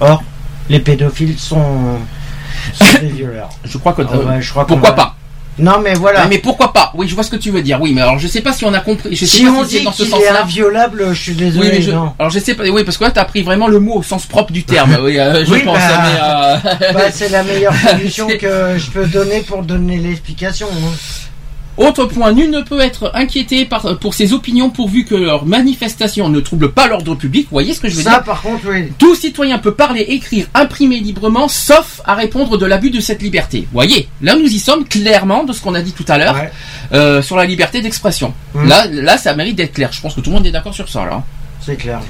Or, les pédophiles sont, sont <laughs> des violeurs. Je crois que. Ah ouais, je crois qu'on pourquoi va- pas? Non, mais voilà. Mais pourquoi pas? Oui, je vois ce que tu veux dire. Oui, mais alors je sais pas si on a compris. Je sais si pas on si dit dans ce qu'il est sens-là. inviolable, je suis Oui, désolé. mais je, non. alors je sais pas. Oui, parce que là, t'as pris vraiment le mot au sens propre du terme. <laughs> Oui, euh, je Oui, pense. bah, mais, euh, Bah, c'est la meilleure <laughs> solution que je peux donner pour donner l'explication. hein. Autre point, nul ne peut être inquiété par, pour ses opinions pourvu que leur manifestation ne trouble pas l'ordre public. Vous voyez ce que je veux Ça, dire par contre, oui. Tout citoyen peut parler, écrire, imprimer librement, sauf à répondre de l'abus de cette liberté. Vous voyez, là nous y sommes clairement de ce qu'on a dit tout à l'heure Ouais. euh, sur la liberté d'expression. Mhm. Là, là, ça mérite d'être clair. Je pense que tout le monde est d'accord sur ça. Là. hein. C'est clair.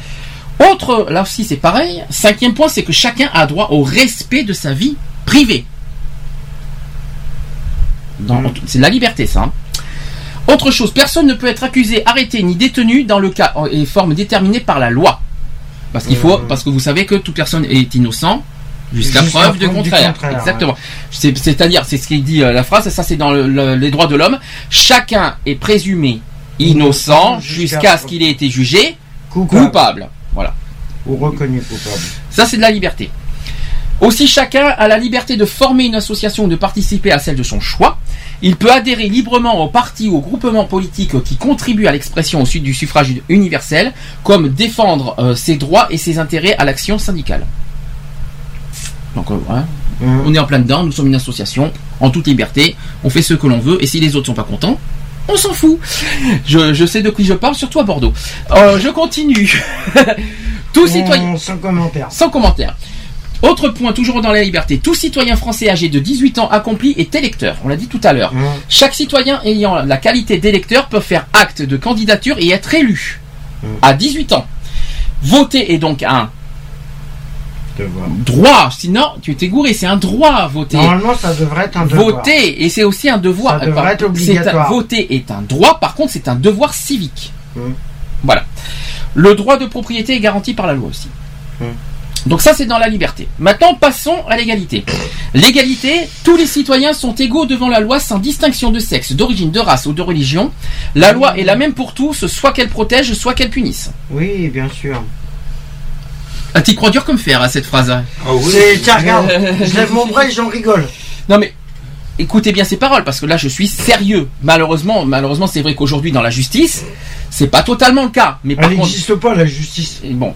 Autre, là aussi c'est pareil. Cinquième point, c'est que chacun a droit au respect de sa vie privée. Mhm. C'est de la liberté, ça. hein. Autre chose, personne ne peut être accusé, arrêté ni détenu dans le cas et forme déterminée par la loi. Parce qu'il faut, Mhm. parce que vous savez que toute personne est innocent jusqu'à preuve du contraire. contraire, Exactement. C'est- C'est-à-dire, c'est ce qu'il dit euh, la phrase. Ça, c'est dans le- le- les droits de l'homme. Chacun est présumé innocent jusqu'à- ce qu'il ait été jugé Coupable. coupable. Voilà. Ou reconnu coupable. Ça, c'est de la liberté. Aussi, chacun a la liberté de former une association ou de participer à celle de son choix. Il peut adhérer librement au parti ou au groupement politique qui contribue à l'expression au sud du suffrage universel, comme défendre euh, ses droits et ses intérêts à l'action syndicale. Donc, euh, hein, Mhm. on est en plein dedans, nous sommes une association, en toute liberté, on fait ce que l'on veut, et si les autres sont pas contents, on s'en fout. Je, je sais de qui je parle, surtout à Bordeaux. Euh, je continue. <laughs> Tout citoyen. Sans commentaire. Sans commentaire. Autre point, toujours dans la liberté. Tout citoyen français âgé de 18 ans accompli est électeur. On l'a dit tout à l'heure. Mhm. Chaque citoyen ayant la qualité d'électeur peut faire acte de candidature et être élu. Mhm. À 18 ans. Voter est donc un Devoir. droit. Sinon, tu es gouré. C'est un droit à voter. Normalement, ça devrait être un devoir. Voter, et c'est aussi un devoir. Ça devrait Par- être un- obligatoire. voter est un droit, par contre, c'est un devoir civique. Mhm. Voilà. Le droit de propriété est garanti par la loi aussi. Donc ça, c'est dans la liberté. Maintenant, passons à l'égalité. L'égalité, tous les citoyens sont égaux devant la loi sans distinction de sexe, d'origine, de race ou de religion. La loi est la même pour tous, soit qu'elle protège, soit qu'elle punisse. Oui, bien sûr. Ah, t'y crois dur comme fer à cette phrase. hein Ah oui. C'est- Tiens, regarde, je lève mon bras et j'en rigole. Non mais écoutez bien ces paroles parce que là je suis sérieux. Malheureusement, malheureusement c'est vrai qu'aujourd'hui dans la justice, c'est pas totalement le cas. Mais Elle contre, n'existe pas, la justice. bon.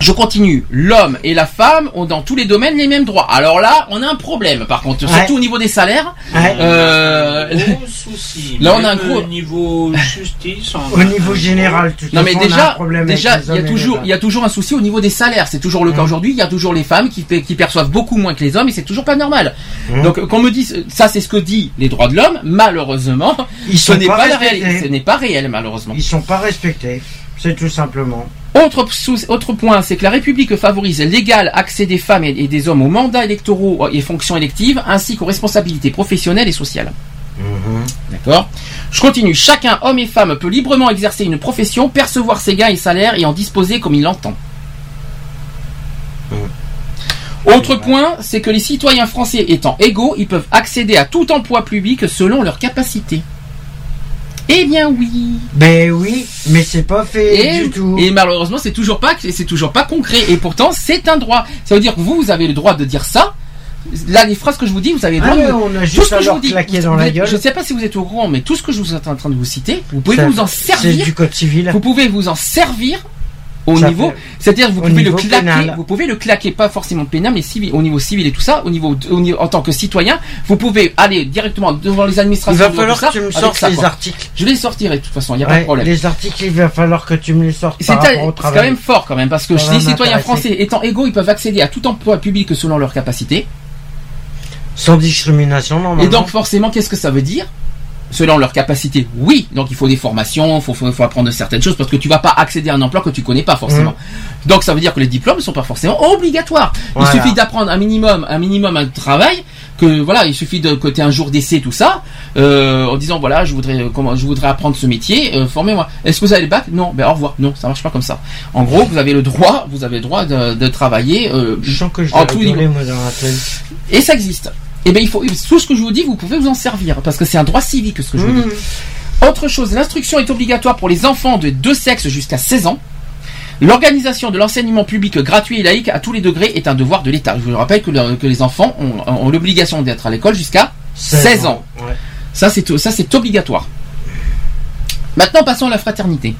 Je continue. L'homme et la femme ont dans tous les domaines les mêmes droits. Alors là, on a un problème par contre, Ouais. surtout au niveau des salaires. Ouais. Euh, <laughs> Gros souci. Là, on a un gros- Au niveau justice. Au niveau général, tout Non mais déjà, déjà, il y a toujours, il y a toujours un souci au niveau des salaires. C'est toujours le cas Mhm. aujourd'hui. Il y a toujours les femmes qui, qui perçoivent beaucoup moins que les hommes et c'est toujours pas normal. Mhm. Donc, qu'on me dise, ça c'est ce que dit les droits de l'homme. Malheureusement, Ils ce sont n'est pas pas, la réalité. Ce n'est pas réel malheureusement. Ils sont pas respectés. C'est tout simplement. Autre, sous- autre point, c'est que la République favorise l'égal accès des femmes et, et des hommes aux mandats électoraux et fonctions électives, ainsi qu'aux responsabilités professionnelles et sociales. D'accord? Je continue. Chacun, homme et femme, peut librement exercer une profession, percevoir ses gains et salaires et en disposer comme il l'entend. Autre point, c'est que les citoyens français étant égaux, ils peuvent accéder à tout emploi public selon leurs capacités. Eh bien oui. Ben oui, mais c'est pas fait Et, du tout. et malheureusement, c'est toujours pas, c'est toujours pas concret. Et pourtant, c'est un droit. Ça veut dire que vous, vous avez le droit de dire ça. Là, les phrases que je vous dis, vous avez le Ah droit de on a tout juste ce à que je vous dis. dans vous la gueule. Je ne sais pas si vous êtes au courant, mais tout ce que je vous suis en train de vous citer, vous pouvez Ça- vous en C'est servir. du code civil. Vous pouvez vous en servir au Ça niveau, c'est-à-dire vous pouvez le claquer, pénal. vous pouvez le claquer pas forcément pénal, mais civil, au niveau civil et tout ça, au niveau, au niveau- en tant que citoyen, vous pouvez aller directement devant les Il administrations. va de falloir que tu me sortes les articles. Je les sortirai de toute façon, il n'y a pas de problème. les articles, il va falloir que tu me les sortes C'est quand même fort quand même parce que Ça va les citoyens français étant égaux, ils peuvent accéder à tout emploi public selon leurs capacités. Sans discrimination, normalement. Et donc forcément, qu'est-ce que ça veut dire? Selon leurs capacités, oui. Donc il faut des formations, il faut, faut, faut apprendre certaines choses parce que tu vas pas accéder à un emploi que tu connais pas forcément. Donc ça veut dire que les diplômes ne sont pas forcément obligatoires. Il suffit d'apprendre un minimum, un minimum un travail. Que voilà, il suffit de côté un jour d'essai tout ça, euh, en disant voilà, je voudrais comment, je voudrais apprendre ce métier, euh, formez-moi. Est-ce que vous avez le bac? Non, ben au revoir. Non, ça marche pas comme ça. En gros, vous avez le droit, vous avez le droit de, de travailler euh, Je sens que je en tout moi, dans la. Et ça existe. Et ben il faut tout ce que je vous dis, vous pouvez vous en servir parce que c'est un droit civique ce que je vous dis. Autre chose, l'instruction est obligatoire pour les enfants de deux sexes jusqu'à 16 ans. L'organisation de l'enseignement public gratuit et laïque à tous les degrés est un devoir de l'État. Je vous rappelle que, le- que les enfants ont, ont l'obligation d'être à l'école jusqu'à 16 ans. Ouais. Ça, c'est obligatoire. Maintenant, passons à la fraternité.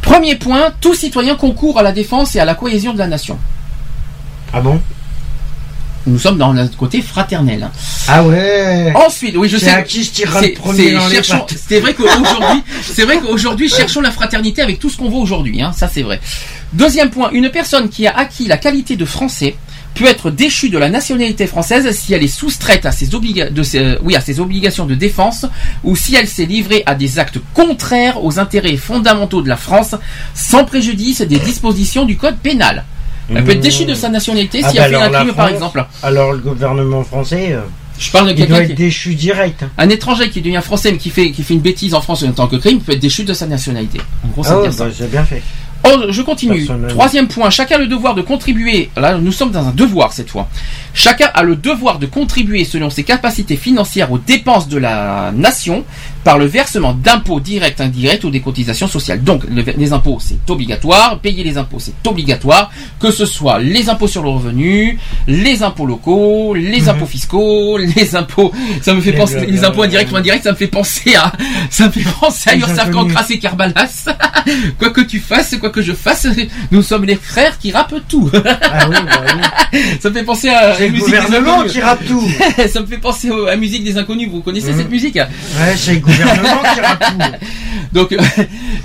Premier point, tout citoyen concourt à la défense et à la cohésion de la nation. Ah bon? Nous sommes dans le côté fraternel. Ah ouais Ensuite, oui, je sais. à qui je tirerai C'est- le premier c'est- vrai qu'aujourd'hui, <laughs> c'est vrai qu'aujourd'hui, cherchons la fraternité avec tout ce qu'on voit aujourd'hui. Hein, ça, c'est vrai. Deuxième point, une personne qui a acquis la qualité de français peut être déchue de la nationalité française si elle est soustraite à ses, de ses- euh, oui, à ses obligations de défense ou si elle s'est livrée à des actes contraires aux intérêts fondamentaux de la France sans préjudice des dispositions du code pénal. Elle peut être déchue de sa nationalité Ah si bah elle fait un crime, par exemple. Alors le gouvernement français, euh, Je parle de doit quelqu'un être qui, déchu direct. un étranger qui devient français mais qui fait, qui fait une bêtise en France en tant que crime peut être déchu de sa nationalité. En gros, c'est Ah ouais, bah, bien fait. Oh, je continue. Troisième point, chacun a le devoir de contribuer. Là, nous sommes dans un devoir cette fois. Chacun a le devoir de contribuer selon ses capacités financières aux dépenses de la nation par le versement d'impôts directs, indirects ou des cotisations sociales. Donc, le- les impôts, c'est obligatoire. Payer les impôts, c'est obligatoire. Que ce soit les impôts sur le revenu, les impôts locaux, les Mhm. impôts fiscaux, <laughs> les impôts. Ça me fait Les penser, blocs, les impôts euh, indirects ou indirects, ça me fait penser à, <laughs> ça me fait penser à Ursaf. Cancras et Carbalas. <laughs> quoi que tu fasses, quoi que je fasse, nous sommes les frères qui rappent tout. Ah oui, bah oui. ça me fait penser à la le des gouvernement inconnus. qui rappe tout. ça me fait penser à la musique des inconnus. Vous connaissez Mhm. cette musique? Ouais, gouvernement qui. <laughs> Donc, euh,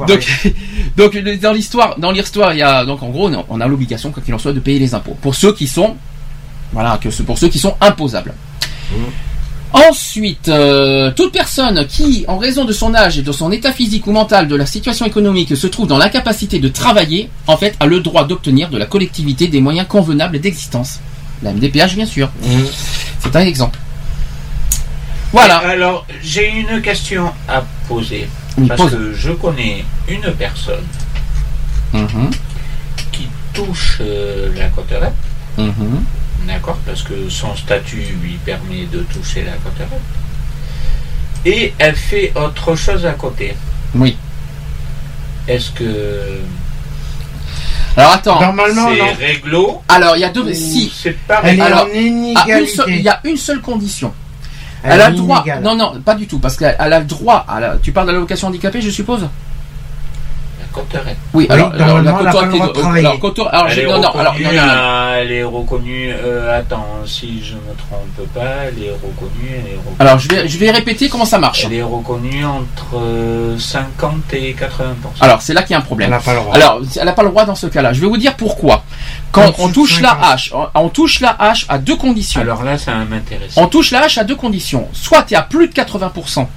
donc, <laughs> donc dans l'histoire, dans l'histoire, il y a donc en gros, on a- on a l'obligation, quoi qu'il en soit, de payer les impôts pour ceux qui sont, voilà, que pour ceux qui sont imposables. Ensuite, euh, toute personne qui, en raison de son âge et de son état physique ou mental, de la situation économique, se trouve dans l'incapacité de travailler, en fait, a le droit d'obtenir de la collectivité des moyens convenables d'existence. La MDPH, bien sûr. C'est un exemple. Voilà. Alors, j'ai une question à poser. Une Parce que je connais une personne Mhm, qui touche euh, la coterette, mhm. d'accord Parce que son statut lui permet de toucher la coterette. Et elle fait autre chose à côté. Oui. Est-ce que Alors attends. Normalement, c'est réglo Alors il y a deux. Si. c'est pas Alors, une seule- il y a une seule condition. Elle a le droit. Non, non, pas du tout, parce qu'elle elle a le droit. à la- tu parles de l'allocation handicapée, je suppose? Est- de travailler. alors, cotorte- alors, elle, je- est non, non, alors, reconnue non, non, non. à- elle est reconnue. euh, attends, si je me trompe pas, elle est reconnue. Elle est reconnue, Alors, je vais, je vais répéter comment ça marche. elle est reconnue entre euh, 50 et 80 Alors, c'est là qu'il y a un Elle problème. n'a pas le droit. Alors, elle n'a pas le droit dans ce cas-là. Je vais vous dire pourquoi. Quand on de touche la 50. hache, on, on touche la hache à deux conditions. Alors là, ça m'intéresse. On touche la hache à deux conditions. Soit tu es à plus de 80%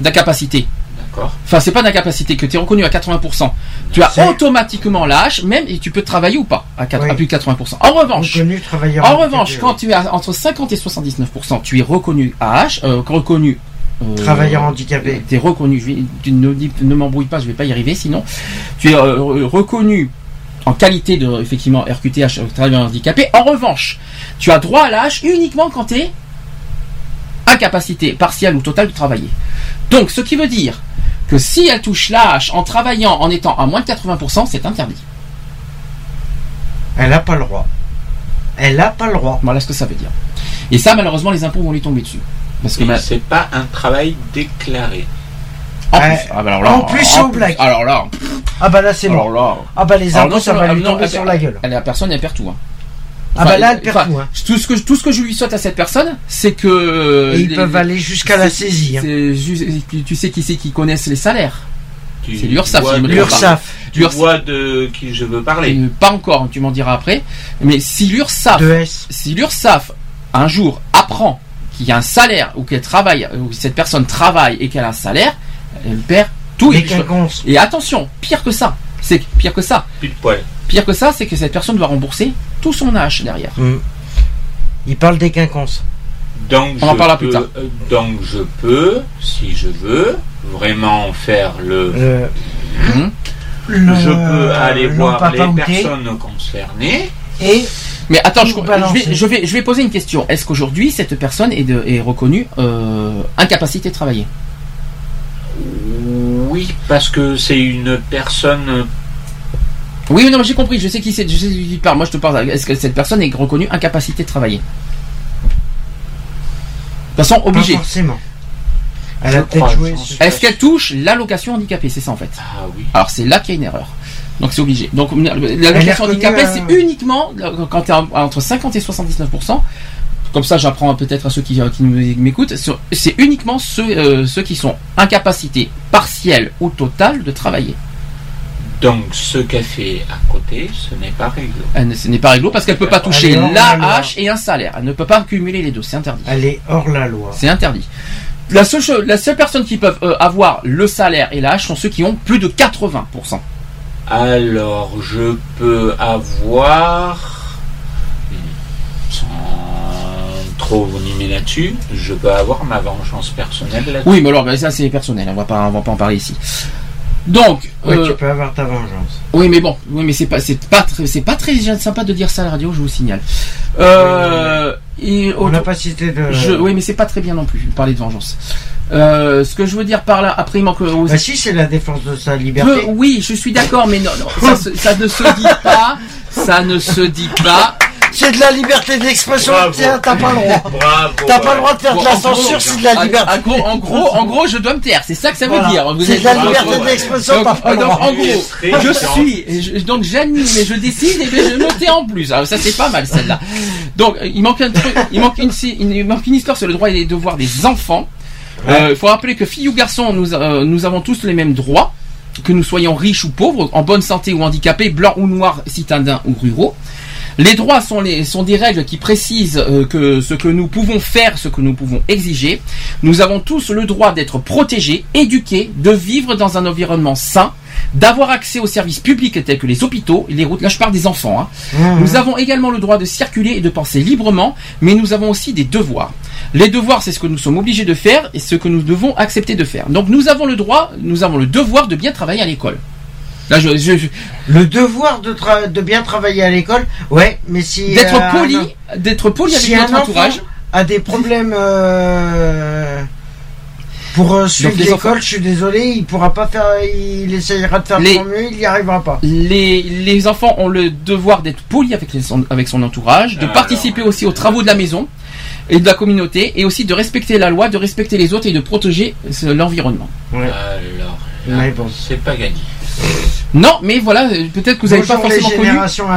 d'incapacité. D'accord. Enfin, c'est pas d'incapacité que tu es reconnu à 80%. Tu as automatiquement la hache, même et tu peux travailler ou pas à, quatre- Oui. à plus de 80%. En revanche, Reconnu travailleur en revanche, quand tu es à- entre 50 et 79%, tu es reconnu à H, euh, reconnu. euh, Travailleur handicapé. Tu es reconnu, je vais- tu ne, m'embrouille pas, je vais pas y arriver sinon. Tu es euh, re- reconnu en qualité de, effectivement, RQTH, travailleur handicapé. En revanche, tu as droit à H uniquement quand tu es incapacité partielle ou totale de travailler. Donc, ce qui veut dire que si elle touche l'âge en travaillant en étant à moins de 80%, c'est interdit. Elle n'a pas le droit. Elle n'a pas le droit. Voilà ce que ça veut dire. Et ça, malheureusement, les impôts vont lui tomber dessus. Parce que Et ma- c'est pas un travail déclaré. en Ouais. plus, ah bah alors là, En plus, black. Alors là, Ah bah là c'est alors bon. là, Ah bah les impôts non ça va lui tomber sur la gueule. elle, la personne, elle perd tout. hein. Ah bah là elle perd tout. hein. Tout ce, que, tout ce que je lui souhaite à cette personne, c'est que. Et ils les- peuvent aller jusqu'à la saisie. hein. tu sais qui c'est qui connaissent les salaires C'est pas. L'URSSAF Tu vois de qui je veux parler. Euh, Pas encore, tu m'en diras après. Mais si S. si l'URSSAF un jour apprend qu'il y a un salaire ou qu'elle travaille, ou cette personne travaille et qu'elle a un salaire, elle perd tout. Et attention, pire que ça, c'est pire que ça, Pile poil. pire que ça, c'est que cette personne doit rembourser tout son âge derrière. Hmm. Il parle des quinconces. Donc On en je parlera peux, plus tard. euh, Donc je peux, si je veux, vraiment faire le. Le, le- je peux aller le voir les personnes concernées. Et Mais attends, je, je vais, je, vais, je vais poser une question. Est-ce qu'aujourd'hui, cette personne est, de- est reconnue euh, incapacité de travailler? Oui, parce que c'est une personne. Oui, non, mais j'ai compris. Je sais qui c'est. Je sais qui parle. Moi, je te parle. Est-ce que cette personne est reconnue incapacité de travailler De toute façon, pas obligée. forcément. Elle a peut-être joué. sur- Est-ce qu'elle touche l'allocation handicapée C'est ça en fait. Ah oui. Alors c'est là qu'il y a une erreur. Donc c'est obligé. Donc l'allocation reconnue, handicapée, euh, c'est uniquement quand tu es entre 50 et 79% Comme ça, j'apprends peut-être à ceux qui, qui nous- m'écoutent. sur- C'est uniquement ceux, euh, ceux qui sont incapacités partielle ou totale de travailler. Donc ce qu'elle fait à côté, ce n'est pas réglo. Elle ne- ce n'est pas réglo parce qu'elle peut pas toucher la l'AH et un salaire. Elle ne peut pas cumuler les deux. C'est interdit. Elle est hors la loi. C'est interdit. La seule, chose- la seule personne qui peuvent euh, avoir le salaire et l'âge sont ceux qui ont plus de 80%. Alors je peux avoir. Sans trop vous nimer là-dessus, je peux avoir ma vengeance personnelle là-dessus. Oui, mais alors ben, ça c'est personnel. On va pas, on va pas en parler ici. Donc, Ouais, euh, tu peux avoir ta vengeance. oui, mais bon, oui, mais c'est pas, c'est pas, très, c'est pas très sympa de dire ça à la radio. Je vous signale. Euh, et On n'a pas cité de. je, oui, mais c'est pas très bien non plus. de Parler de vengeance. Euh, ce que je veux dire par là, après il manque aux Bah si, c'est la défense de sa liberté. Peu- oui, je suis d'accord, mais non, non, ça ne se dit pas. Ça ne se dit pas. <laughs> C'est de la liberté d'expression. T'as pas le droit. <laughs> Bravo. T'as pas le droit de faire Bon, de la censure, c'est de la liberté. En gros, en gros, en gros, je dois me taire. C'est ça que ça veut Voilà. dire. C'est de la Bravo, liberté ouais. d'expression, t'as pas le donc, droit. en gros, je suis, je- donc j'anime et je décide et je me tais en plus. Alors ça c'est pas mal celle-là. Donc il manque un truc, il manque une, une- il manque une histoire sur le droit et les devoirs des enfants. Euh, Il faut rappeler que filles ou garçons, nous, euh, nous avons tous les mêmes droits, que nous soyons riches ou pauvres, en bonne santé ou handicapés, blancs ou noirs, citadins ou ruraux. Les droits sont, les, sont des règles qui précisent euh, que ce que nous pouvons faire, ce que nous pouvons exiger. Nous avons tous le droit d'être protégés, éduqués, de vivre dans un environnement sain, d'avoir accès aux services publics tels que les hôpitaux, les routes. Là, je parle des enfants. hein. Mmh. Nous avons également le droit de circuler et de penser librement, mais nous avons aussi des devoirs. Les devoirs, c'est ce que nous sommes obligés de faire et ce que nous devons accepter de faire. Donc nous avons le droit, nous avons le devoir de bien travailler à l'école. Là, je, je- je- Le devoir de, tra- de bien travailler à l'école, ouais, mais si. d'être euh, poli, un- d'être poli avec si un notre enfant entourage. a des problèmes euh, pour euh, suivre l'école, je suis désolé, il pourra pas faire, il essayera de faire Les- son mieux, il y arrivera pas. Les, les enfants ont le devoir d'être polis avec, les- son, avec son entourage, de Alors. participer aussi aux travaux de la maison et de la communauté, et aussi de respecter la loi, de respecter les autres et de protéger l'environnement. Alors, Mais bon. c'est pas gagné. Non, mais voilà, euh, peut-être que vous n'avez pas forcément connu.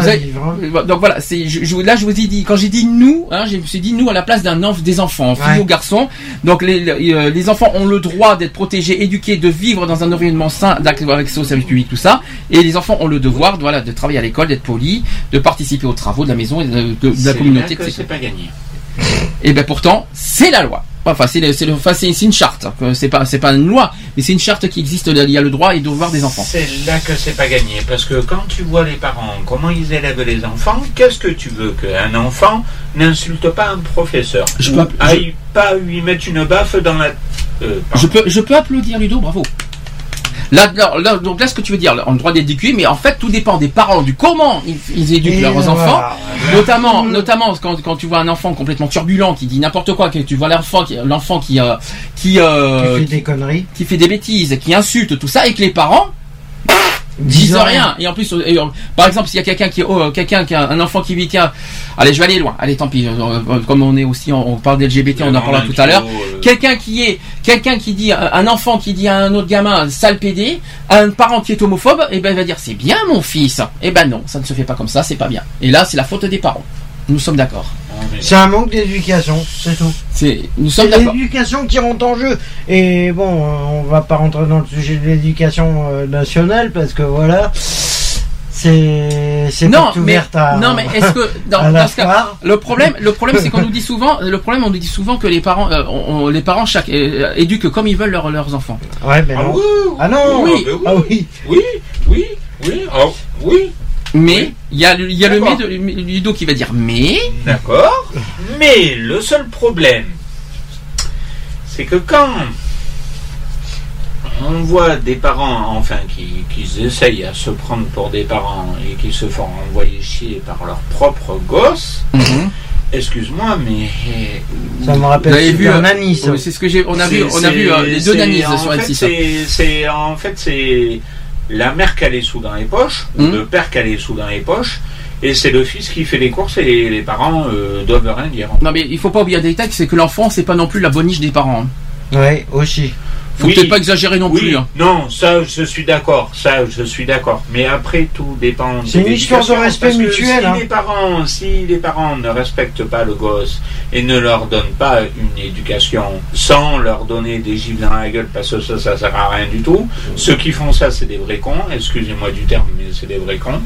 avez- vivre. hein. Euh, Donc voilà, c'est je, je- là je vous ai dit quand j'ai dit nous, hein, je me suis dit nous à la place d'un enf- des enfants, filles Ouais. ou garçons. Donc les, les, euh, les enfants ont le droit d'être protégés, éduqués, de vivre dans un environnement sain, d'avoir accès aux services publics, tout ça. Et les enfants ont le devoir, voilà, de travailler à l'école, d'être polis, de participer aux travaux de la maison et de, de- de la C'est communauté, c'est pas gagné. Et ben pourtant, c'est la loi. Enfin, c'est le- enfin, c'est c'est une charte. que C'est pas c'est pas une loi, mais c'est une charte qui existe. Il y a le droit et le devoir des enfants. C'est là que c'est pas gagné. Parce que quand tu vois les parents, comment ils élèvent les enfants, qu'est-ce que tu veux qu'un enfant n'insulte pas un professeur Je Ou peux- je- aille pas lui mettre une baffe dans la. euh, Je pardon. peux je peux applaudir Ludo, bravo. Là, donc là, ce que tu veux dire, on a le droit d'éduquer, mais en fait, tout dépend des parents, du comment ils, ils éduquent Et leurs voilà. enfants. Notamment, notamment quand, quand tu vois un enfant complètement turbulent qui dit n'importe quoi, que tu vois l'enfant qui, l'enfant qui, euh, qui, euh, Tu fais des conneries. qui fait des bêtises, qui insulte tout ça, et que les parents Disent rien. rien. Et en plus, euh, et, euh, par exemple, s'il y a quelqu'un qui, oh, euh, quelqu'un qui a un enfant qui vit, tiens, allez, je vais aller loin. Allez, tant pis. euh, euh, comme on est aussi, on, on parle d'LGBT, on en parlera tout à l'heure. Quelqu'un qui est, quelqu'un qui dit, euh, un enfant qui dit à un autre gamin, sale pédé, un parent qui est homophobe, et ben il va dire, c'est bien mon fils. Et ben non, ça ne se fait pas comme ça, c'est pas bien. Et là, c'est la faute des parents. Nous sommes d'accord. C'est un manque d'éducation, c'est tout. C'est, nous C'est sommes d'accord. l'éducation qui rentre en jeu. Et bon, euh, on va pas rentrer dans le sujet de l'éducation euh, nationale parce que voilà, c'est c'est Non, mais, à. non, mais est-ce que dans, ce cas, le problème, le problème, c'est qu'on nous <laughs> dit souvent, le problème, on nous dit souvent que les parents, euh, on- les parents chaque euh, éduquent comme ils veulent leurs- leurs enfants. Ouais, mais Ah non. oui, Ah non. Oui. Ah oui. oui, oui, oui, oh, oui, Mais il y a, le- il y a le mais de Ludo qui va dire mais. d'accord. Mais le seul problème, c'est que quand on voit des parents, enfin, qui, qui essayent à se prendre pour des parents et qui se font envoyer chier par leur propre gosse, excuse-moi, mais Ça me rappelle Vous avez vu, euh. Oui, C'est ce que j'ai, on a vu, on a vu euh, les deux c'est- nanisses en sur fait, M6. c'est- C'est en fait c'est la mère qui a les sous dans les poches, ou Hmm. le père qui a les sous dans les poches, et c'est le fils qui fait les courses et les, les parents euh, doivent rien dire. Non mais il faut pas oublier un détail, c'est que l'enfant c'est pas non plus la boniche des parents. hein. Ouais, aussi. Faut Oui. peut-être pas exagérer non oui, plus. hein. non, ça je suis d'accord, ça je suis d'accord. Mais après tout dépend. de C'est une histoire de respect parce que mutuel, Si hein. les parents, si les parents ne respectent pas le gosse et ne leur donnent pas une éducation sans leur donner des gifles dans la gueule parce que ça, ça sert à rien du tout. Ceux qui font ça, c'est des vrais cons. Excusez-moi du terme, mais c'est des vrais cons.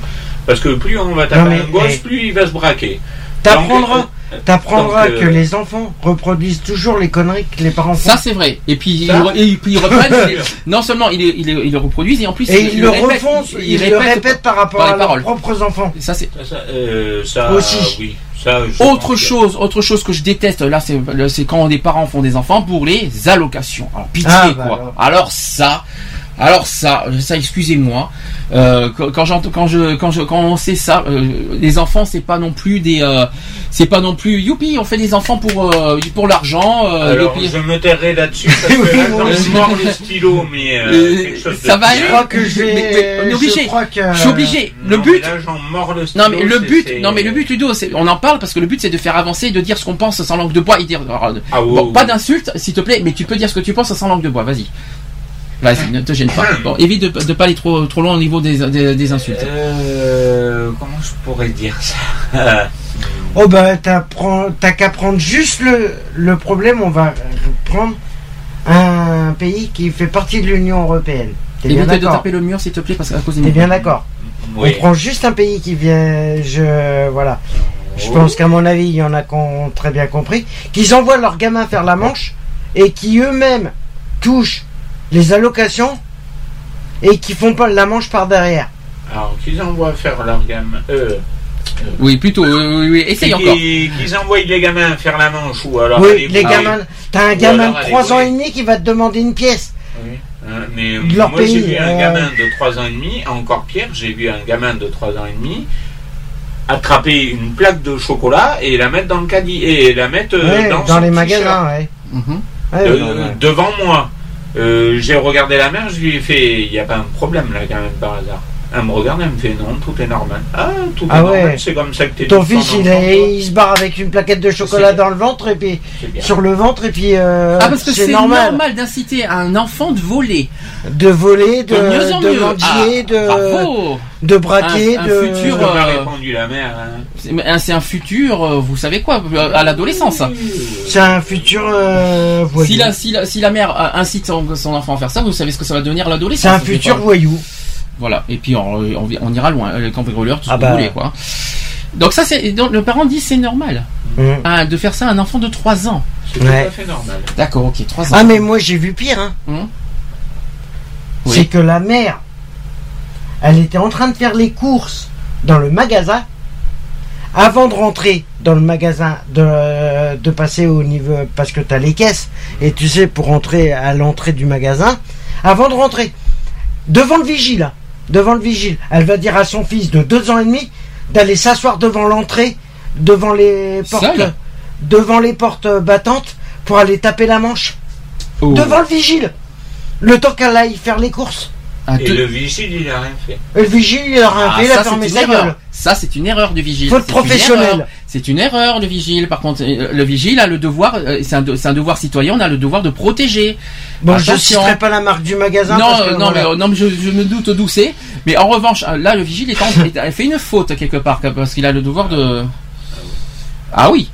Parce que plus on va taper Non, mais, un gosse, plus il va se braquer. T'apprendras, Donc, t'apprendras euh, que les enfants reproduisent toujours les conneries que les parents font. Ça c'est vrai. Et puis, ils, re- et puis ils reprennent. non seulement ils, les- ils, ils le reproduisent et en plus et ils le répètent- refont, ils, le répètent par rapport par à leurs propres enfants. Ça c'est Ça, ça, euh, ça, Aussi. oui. Ça, autre que- chose, autre chose que je déteste. Là c'est quand des parents font des enfants pour les allocations. Alors pitié Ah, bah quoi. alors. Alors ça. Alors ça, ça excusez-moi. Euh, quand quand j'entends, quand je, quand je, quand on sait ça, euh, les enfants c'est pas non plus des, euh, c'est pas non plus youpi, on fait des enfants pour euh, pour l'argent. euh, Alors, youpi. je me tairai là-dessus ai <laughs> mort le stylo, mais euh, Euh, quelque chose de ça va bien. Je crois que est obligé. Je crois que. Je suis obligé. Le Non, but, mais là, j'en mords le stylo. Non mais le but, non mais le but Ludo, c'est, on en parle parce que le but c'est de faire avancer, et de dire ce qu'on pense sans langue de bois et dire, alors, Ah, oui, bon, oui. pas d'insultes s'il te plaît, mais tu peux dire ce que tu penses sans langue de bois, vas-y. Vas-y, ne te gêne pas. <coughs> Bon, évite de, de pas aller trop trop loin au niveau des, des, des insultes. Euh, comment je pourrais dire ça <laughs> Oh bah t'as prend- t'as qu'à prendre juste le, le problème, on va prendre un pays qui fait partie de l'Union Européenne. T'es bien Évite de d'accord taper le mur s'il te plaît parce qu'à cause des T'es bien d'accord Oui. On prend juste un pays qui vient, je voilà. Je pense qu'à mon avis, il y en a qui ont très bien compris, qu'ils envoient leurs gamins faire la manche et qui eux-mêmes touchent les allocations et qui font pas la manche par derrière. Alors, qu'ils envoient faire leur gamme. Euh, Oui, plutôt. Oui, oui, oui. Essaye qu'ils- encore. Qu'ils envoient les gamins faire la manche ou alors. oui, les gamins, t'as un gamin de aller 3 ans et demi qui va te demander une pièce. Oui. Hein, mais leur moi j'ai vu un euh, gamin de 3 ans et demi, encore pire, j'ai vu un gamin de 3 ans et demi attraper une plaque de chocolat et la mettre dans le caddie et la mettre euh, Ouais, dans, dans, les magasins, ouais. Mhm. Ouais, Euh, ouais, ouais. devant moi. Euh, j'ai regardé la mère, je lui ai fait, il n'y a pas un problème là quand même par hasard. Elle me regarde, elle me fait non, tout est normal. Ah, tout est Ah normal, ouais. c'est comme ça que t'es Ton fils, il, est- il se barre avec une plaquette de chocolat dans le ventre et puis sur le ventre et puis euh, Ah parce que c'est normal. normal, d'inciter un enfant de voler. de voler, de, De mieux en de mieux. mendier, Ah, de, Bravo. de braquer, Un- un de. futur, euh, répondu la mère. hein. C'est un- c'est un futur, euh, vous savez quoi, à l'adolescence. C'est un futur euh, voyou. Si la, si, la, si la mère incite son, son enfant à faire ça, vous savez ce que ça va devenir à l'adolescence. C'est un futur pas- voyou. Voilà. Et puis on, on, on ira loin. Les cambrioleurs, tout ce Ah que bah. vous voulez, quoi. Donc ça, c'est donc le parent dit c'est normal Mm. hein, de faire ça à un enfant de 3 ans. C'est tout à fait normal. D'accord, ok, 3 ans. Ah mais moi j'ai vu pire. Hein. Oui. C'est que la mère, elle était en train de faire les courses dans le magasin. Avant de rentrer dans le magasin, de, de passer au niveau, parce que tu as les caisses, et tu sais, pour rentrer à l'entrée du magasin, avant de rentrer, devant le vigile. Devant le vigile, elle va dire à son fils de deux ans et demi d'aller s'asseoir devant l'entrée, devant les portes, Seul devant les portes battantes pour aller taper la manche. Oh. Devant le vigile. Le temps qu'elle aille faire les courses. Un Et le vigile, il a rien fait. Le vigile, il a rien Ah, fait, il a ça, fermé c'est sa une erreur. gueule. Ça, c'est une erreur du vigile. Faute C'est une professionnelle. erreur. C'est une erreur, le vigile. Par contre, euh, le vigile a le devoir, euh, c'est un, de- c'est un devoir citoyen, on a le devoir de protéger. Bon, je Attention. citerai pas la marque du magasin. Non, parce que non, voilà. mais, euh, non, mais je, je me doute d'où c'est. Mais en revanche, euh, là, le vigile est en, est- a fait une faute quelque part, parce qu'il a le devoir de. Ah oui.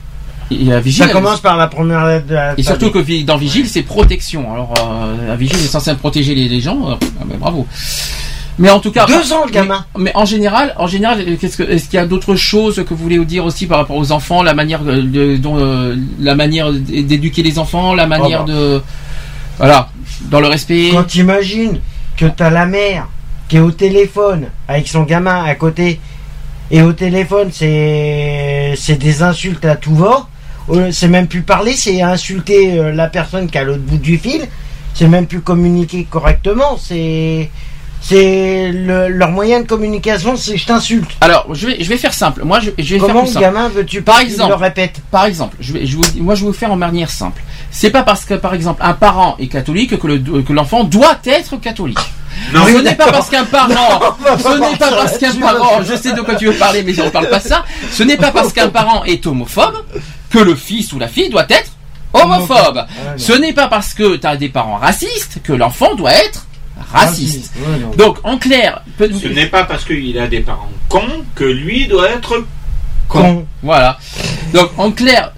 Vigile. Ça commence par la première lettre de la Et surtout que dans Vigile, c'est protection. Alors, euh, Vigile est censé protéger les, les gens. euh, ah ben, bravo. Mais en tout cas. Deux ans, le gamin. Mais, mais en général, en général, qu'est-ce que, est-ce qu'il y a d'autres choses que vous voulez dire aussi par rapport aux enfants, la manière de, dont, euh, la manière d'éduquer les enfants, la manière bah. de, voilà, dans le respect? Quand t'imagines que t'as la mère qui est au téléphone avec son gamin à côté, et au téléphone c'est c'est des insultes à tout va, c'est même plus parler, c'est insulter euh, la personne qui est à l'autre bout du fil, c'est même plus communiquer correctement, c'est c'est le- leur moyen de communication, c'est je t'insulte. Alors, je vais, je vais faire simple. Moi, je, je vais faire Comment plus le simple. gamin veux-tu Par exemple. le répète Par exemple, je vais, je vous, moi, je vais vous faire en manière simple. C'est pas parce que, par exemple, un parent est catholique que le, que l'enfant doit être catholique. Non, ce n'est pas parce qu'un parent, on va ce n'est pas parce qu'un parent, je sais de quoi tu veux parler, mais on parle pas de ça. Ce n'est pas parce qu'un parent est homophobe que le fils ou la fille doit être homophobe. Ah. Ce n'est pas parce que tu as des parents racistes que l'enfant doit être raciste. Ouais. Donc, en clair, peut- Ce n'est pas parce qu'il a des parents cons que lui doit être con. Con. Voilà. Donc en clair,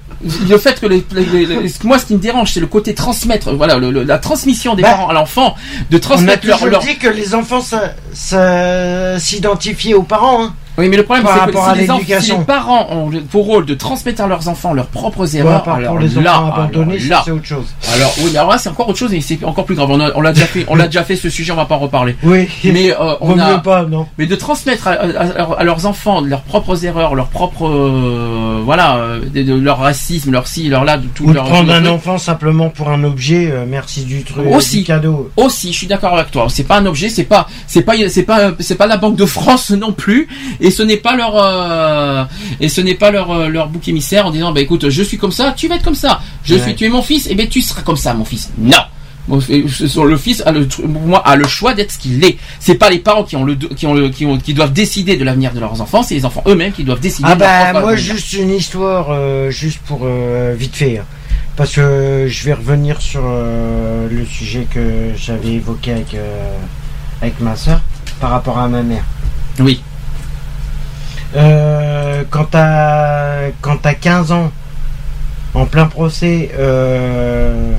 le fait que les, les- les- moi ce qui me dérange c'est le côté transmettre, voilà, le- le- la transmission des Bah, parents à l'enfant, de On a transmettre leur, leur- dit que les enfants ça- ça- s'identifiaient aux parents. Hein. Oui, mais le problème c'est que à si les, enfants- si les parents ont pour rôle de transmettre à leurs enfants leurs propres erreurs, part alors les là, enfants abandonnés, alors là, c'est autre chose. alors oui, mais alors là c'est encore autre chose et c'est encore plus grave. On l'a déjà fait, on l'a déjà fait ce sujet, on va pas en reparler. Oui, Mais euh, on a, pas, non. Mais de transmettre à, à- à leurs enfants leurs propres erreurs, leurs propres euh, voilà, euh, de, de leur racisme, leur ci, leur là, de tout Ou de leur prendre un enfant simplement pour un objet, euh, merci du truc, Aussi. du cadeau. Aussi, je suis d'accord avec toi. C'est pas un objet, c'est pas, c'est pas, c'est pas, c'est pas la Banque de France non plus, et ce n'est pas leur, euh, et ce n'est pas leur, euh, leur bouc émissaire en disant, bah écoute, je suis comme ça, tu vas être comme ça. Je Ouais. suis, tu es mon fils, et ben tu seras comme ça, mon fils. Non. Et Le fils a le, moi, a le choix d'être ce qu'il est. C'est pas les parents qui ont le, qui ont le, qui ont, qui doivent décider de l'avenir de leurs enfants, c'est les enfants eux-mêmes qui doivent décider. Ah bah moi juste une histoire, euh, juste pour euh, vite fait, hein. parce que je vais revenir sur le sujet que j'avais évoqué avec avec ma soeur par rapport à ma mère. Oui. Euh, quand t'as quand t'as 15 ans, en plein procès, euh,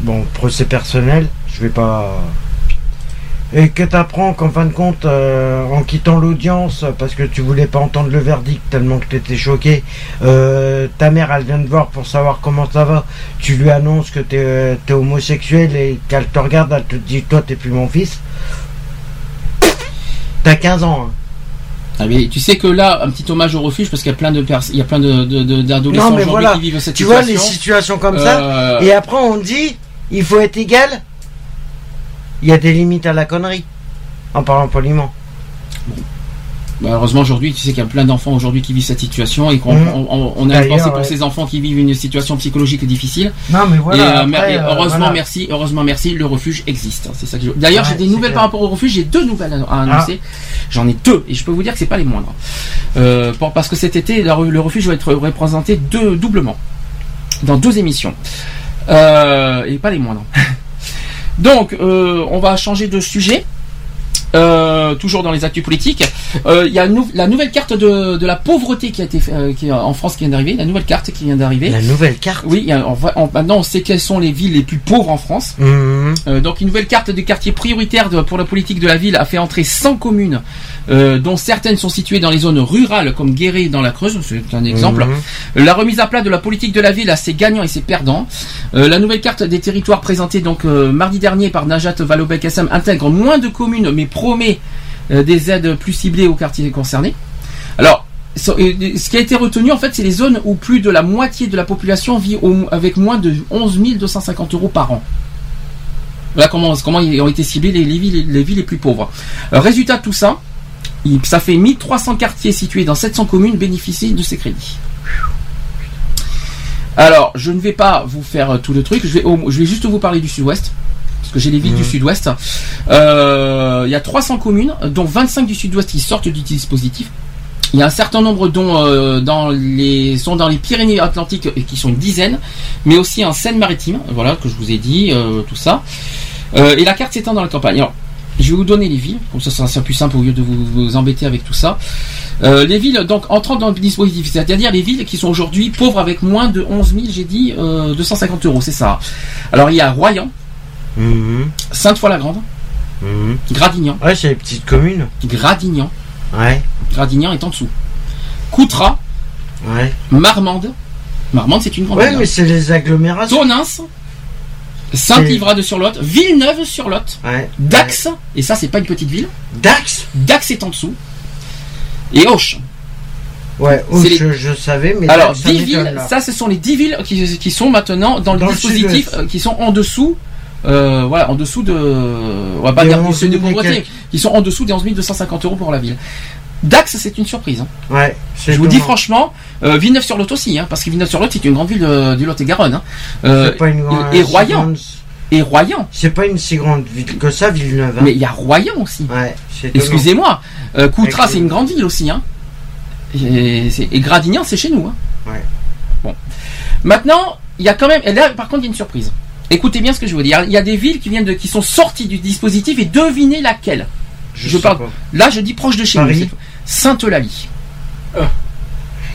bon procès personnel, je vais pas, et que t'apprends qu'en fin de compte, euh, en quittant l'audience parce que tu voulais pas entendre le verdict tellement que t'étais choqué, euh, ta mère elle vient te voir pour savoir comment ça va, tu lui annonces que t'es es homosexuel et qu'elle te regarde, elle te dit toi t'es plus mon fils. T'as 15 ans. hein. Ah, mais tu sais que là, un petit hommage au refuge parce qu'il y a plein de il y a plein de, d'adolescents aujourd'hui voilà. qui vivent cette Tu vois situation. les situations comme ça, Euh, et après on dit il faut être égal. Il y a des limites à la connerie. En parlant poliment. Malheureusement aujourd'hui, tu sais qu'il y a plein d'enfants aujourd'hui qui vivent cette situation et qu'on Mhm. on, a une pensée pour ouais. ces enfants qui vivent une situation psychologique difficile. Non mais voilà. et, euh, après, mer- et euh, heureusement, voilà. merci, heureusement, merci, le refuge existe. C'est ça que je- D'ailleurs, Ouais, j'ai des nouvelles clair. Ah. par rapport au refuge. J'ai deux nouvelles à, annoncer. J'en ai deux et je peux vous dire que c'est pas les moindres. Euh, pour- parce que cet été, le, re- le refuge va être représenté deux, doublement dans deux émissions Euh, et pas les moindres. <laughs> Donc, euh, on va changer de sujet. Euh, toujours dans les actus politiques, Euh, il y a nou- la nouvelle carte de, de la pauvreté qui a été euh, qui est en France qui vient d'arriver, la nouvelle carte qui vient d'arriver. La nouvelle carte. Oui, y a- on va- on- maintenant on sait quelles sont les villes les plus pauvres en France. Mhm. Euh, donc une nouvelle carte des quartiers prioritaires de- pour la politique de la ville a fait entrer 100 communes, euh, dont certaines sont situées dans les zones rurales comme Guéret dans la Creuse, c'est un exemple. Mhm. La remise à plat de la politique de la ville a ses gagnants et ses perdants. Euh, la nouvelle carte des territoires présentée donc euh, mardi dernier par Najat Vallaud-Belkacem intègre moins de communes mais promet euh, des aides plus ciblées aux quartiers concernés. Alors, euh, ce qui a été retenu en fait, c'est les zones où plus de la moitié de la population vit au- avec moins de 11 250 euros par an. Voilà comment, comment ont été ciblés les, les villes, les villes les plus pauvres. Euh, résultat de tout ça, ça fait 1300 quartiers situés dans 700 communes bénéficient de ces crédits. Alors, je ne vais pas vous faire euh, tout le truc, je vais, au- je vais juste vous parler du sud-ouest, parce que j'ai les villes du sud-ouest. Euh, Il y a 300 communes, dont 25 du sud-ouest qui sortent du dispositif. Il y a un certain nombre dont euh, dans les sont dans les Pyrénées-Atlantiques et qui sont une dizaine, mais aussi en Seine-Maritime, voilà que je vous ai dit euh, tout ça. Et la carte s'étend dans la campagne. Alors, je vais vous donner les villes, comme ça ça sera plus simple au lieu de vous, vous embêter avec tout ça. Euh, les villes donc entrant dans le dispositif, c'est-à-dire les villes qui sont aujourd'hui pauvres avec moins de 11 000, j'ai dit euh, 250 euros, c'est ça. Alors il y a Royan, Mhm. Sainte-Foy-la-Grande, Mhm. Gradignan, Ouais, c'est les petites communes. Gradignan, Ouais, Gradignan est en dessous. Coutras, ouais. Marmande, Marmande c'est une grande Ouais, ville. mais c'est les agglomérations. Tonins, Saint-Livrade-sur-Lot, Villeneuve-sur-Lot, Ouais. Dax, et ça c'est pas une petite ville, Dax? Dax est en dessous, et Auch. Ouais, les- je, je savais, mais Alors, ça 10 m'étonne, villes, ça ce sont les 10 villes qui, qui sont maintenant dans le Dans dispositif, euh, qui sont en dessous, euh, voilà, en dessous de, on va pas Des dire du 11 seuil de 000 et pauvreté, quelques. qui sont en dessous des 11 250 euros pour la ville. Dax, c'est une surprise. hein. Ouais, Je vous dis franchement, euh, Villeneuve-sur-Lot aussi, hein, parce que Villeneuve-sur-Lot c'est une grande ville de- du Lot-et-Garonne. hein. Euh, C'est pas une grande- et si Royan. grande- et Royan. C'est pas une si grande ville que ça, Villeneuve. Mais il y a Royan aussi. Ouais. Excusez-moi, euh, Coutras c'est une grande ville aussi. Hein. Et, et Gradignan c'est chez nous. Ouais. Bon. Maintenant, il y a quand même. Et là, par contre, il y a une surprise. Écoutez bien ce que je veux dire. Il y a des villes qui viennent de, qui sont sorties du dispositif et devinez laquelle. Je, parle- pas. Là, je dis proche de chez Paris. nous. Sainte-Eulalie.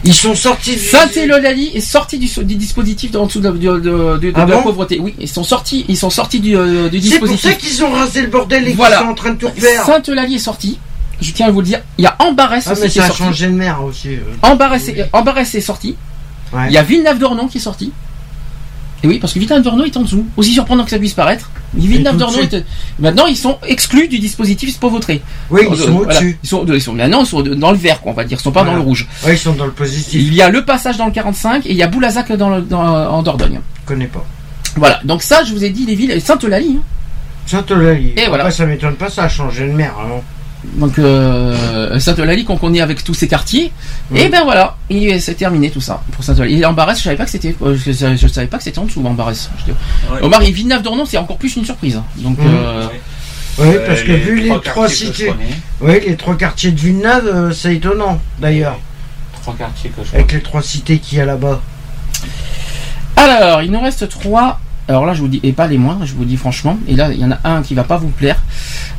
Ils sont sortis. du- Sainte-Eulalie est sortie du, du dispositif de, en dessous de, de- Ah la pauvreté. Oui, ils sont sortis. Ils sont sortis du, euh, du C'est pour dispositif. ça qu'ils ont rasé le bordel et Voilà. qu'ils sont en train de tout refaire. Sainte-Eulalie est sortie. Je tiens à vous le dire. Il y a Ambarès Ah, aussi mais qui est ça a sorti. changé de mer aussi. euh. Ambarès est, sorti. Ouais. Il y a Villeneuve-d'Ornon qui est sorti. Et oui, parce que Villeneuve-d'Ornon est en dessous. Aussi surprenant que ça puisse paraître. De est... Maintenant, ils sont exclus du dispositif pauvreté. Oui, ils Euh, sont voilà. au-dessus. Ils sont, ils sont maintenant ils sont dans le vert, quoi, on va dire. Ils sont pas Voilà. dans le rouge. Ouais, ils sont dans le positif. Il y a le passage dans le 45 et il y a Boulazac dans le, dans, en Dordogne. Je connais pas. Voilà. Donc ça, je vous ai dit les villes. Sainte-Eulalie. hein. Sainte-Eulalie. Et voilà. Après, ça m'étonne pas, ça a changé de mer. hein. Donc euh, Sainte-Eulalie qu'on connaît avec tous ces quartiers. Et ben voilà, c'est terminé tout ça pour Sainte-Eulalie. Et Ambarès, je savais pas que c'était, euh, je, je- je savais pas que c'était en dessous dis- Ouais. Omar et Villeneuve-d'Ornon, c'est encore plus une surprise. hein. Donc Mhm. euh, Oui, Euh, parce que vu les trois cités. Oui, les trois quartiers de Villeneuve, euh, c'est étonnant, d'ailleurs. Trois quartiers que je Avec les trois cités qu'il y a là-bas. Alors, il nous reste trois. Alors là, je vous dis, et pas les moindres, je vous dis franchement. Et là, il y en a un qui va pas vous plaire.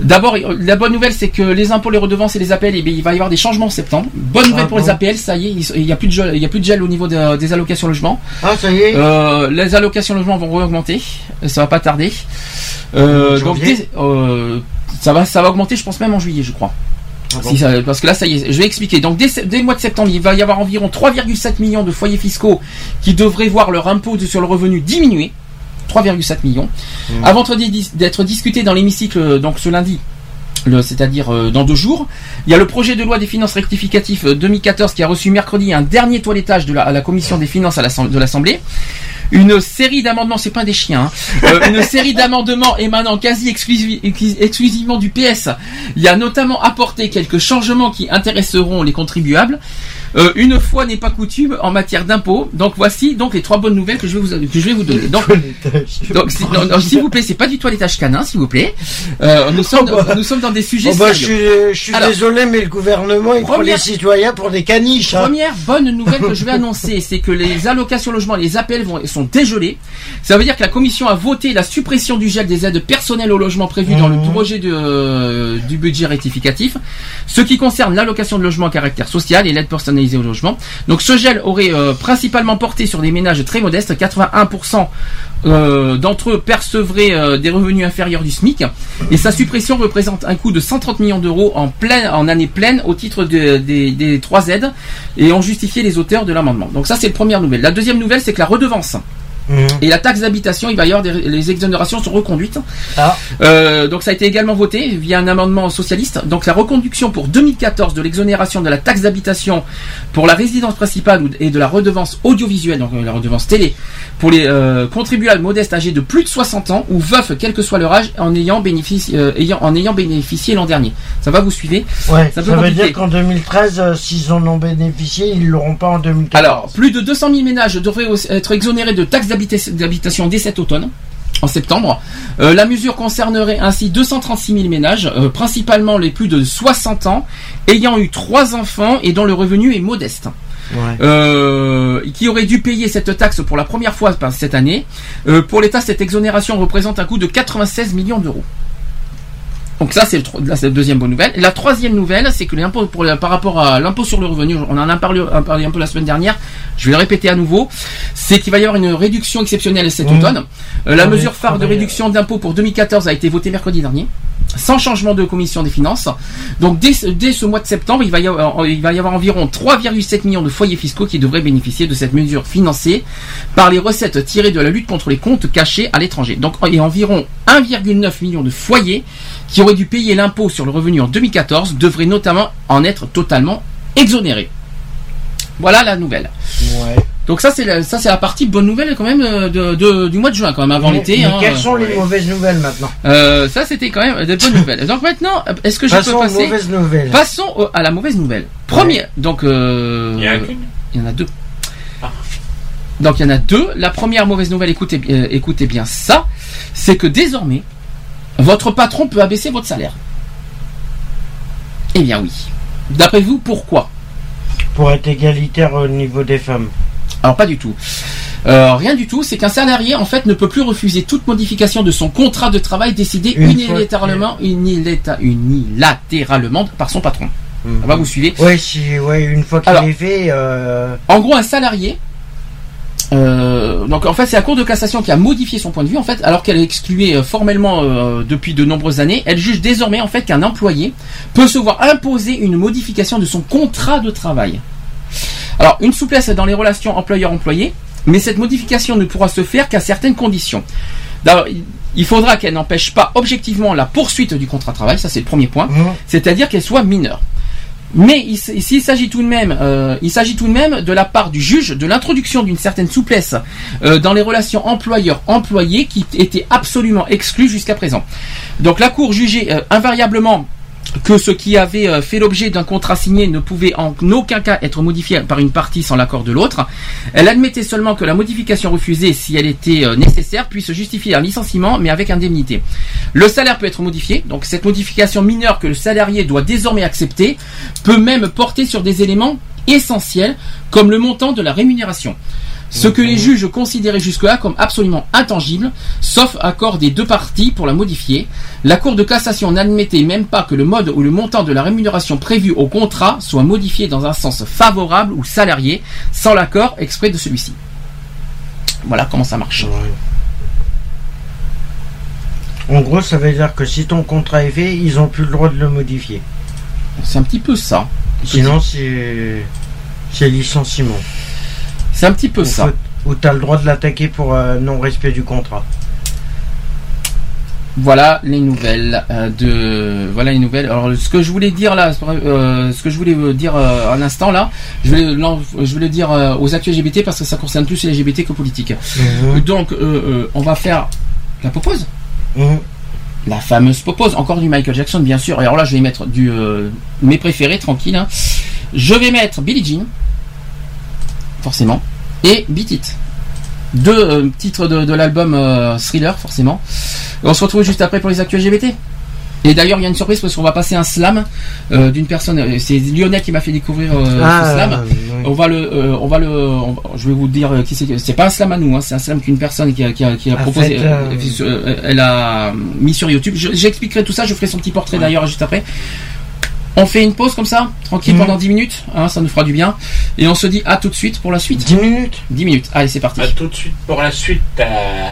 D'abord, la bonne nouvelle, c'est que les impôts, les redevances et les APL, eh bien, il va y avoir des changements en septembre. Bonne nouvelle Ah pour bon les APL, ça y est, il n'y a plus de gel, il y a plus de gel au niveau de- des allocations logement. Ah, ça y est Euh, les allocations logement vont augmenter, ça va pas tarder. Euh, donc euh, ça va, ça va augmenter, je pense même en juillet, je crois. Ah bon Si ça- parce que là, ça y est, je vais expliquer. Donc, dès, dès le mois de septembre, il va y avoir environ 3,7 millions de foyers fiscaux qui devraient voir leur impôt sur le revenu diminuer. 3,7 millions. Mmh. Avant d'être dis- d'être discuté dans l'hémicycle, euh, donc ce lundi, c'est-à-dire euh, dans deux jours, il y a le projet de loi des finances rectificatif euh, 2014 qui a reçu mercredi un dernier toilettage de la, à la commission des finances à de l'Assemblée. Une série d'amendements, c'est pas des chiens, hein. Euh, une série d'amendements émanant quasi exclusi- exclu- exclusivement du PS. Il y a notamment apporté quelques changements qui intéresseront les contribuables. Euh, une fois n'est pas coutume en matière d'impôts. Donc voici donc les trois bonnes nouvelles que je vais vous que je vais vous donner. Donc, donc s'il vous plaît, c'est pas du toilettage canin, s'il vous plaît. Euh, nous sommes Oh bah. nous sommes dans des sujets Oh bah, je sérieux. suis, je suis Alors, désolé, mais le gouvernement, il prend première- les citoyens pour des caniches. hein. Première bonne nouvelle que je vais annoncer, c'est que les allocations logement, les appels vont, sont dégelés. Ça veut dire que la commission a voté la suppression du gel des aides personnelles au logement prévu dans le Mhm. projet de, euh, du budget rectificatif. Ce qui concerne l'allocation de logement à caractère social et l'aide Donc ce gel aurait euh, principalement porté sur des ménages très modestes. 81% euh, d'entre eux percevraient euh, des revenus inférieurs du SMIC. Et sa suppression représente un coût de 130 millions d'euros en année pleine au titre de- des, des trois aides et ont justifié les auteurs de l'amendement. Donc ça c'est la première nouvelle. La deuxième nouvelle c'est que la redevance Et la taxe d'habitation, il va y avoir des, les exonérations sont reconduites. Ah. Euh, donc ça a été également voté via un amendement socialiste. Donc la reconduction pour 2014 de l'exonération de la taxe d'habitation pour la résidence principale et de la redevance audiovisuelle, donc euh, la redevance télé, pour les euh, contribuables modestes âgés de plus de 60 ans ou veufs quel que soit leur âge en ayant bénéficié, euh, ayant, en ayant bénéficié l'an dernier. Ça va vous suivez? Ouais, Ça ça, veut dire qu'en 2013, euh, s'ils en ont bénéficié, ils l'auront pas en 2014. Alors, plus de 200 000 ménages devraient être exonérés de taxes d'habita- d'habitation dès cet automne. En septembre, Euh, la mesure concernerait ainsi 236 000 ménages, euh, principalement les plus de 60 ans, ayant eu trois enfants et dont le revenu est modeste, Ouais. euh, qui auraient dû payer cette taxe pour la première fois par cette année. Pour l'État, cette exonération représente un coût de 96 millions d'euros. Donc ça c'est le, la deuxième bonne nouvelle. La troisième nouvelle, c'est que l'impôt pour par rapport à l'impôt sur le revenu, on en a parlé, un- parlé un peu la semaine dernière. Je vais le répéter à nouveau, c'est qu'il va y avoir une réduction exceptionnelle cet Mmh. automne. Euh, la Ah oui, mesure phare de réduction d'impôt pour 2014 a été votée mercredi dernier, sans changement de commission des finances. Donc dès, ce- dès ce mois de septembre, il va y avoir, il va y avoir environ 3,7 millions de foyers fiscaux qui devraient bénéficier de cette mesure financée par les recettes tirées de la lutte contre les comptes cachés à l'étranger. Donc il y a environ 1,9 million de foyers qui auraient dû payer l'impôt sur le revenu en 2014 devraient notamment en être totalement exonérés. Voilà la nouvelle. Ouais. Donc ça c'est la, ça c'est la partie bonne nouvelle quand même euh, de, de- du mois de juin quand même avant l'été. hein. quelles sont les mauvaises nouvelles maintenant? Euh, ça c'était quand même des bonnes nouvelles. Donc maintenant est-ce que je Passons peux aux passer mauvaises nouvelles. Passons au- à la mauvaise nouvelle. Première donc euh, Il en a il y en a deux. Ah. Donc il y en a deux. La première mauvaise nouvelle, euh, écoutez bien ça, c'est que désormais, votre patron peut abaisser votre salaire. Eh bien oui. D'après vous, pourquoi? Pour être égalitaire au niveau des femmes. Alors pas du tout. Euh, rien du tout, c'est qu'un salarié en fait ne peut plus refuser toute modification de son contrat de travail décidé unilatéralement, par son patron. Ça va, vous suivez Ouais, si, ouais, une fois qu'il est fait, euh, En gros, un salarié. Euh, donc en fait, c'est la Cour de cassation qui a modifié son point de vue en fait, alors qu'elle est excluée euh, formellement euh, depuis de nombreuses années. Elle juge désormais en fait qu'un employé peut se voir imposer une modification de son contrat de travail. Alors une souplesse dans les relations employeur-employé, mais cette modification ne pourra se faire qu'à certaines conditions. Il- faudra qu'elle n'empêche pas objectivement la poursuite du contrat de travail, ça c'est le premier point hum, c'est-à-dire qu'elle soit mineure. Mais il, s'agit tout de même, euh, il s'agit tout de même de la part du juge de l'introduction d'une certaine souplesse euh, dans les relations employeur-employé qui était absolument exclue jusqu'à présent. Donc la Cour jugeait euh, invariablement que ce qui avait euh, fait l'objet d'un contrat signé ne pouvait en aucun cas être modifié par une partie sans l'accord de l'autre. Elle admettait seulement que la modification refusée, si elle était euh, nécessaire, puisse justifier un licenciement, mais avec indemnité. Le salaire peut être modifié, donc cette modification mineure que le salarié doit désormais accepter peut même porter sur des éléments essentiels comme le montant de la rémunération. Ce que les juges considéraient jusque-là comme absolument intangible, sauf accord des deux parties pour la modifier, la Cour de cassation n'admettait même pas que le mode ou le montant de la rémunération prévu au contrat soit modifié dans un sens favorable ou salarié, sans l'accord exprès de celui-ci. Voilà comment ça marche. en gros, ça veut dire que si ton contrat est fait, ils ont plus le droit de le modifier. C'est un petit peu ça. Sinon, c'est licenciement. C'est un petit peu ça. Ou t'as le droit de l'attaquer pour euh, non-respect du contrat. Voilà les nouvelles euh, de voilà les nouvelles. Alors ce que je voulais dire là, euh, ce que je voulais dire euh, à l'instant là, je voulais l'en- je voulais dire euh, aux actus LGBT parce que ça concerne plus les LGBT que politique. Mhm. Donc on va faire la popose, Mhm. la fameuse popose, encore du Michael Jackson bien sûr. Et alors là je vais mettre du mes préférés tranquille. hein. Je vais mettre Billie Jean, forcément, et Beat It. Deux euh, titres de, de l'album euh, Thriller forcément. Et on se retrouve juste après pour les actus LGBT. Et d'ailleurs, il y a une surprise parce qu'on va passer un slam euh, d'une personne. C'est Lionel qui m'a fait découvrir euh, Ah, ce slam. oui. On va le, euh, on va le, on je vais vous dire qui c'est. C'est pas un slam à nous, hein, c'est un slam qu'une personne qui a, qui a, qui a A proposé. fait, elle a mis sur YouTube. Je- J'expliquerai tout ça. Je ferai son petit portrait d'ailleurs juste après. On fait une pause comme ça, tranquille Mhm. pendant 10 minutes, hein, ça nous fera du bien. Et on se dit à tout de suite pour la suite. 10 minutes 10 minutes. Allez, c'est parti. À tout de suite pour la suite. euh,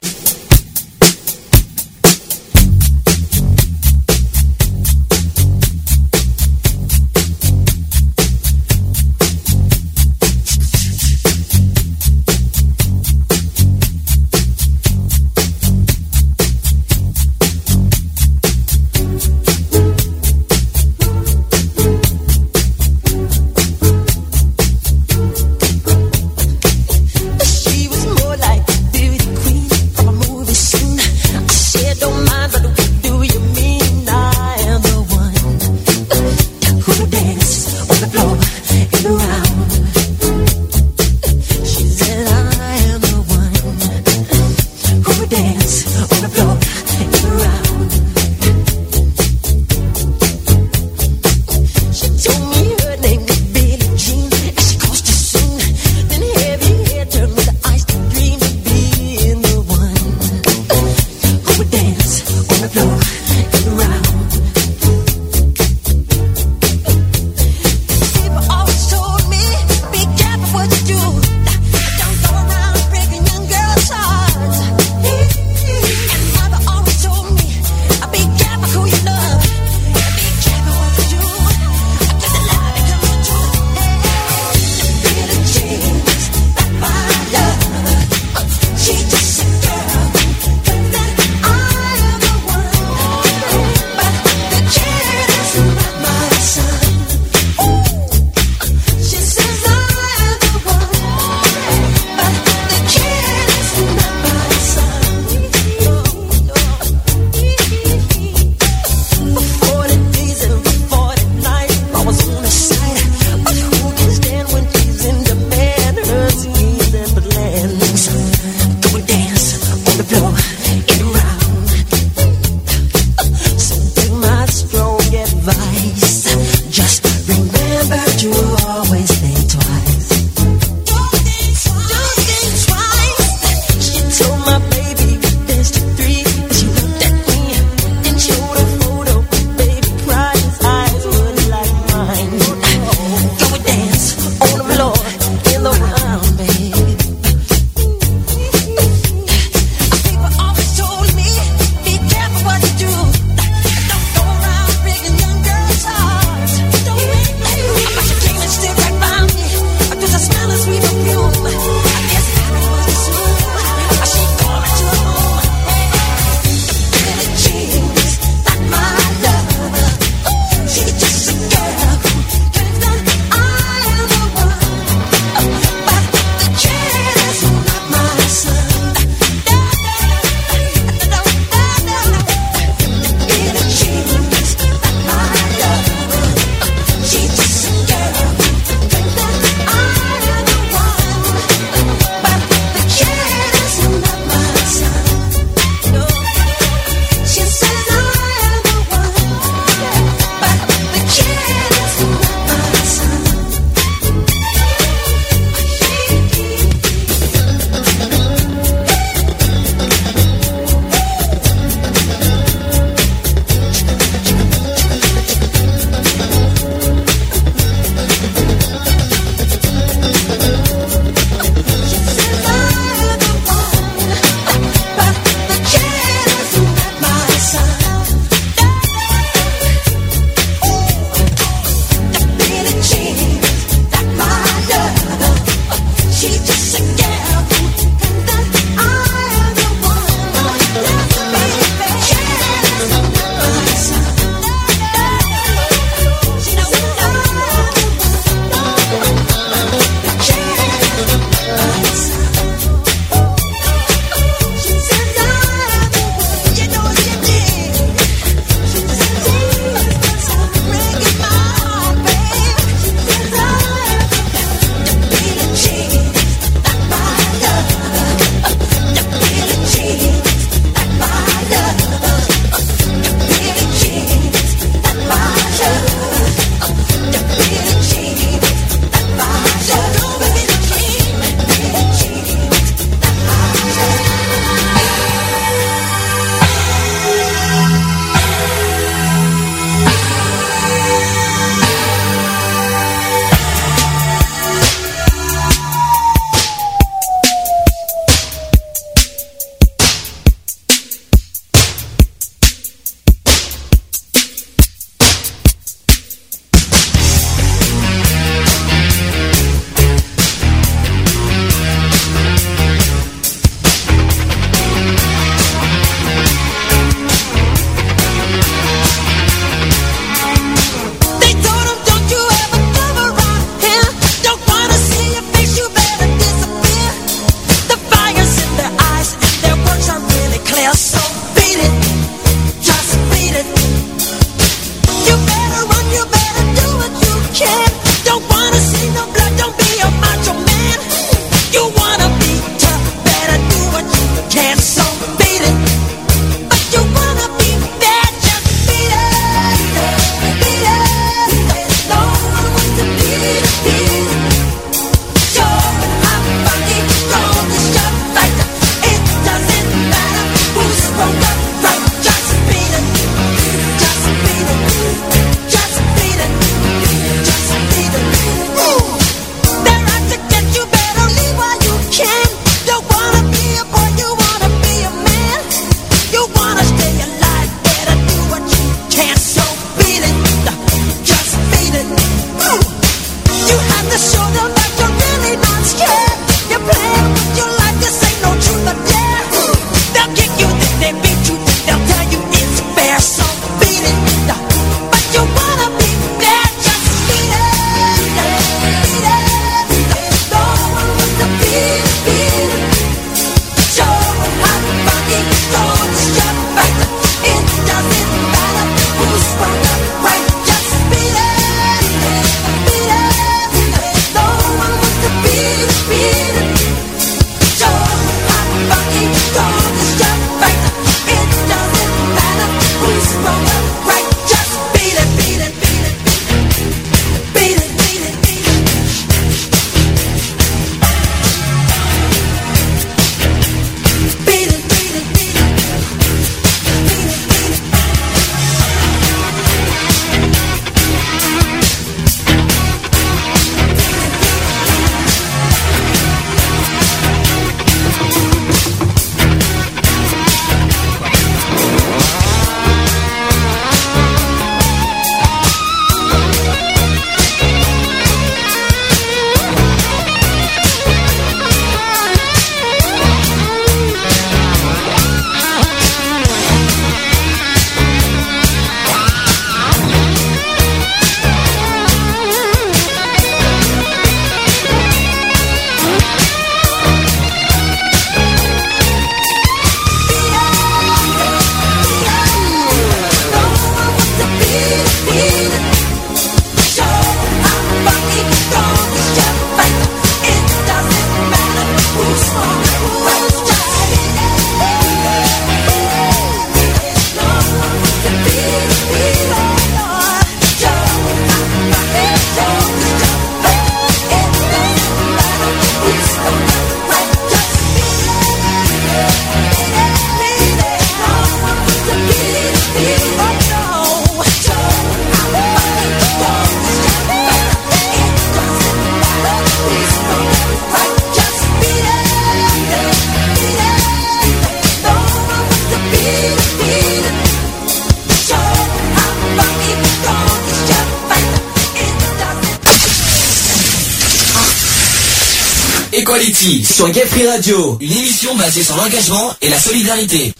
sur Gay Free Radio, une émission basée sur l'engagement et la solidarité.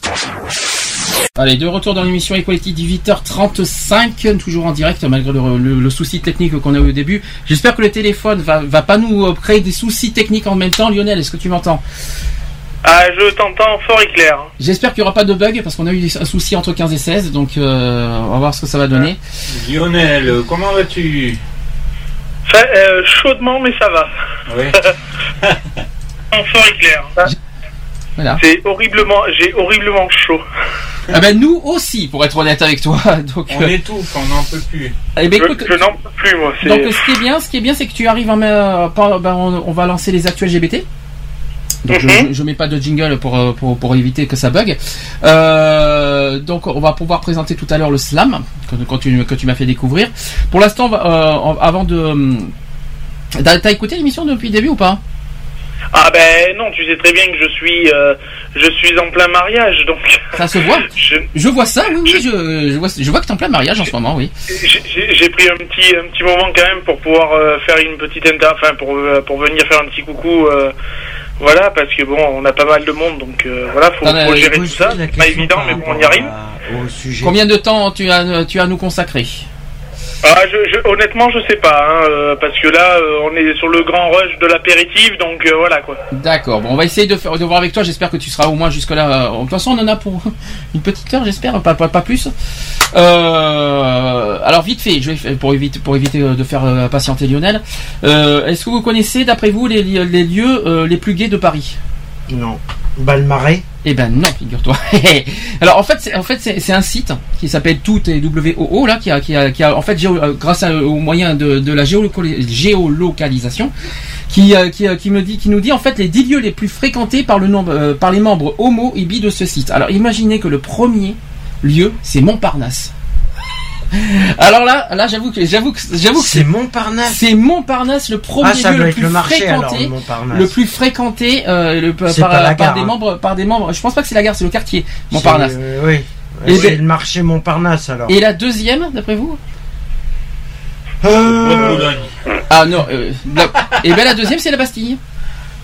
Allez, de retour dans l'émission Equality 18h35, toujours en direct malgré le, le- le souci technique qu'on a eu au début. J'espère que le téléphone va, va pas nous euh, créer des soucis techniques en même temps. Lionel, est-ce que tu m'entends? Ah, je t'entends fort et clair. J'espère qu'il n'y aura pas de bug parce qu'on a eu des- un souci entre 15 et 16, donc euh, on va voir ce que ça va donner. Lionel, comment vas-tu? Euh, chaudement, mais ça va. Oui. <laughs> fort et clair. Voilà. C'est horriblement, j'ai horriblement chaud. Ah ben nous aussi, pour être honnête avec toi. <laughs> Donc, On euh, étouffe, on n'en peut plus. eh ben, écoute, je je n'en peux plus, moi. Donc ce qui est bien, ce qui est bien, c'est que tu arrives en euh, par- ben, on, on va lancer les actuels GBT. Donc je, Mhm. je, je mets pas de jingle pour, euh, pour, pour éviter que ça bug. Euh, donc on va pouvoir présenter tout à l'heure le slam que, que tu, que tu m'as fait découvrir. Pour l'instant, euh, avant de hum, t'as écouté l'émission depuis le début ou pas? Ah ben non, tu sais très bien que je suis, euh, je suis en plein mariage, donc. Ça se voit <laughs> Je- Je vois ça, oui, oui, je, je vois, je vois que t'es en plein mariage en ce moment, oui. J'ai- pris un petit, un petit moment quand même pour pouvoir euh, faire une petite inter, enfin pour, euh, pour venir faire un petit coucou. euh, voilà, parce que bon, on a pas mal de monde, donc euh, voilà, faut, faut gérer tout ça. C'est pas évident, mais bon, on y arrive. à- Au sujet. Combien de temps tu as, tu as à nous consacrer? Ah, je, je- honnêtement, je sais pas, hein, euh, parce que là, euh, on est sur le grand rush de l'apéritif, donc euh, voilà quoi. D'accord, bon, on va essayer de, faire, de voir avec toi. J'espère que tu seras au moins jusque-là. De toute façon, on en a pour <laughs> une petite heure, j'espère, pas, pas, plus. Euh, alors, vite fait, je vais, pour éviter, pour éviter euh, de faire euh, patienter Lionel, euh, est-ce que vous connaissez, d'après vous, les, les lieux euh, les plus gays de Paris? Non. Balmarais Eh ben non, figure-toi. <laughs> Alors en fait, c'est, en fait, c'est, un site qui s'appelle Tout et WOO là, qui a, qui a, qui a en fait euh, grâce au moyen de, la géolocali- géolocalisation, qui, euh, qui, euh, qui me dit, qui nous dit en fait les 10 lieux les plus fréquentés par le nombre, par les membres homo et bi de ce site. Alors imaginez que le premier lieu c'est Montparnasse. <laughs> Alors là, là j'avoue que j'avoue que j'avoue que C'est Montparnasse. c'est Montparnasse le premier Ah, lieu le plus le marché alors, fréquenté le Montparnasse. le plus fréquenté euh, le, par, des hein. membres par des membres je pense pas que c'est la gare c'est le quartier Montparnasse C'est, euh, oui. Et c'est ben- le marché Montparnasse alors. et la deuxième d'après vous Euh, ah non euh, et ben la deuxième c'est la Bastille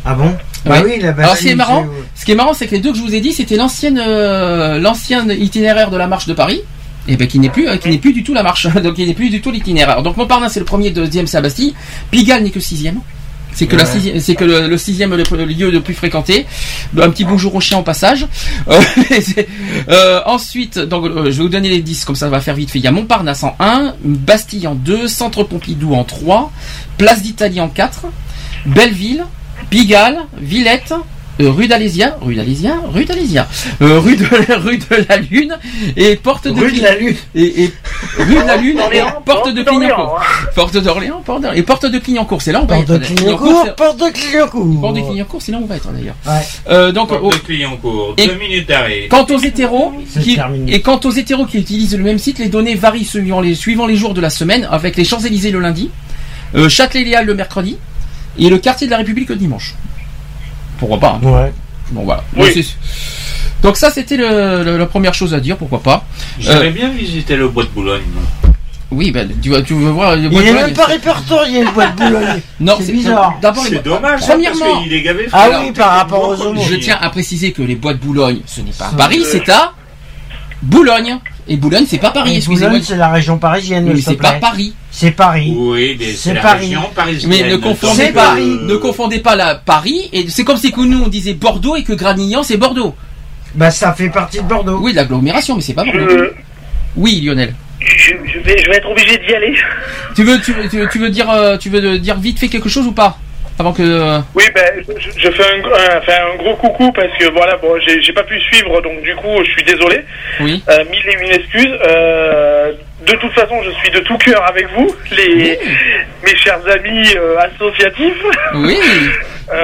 Ah bon? Bah Oui. oui, la alors Bastille, c'est marrant c'est- ce qui est marrant c'est que les deux que je vous ai dit c'était l'ancienne euh, l'ancien itinéraire de la marche de Paris et ben qui n'est plus euh, qui n'est plus du tout la marche <laughs> donc qui n'est plus du tout l'itinéraire donc Montparnasse c'est le premier deuxième c'est la Bastille Pigalle n'est que sixième c'est que, la Ouais. sixième- c'est que le, le sixième le, le lieu le plus fréquenté. Un petit bonjour au chien au passage. <laughs> Euh, euh, ensuite, donc, euh, je vais vous donner les 10, comme ça va faire vite fait. Il y a Montparnasse en 1, Bastille en 2, Centre Pompidou en 3, Place d'Italie en 4, Belleville, Pigalle, Villette, euh, rue d'Alésia, rue d'Alésia, rue d'Alésia, euh, rue de rue de la Lune et porte de Rue de la Lune. et, et rue de la Lune et porte de d'Orléans, Clignancourt. Porte d'Orléans, porte d'Orléans. et porte de Clignancourt, c'est là où on va Porte de être. Clignancourt, porte de Clignancourt. Porte de Clignancourt, c'est là où on va être d'ailleurs. Ouais. Euh, donc, Porte au- de Clignancourt, Et- deux minutes d'arrêt. quant aux hétéros, qui- et quant aux hétéros qui utilisent le même site, les données varient suivant les, suivant les jours de la semaine, avec les Champs-Élysées le lundi, euh, Châtelet-Léal le mercredi, et le quartier de la République le dimanche. Pourquoi pas hein. Ouais. Bon voilà. Oui. Donc, ça c'était le- le- la première chose à dire, pourquoi pas. J'aimerais bien visiter le bois de Boulogne. moi. Oui, ben tu, veux- tu veux voir le Il bois de est Boulogne, même pas répertorié le bois de Boulogne. <laughs> Non, c'est bizarre. D'abord, C'est dommage, hein, Premièrement, parce qu'il est gavé. Ah oui, par rapport aux homos. je tiens à préciser que les bois de Boulogne, ce n'est pas à Paris, c'est à Boulogne. Et Boulogne, c'est pas Paris, Et. Boulogne, c'est la région parisienne. Mais c'est pas. Paris. C'est Paris. Oui, mais C'est la Paris. région parisienne. Mais ne confondez pas, Paris. ne confondez pas la Paris et c'est comme si que nous on disait Bordeaux et que Gradignan c'est Bordeaux. Bah ça fait partie de Bordeaux. Oui, l'agglomération, mais c'est pas Bordeaux. Je, Oui, Lionel. je, je vais, je vais être obligé d'y aller. Tu veux, tu, veux- tu, veux- tu veux dire, euh, tu veux dire vite fait quelque chose ou pas? Avant que. euh, Oui, ben, je, je fais un, un- enfin, un gros coucou parce que voilà, bon, j'ai pas pu suivre, donc du coup, je suis désolé. Oui. Euh, mille et une excuses. Euh, de toute façon, je suis de tout cœur avec vous, les, mes chers amis euh, associatifs. Oui. <laughs>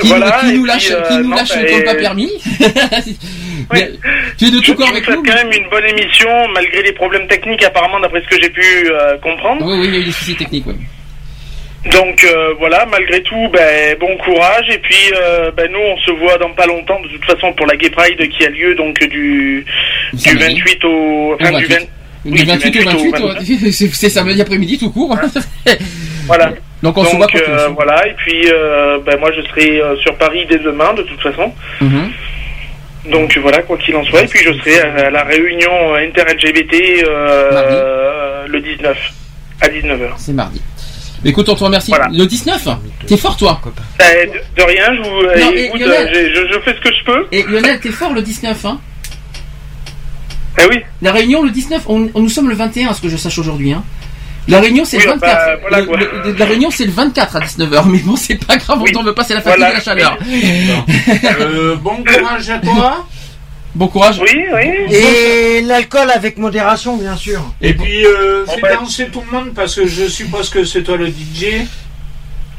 Qui, voilà, qui nous puis, lâche, euh, qui nous non, lâche ben, quand pas permis. <laughs> <laughs> Mais tu es de tout corps avec nous. quand même une bonne émission, malgré les problèmes techniques, apparemment, d'après ce que j'ai pu comprendre. Oui, oui, il y a eu des soucis techniques. Oui. Donc euh, voilà, malgré tout, ben, bon courage. Et puis euh, ben, nous, on se voit dans pas longtemps, de toute façon, pour la Gay Pride qui a lieu donc du, du Samedi. 28 au, enfin, du 28. 20 Du Oui, du 28 au 28, 28 au ouais. <laughs> c'est c'est samedi après-midi tout court. <laughs> Voilà. <laughs> Donc on se voit euh, voilà, et puis euh, ben, moi je serai sur Paris dès demain de toute façon. Mhm. Donc voilà, quoi qu'il en soit, et puis je serai à, la réunion inter-LGBT le 19 à 19h. C'est mardi. Écoute, on te remercie. Voilà. Le 19 T'es fort toi Ben, de, de rien, je vous Non, et écoute, Lionel- je, fais ce que je peux. Et Lionel, t'es fort le 19 hein Eh oui. La réunion le 19, on, on- nous sommes le 21 à ce que je sache aujourd'hui. Hein. La réunion c'est Oui, le bah, 24. voilà, Le- quoi. le- la réunion c'est le 24 à 19h, mais bon c'est pas grave, on t'en veut pas, c'est la fatigue Voilà. et la chaleur. <laughs> Euh, bon courage à toi. Bon courage. Oui, oui. Et l'alcool avec modération, bien sûr. Et puis, euh, fais danser tout le monde parce que je suppose que c'est toi le DJ.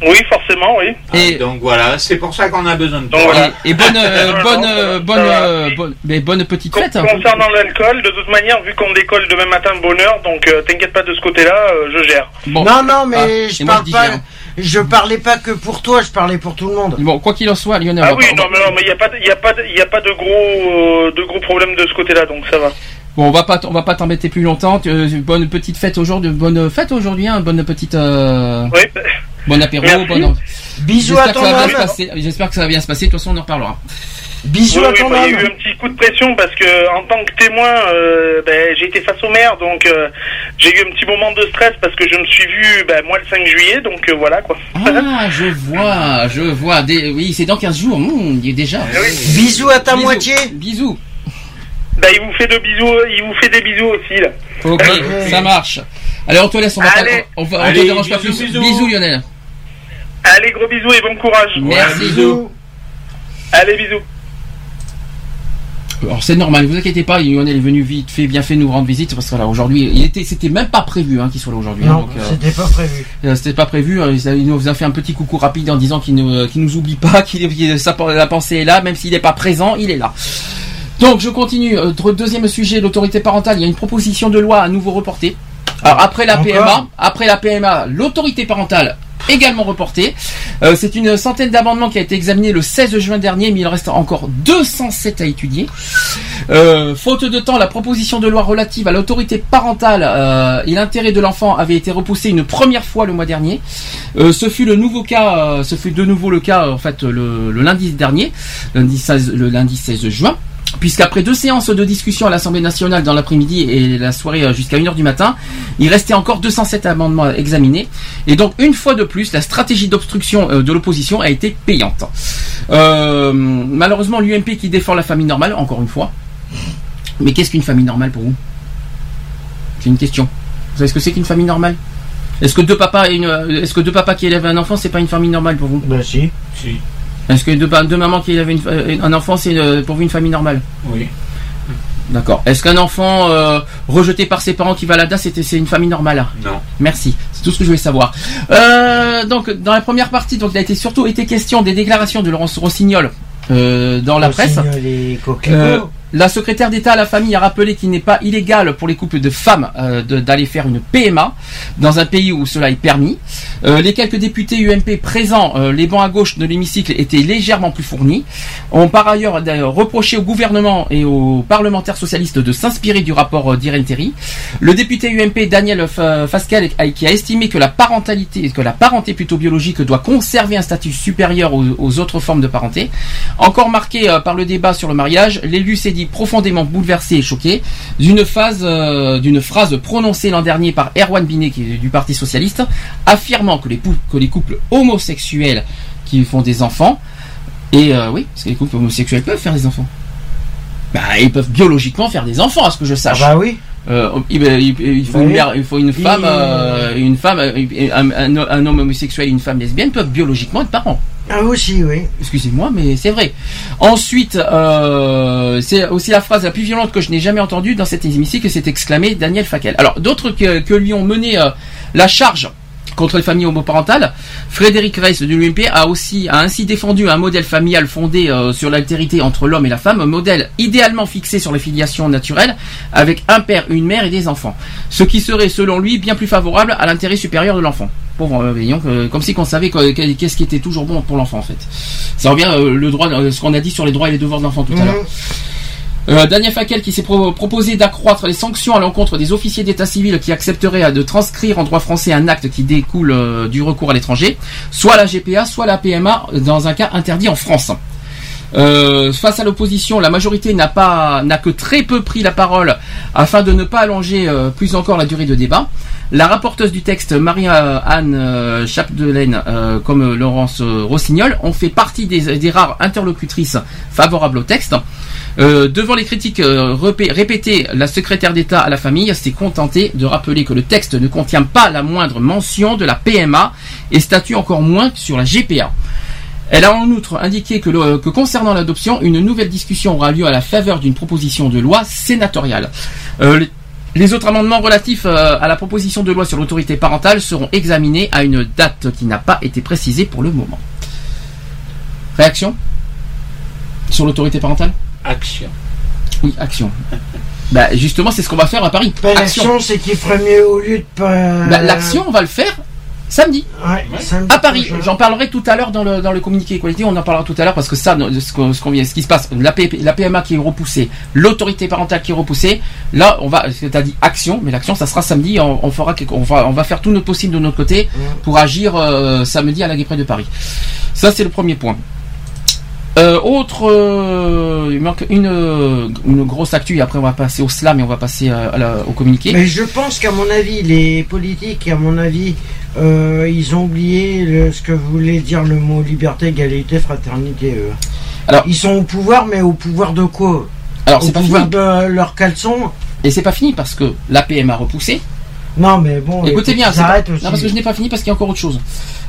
Oui, forcément, oui. Et, Donc voilà, c'est pour ça qu'on a besoin de toi. Voilà. et, et bonne, euh, <laughs> bonne, euh, bonne, euh, bonne, mais bonne petite fête. hein. Concernant l'alcool, de toute manière, vu qu'on décolle demain matin de bonne heure, donc euh, t'inquiète pas de ce côté-là, euh, je gère. Bon. Non, non, mais Ah, je moi, parle je pas. Je parlais pas que pour toi, je parlais pour tout le monde. Bon, quoi qu'il en soit, Lionel. Ah on va oui, non, mais non, mais il n'y a pas, de- y a pas, y a pas de gros, euh, de gros problèmes de ce côté-là, donc ça va. Bon, on va pas, t- on va pas t'embêter plus longtemps. Euh, bonne petite fête aujourd'hui, bonne fête aujourd'hui, hein, bonne petite, euh, Oui, bah, bon apéro, Merci. Bisous à passer. J'espère que ça va bien se passer. De toute façon, on en reparlera. Bisous oui, à oui, ton bah, il y a eu un petit coup de pression parce que en tant que témoin, euh, ben, j'ai été face au maire, donc euh, j'ai eu un petit moment de stress parce que je me suis vu, ben, moi, le 5 juillet, donc euh, voilà quoi. Ah, je vois, je vois. Des- Oui, c'est dans 15 jours. Mmh, il est déjà. Oui. Bisous à ta Bisous. moitié. Bisous. Ben, il vous fait de bisous, il vous fait des bisous aussi là. Ok, ça marche. Allez, on te laisse. On va Allez. pas, on va, on Allez, te dérange pas bisous, plus. bisous. Lionel. Allez, gros bisous et bon courage. Merci. Bisous. Allez, bisous. Alors c'est normal, ne vous inquiétez pas, Lionel est venu vite, fait bien fait nous rendre visite parce que là aujourd'hui, il était, c'était même pas prévu hein, qu'il soit là aujourd'hui. hein, Non, euh, c'était pas prévu. Euh, C'était pas prévu. euh, Il nous a fait un petit coucou rapide en disant qu'il ne, qu'il nous oublie pas, <laughs> qu'il est, sa, la pensée est là, même s'il n'est pas présent, il est là. Donc je continue. Deuxième sujet, l'autorité parentale. Il y a une proposition de loi à nouveau reportée. Alors après la Encore PMA, après la PMA, l'autorité parentale également reportée. Euh, c'est une centaine d'amendements qui a été examiné le 16 juin dernier, mais il reste encore 207 à étudier. Euh, faute de temps, la proposition de loi relative à l'autorité parentale euh, et l'intérêt de l'enfant avait été repoussée une première fois le mois dernier. Ce fut le nouveau cas, ce fut de nouveau le cas en fait le, lundi dernier, lundi 16, le lundi 16 juin. Puisqu'après deux séances de discussion à l'Assemblée nationale dans l'après-midi et la soirée euh, jusqu'à 1h du matin, il restait encore 207 amendements à examiner. Et donc, une fois de plus, la stratégie d'obstruction euh, de l'opposition a été payante. Euh, malheureusement, l'UMP qui défend la famille normale, encore une fois. Mais qu'est-ce qu'une famille normale pour vous? C'est une question. Vous savez ce que c'est qu'une famille normale? Est-ce que deux papas et une, est-ce que deux papas qui élèvent un enfant, c'est pas une famille normale pour vous? Bah si. Si. Est-ce que deux, mamans qui une fa- euh, un enfant, c'est euh, pour vous une famille normale Oui. D'accord. Est-ce qu'un enfant euh, rejeté par ses parents qui va à la DAS, c'est une famille normale? Non. Merci. C'est tout ce que je voulais savoir. Euh, donc, dans la première partie, donc, il a été surtout été question des déclarations de Laurence Rossignol euh, dans la presse. Rossignol et coquelicots. Euh, la secrétaire d'État à la famille a rappelé qu'il n'est pas illégal pour les couples de femmes euh, d'aller faire une PMA dans un pays où cela est permis. Euh, les quelques députés UMP présents, euh, les bancs à gauche de l'hémicycle étaient légèrement plus fournis. Ont par ailleurs reproché au gouvernement et aux parlementaires socialistes de s'inspirer du rapport d'Irène Terry. Le député UMP Daniel Fasquelle qui a estimé que la parentalité, que la parenté plutôt biologique doit conserver un statut supérieur aux, autres formes de parenté. Encore marqué par le débat sur le mariage, l'élu s'est dit profondément bouleversé et choqué d'une phase, euh, d'une phrase prononcée l'an dernier par Erwan Binet qui est du Parti socialiste, affirmant que les, que les couples homosexuels qui font des enfants et euh, oui, parce que les couples homosexuels peuvent faire des enfants. Bah, ils peuvent biologiquement faire des enfants, à ce que je Ah sache. bah oui. Euh, il, il- il faut Oui. une il faut une femme, une femme, un, un- un homme homosexuel et une femme lesbienne peuvent biologiquement être parents. Ah aussi, oui. Excusez-moi, mais c'est vrai. Ensuite, euh, c'est aussi la phrase la plus violente que je n'ai jamais entendue dans cette hémicycle, que s'est exclamé Daniel Fakel. Alors, d'autres que, que lui ont mené euh, la charge contre les familles homoparentales, Frédéric Reiss de l'UMP a aussi a ainsi défendu un modèle familial fondé euh, sur l'altérité entre l'homme et la femme, un modèle idéalement fixé sur les filiations naturelles, avec un père, une mère et des enfants, ce qui serait selon lui bien plus favorable à l'intérêt supérieur de l'enfant. Pauvre euh, voyons que- comme si qu'on savait que- que- qu'est-ce qui était toujours bon pour l'enfant en fait. Ça revient euh, le droit, euh, ce qu'on a dit sur les droits et les devoirs de l'enfant tout à Mhm. l'heure. Euh, Daniel Fakel qui s'est pro- proposé d'accroître les sanctions à l'encontre des officiers d'état civil qui accepteraient de transcrire en droit français un acte qui découle euh, du recours à l'étranger, soit la GPA, soit la PMA dans un cas interdit en France. Euh, face à l'opposition, la majorité n'a pas n'a que très peu pris la parole afin de ne pas allonger plus encore la durée de débat. La rapporteuse du texte, Marie-Anne euh, Chapdelaine, euh, comme euh, Laurence euh, Rossignol, ont fait partie des, rares interlocutrices favorables au texte. Euh, devant les critiques euh, répétées, la secrétaire d'État à la famille s'est contentée de rappeler que le texte ne contient pas la moindre mention de la PMA et statue encore moins sur la GPA. Elle a en outre indiqué que, concernant l'adoption, une nouvelle discussion aura lieu à la faveur d'une proposition de loi sénatoriale. Euh, les autres amendements relatifs euh, à la proposition de loi sur l'autorité parentale seront examinés à une date qui n'a pas été précisée pour le moment. Réaction Sur l'autorité parentale? Action. Oui, action. <laughs> bah justement, c'est ce qu'on va faire à Paris. Ben, action. L'action, c'est qu'il ferait mieux au lieu de pas. Bah, L'action, on va le faire samedi. Ouais, samedi À Paris, j'en parlerai tout à l'heure dans le, dans le communiqué équalité, on en parlera tout à l'heure parce que ça, ce qu'on ce qu'on vient, ce qui se passe, la, P- la PMA qui est repoussée, l'autorité parentale qui est repoussée, là, on va, t'as dit action, mais l'action, ça sera samedi, on, on fera, quelque- on va, on va faire tout notre possible de notre côté pour agir euh, samedi à la Guéprès de Paris. Ça, c'est le premier point. Euh, autre, euh, il manque une, une grosse actu et après on va passer au slam et on va passer à la- au communiqué. Mais je pense qu'à mon avis, les politiques, à mon avis, euh, ils ont oublié le- ce que voulait dire le mot liberté, égalité, fraternité. eux. Alors- ils sont au pouvoir, mais au pouvoir de quoi Alors Au pas pouvoir de leur caleçon Et c'est pas fini parce que la PMA repoussée. Non, mais bon. Écoutez bien, pas- aussi. non, parce que je n'ai pas fini parce qu'il y a encore autre chose.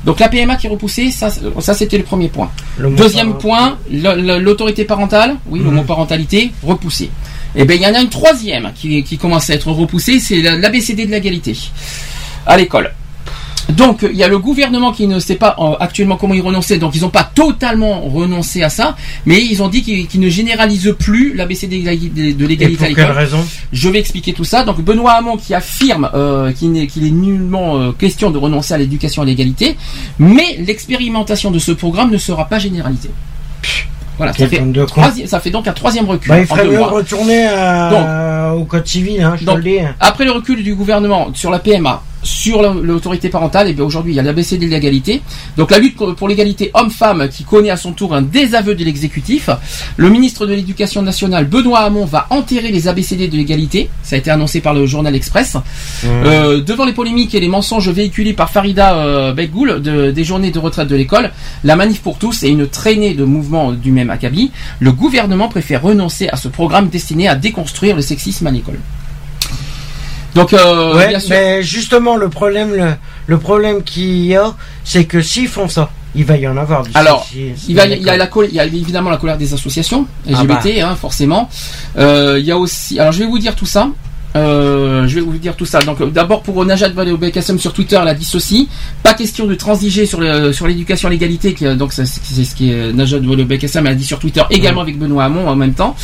Donc la PMA qui est repoussée, ça, ça c'était le premier point. Le Deuxième parent- point, l'autorité parentale, oui, le Mhm. mot parentalité, repoussé. Et bien il y en a une troisième qui, qui commence à être repoussée, c'est la- l'ABCD de l'égalité à l'école. Donc il y a le gouvernement qui ne sait pas euh, actuellement comment y renoncer, donc ils n'ont pas totalement renoncé à ça, mais ils ont dit qu'ils ne généralisent plus l'ABCD de l'égalité- à pour quelle l'école. raison? Je vais expliquer tout ça. Donc Benoît Hamon qui affirme euh, qu'il n'est qu'il est nullement euh, question de renoncer à l'éducation à l'égalité, mais l'expérimentation de ce programme ne sera pas généralisée. Voilà, ça fait, troisi- ça donc un troisième recul. Bah, il mieux mois. retourner à- au code civil, hein, je te le dis. Après le recul du gouvernement sur la PMA, sur la- l'autorité parentale, et bien aujourd'hui il y a l'ABCD de l'égalité. Donc la lutte pour l'égalité homme-femme qui connaît à son tour un désaveu de l'exécutif. Le ministre de l'Éducation nationale, Benoît Hamon, va enterrer les ABCD de l'égalité. Ça a été annoncé par le journal Express. Euh, devant les polémiques et les mensonges véhiculés par Farida euh, Beggoul de- des journées de retraite de l'école, la manif pour tous et une traînée de mouvements du même acabit, le gouvernement préfère renoncer à ce programme destiné à déconstruire le sexisme à l'école. Donc, euh, ouais, bien sûr, mais justement, le problème, le, le problème qu'il y a, c'est que s'ils font ça, il va y en avoir. du Alors, il, va, à il, y a l'école. la col- il y a évidemment la colère des associations Ah LGBT, hein, forcément. Euh, il y a aussi, alors je vais vous dire tout ça. Euh, je vais vous dire tout ça. Donc, d'abord pour Najat Vallaud-Belkacem sur Twitter, elle a dit ceci pas question de transiger sur le, sur l'éducation à l'égalité. euh, Donc, c'est ce qui est Najat Vallaud-Belkacem a dit sur Twitter également avec Benoît Hamon en même temps.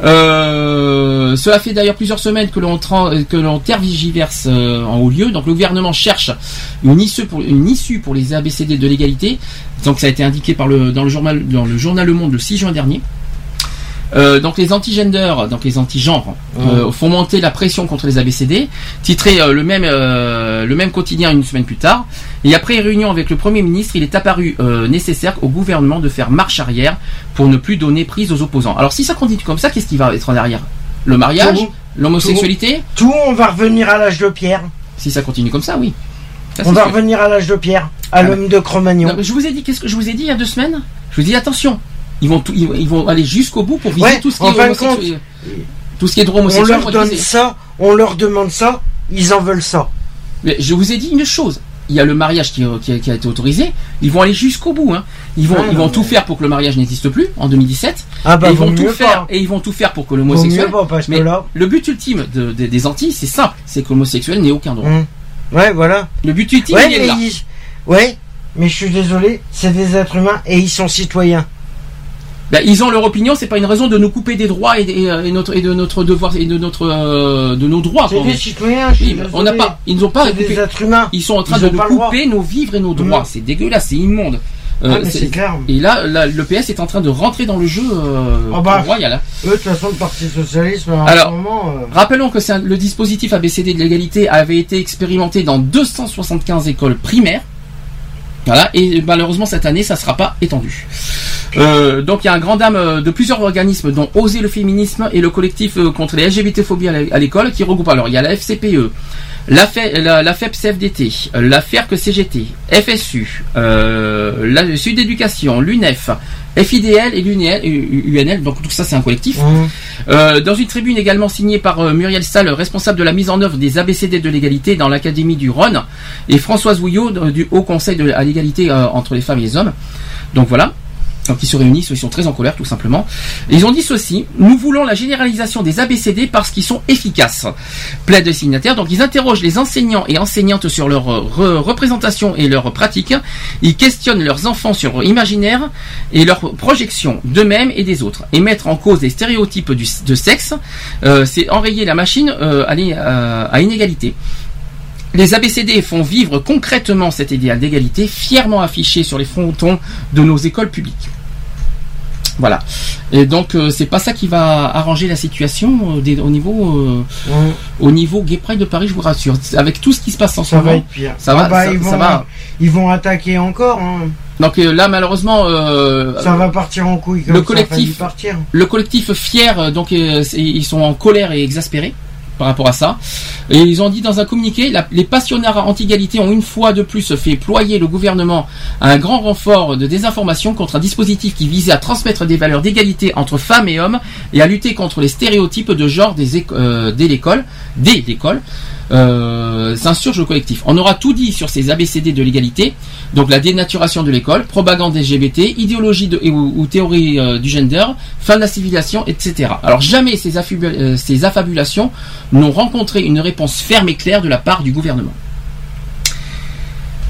Euh, cela fait d'ailleurs plusieurs semaines que l'on que l'on tergiverse euh, en haut lieu. Donc le gouvernement cherche une issue pour une issue pour les ABCD de l'égalité. Donc ça a été indiqué par le dans le journal dans le journal Le Monde le 6 juin dernier. Euh, donc les anti-gender, donc les anti-genres, euh, font monter la pression contre les ABCD, titré euh, le même le même quotidien une semaine plus tard. Et après réunion avec le Premier ministre, il est apparu nécessaire au gouvernement de faire marche arrière pour ne plus donner prise aux opposants. Alors si ça continue comme ça, qu'est-ce qui va être en arrière? Le mariage, l'homosexualité? Tout, on va revenir à l'âge de pierre. Si ça continue comme ça, oui. Ça, On va sûr. revenir à l'âge de pierre, à Ah, l'homme de Cro-Magnon. Je vous ai dit, qu'est-ce que je vous ai dit il y a deux semaines? Je vous ai dit attention, ils vont tout- ils, vont- ils vont aller jusqu'au bout pour viser Ouais, tout ce qui est fin de homosexuel. Tout ce qui est droit On homosexuel. leur donne ça, on leur demande ça, ils en veulent ça. Mais je vous ai dit une chose. Il y a le mariage qui, qui a, qui a été autorisé. Ils vont aller jusqu'au bout. Hein. Ils vont, Ah, ils vont tout faire pour que le mariage n'existe plus en 2017. Ah bah et ils vont tout faire. pas. Et ils vont tout faire pour que l'homosexuel. Mais là. le but ultime de- de- des Antilles, c'est simple, c'est que l'homosexuel n'ait aucun droit. hum. Ouais, voilà. Le but ultime, Ouais il est là. ils- ouais, mais je suis désolé, c'est des êtres humains et ils sont citoyens. Ben, ils ont leur opinion, c'est pas une raison de nous couper des droits et, et, euh, et notre, et de notre devoir et de notre euh, de nos droits. C'est des citoyens, Oui, on n'a pas, ils nous ont pas C'est des coupé- êtres humains. Ils sont en train Ils de nous couper nos vivres et nos droits. C'est dégueulasse, c'est immonde. Ah, c'est clair. Et là, là, le PS est en train de rentrer dans le jeu euh, Ah bah, royal. hein. Eux, de toute façon, le Parti Socialiste, en Alors, ce moment. euh, Rappelons que un- le dispositif ABCD de l'égalité avait été expérimenté dans 275 écoles primaires. Voilà, et malheureusement cette année ça ne sera pas étendu. Euh, donc il y a un grand dame euh, de plusieurs organismes dont Oser le féminisme et le collectif euh, contre les LGBT-phobies à l'é- à l'école qui regroupe alors il y a la FCPE, la, FE la, la FEP CFDT, euh, la FERC CGT, FSU, euh, la Sud Éducation, l'UNEF, FIDL et l'UNL, UNL, donc tout ça c'est un collectif. hum, Euh, dans une tribune également signée par euh, Muriel Salle, responsable de la mise en œuvre des ABCD de l'égalité dans l'Académie du Rhône, et Françoise Houillot euh, du Haut Conseil de, à l'égalité euh, entre les femmes et les hommes. Donc voilà. Donc ils se réunissent, ils sont très en colère tout simplement. Ils ont dit ceci, nous voulons la généralisation des ABCD parce qu'ils sont efficaces. Plaide le signataire, donc ils interrogent les enseignants et enseignantes sur leur euh, re- représentation et leurs pratiques. Ils questionnent leurs enfants sur leur imaginaire et leurs projections d'eux-mêmes et des autres. Et mettre en cause les stéréotypes de sexe, euh, c'est enrayer la machine euh, à, à- à inégalité. Les ABCD font vivre concrètement cet idéal d'égalité, fièrement affiché sur les frontons de nos écoles publiques. Voilà. Et donc euh, c'est pas ça qui va arranger la situation euh, des- au niveau euh, au niveau Gay Pride de Paris, je vous rassure. Avec tout ce qui se passe en ce ça va moment, être pire. ça va, Ah bah, ça, ils, ça vont, va. ils vont attaquer encore. hein. Donc là malheureusement euh, Ça va partir en couille comme le ça a collectif- partir. Le collectif fier, donc euh, ils sont en colère et exaspérés par rapport à ça. Et ils ont dit dans un communiqué, les passionnats anti-égalité ont une fois de plus fait ployer le gouvernement à un grand renfort de désinformation contre un dispositif qui visait à transmettre des valeurs d'égalité entre femmes et hommes et à lutter contre les stéréotypes de genre des euh, dès l'école, dès l'école. Euh, s'insurge le collectif. On aura tout dit sur ces ABCD de l'égalité, donc la dénaturation de l'école, propagande LGBT, idéologie de, ou, ou théorie euh, du gender, fin de la civilisation, etc. Alors jamais ces, euh, ces affabulations n'ont rencontré une réponse ferme et claire de la part du gouvernement.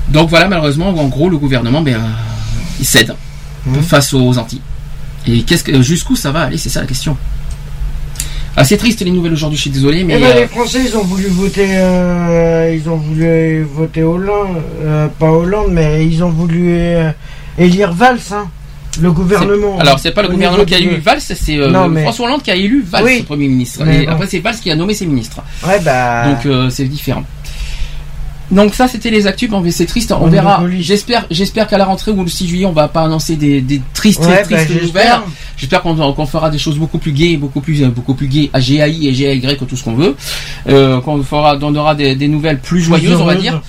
Donc voilà, malheureusement, en gros, le gouvernement, ben, euh, il cède Mhm. face aux Antilles. Et qu'est-ce que, jusqu'où ça va aller, c'est ça la question. Assez triste les nouvelles aujourd'hui, je suis désolé, mais Eh ben, euh, les Français, ils ont voulu voter, euh, ils ont voulu voter Hollande, euh, pas Hollande, mais ils ont voulu euh, élire Valls, hein, le gouvernement. Alors c'est pas le gouvernement qui a élu Valls, c'est euh, mais- François Hollande qui a élu Valls, Oui. Premier ministre. Mais Et bon. après c'est Valls qui a nommé ses ministres. Ouais, bah. Donc euh, c'est différent. Donc ça c'était les actus, bon mais c'est triste, on Monopoly. verra. J'espère, j'espère qu'à la rentrée ou le 6 juillet on va pas annoncer des, des tristes, Ouais, tristes bah, nouvelles. j'espère. Qu'on fera des choses beaucoup plus gaies, beaucoup plus, euh, beaucoup plus gaies à GAI et GAY que tout ce qu'on veut. Euh, qu'on fera, on aura des, des nouvelles plus joyeuses, on va dire.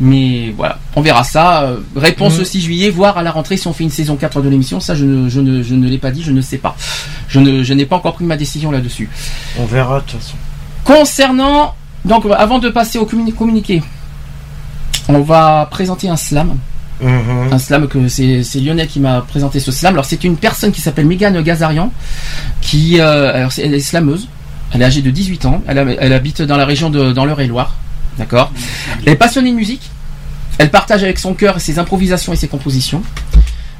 Mais voilà, on verra ça. Euh, réponse le 6 juillet, voir à la rentrée si on fait une saison 4 de l'émission. Ça, je ne, je ne, je ne l'ai pas dit, je ne sais pas. Je n'ai pas encore pris ma décision là-dessus. On verra de toute façon. Concernant, donc avant de passer au communi- communiqué, on va présenter un slam. Mhm. Un slam que c'est Lionel qui m'a présenté ce slam. Alors c'est une personne qui s'appelle Mégane Gazarian, qui euh, alors c'est- elle est slameuse. Elle est âgée de 18 ans. Elle, a- elle habite dans la région de dans l'Eure-et-Loire. D'accord? Elle est passionnée de musique. Elle partage avec son cœur ses improvisations et ses compositions.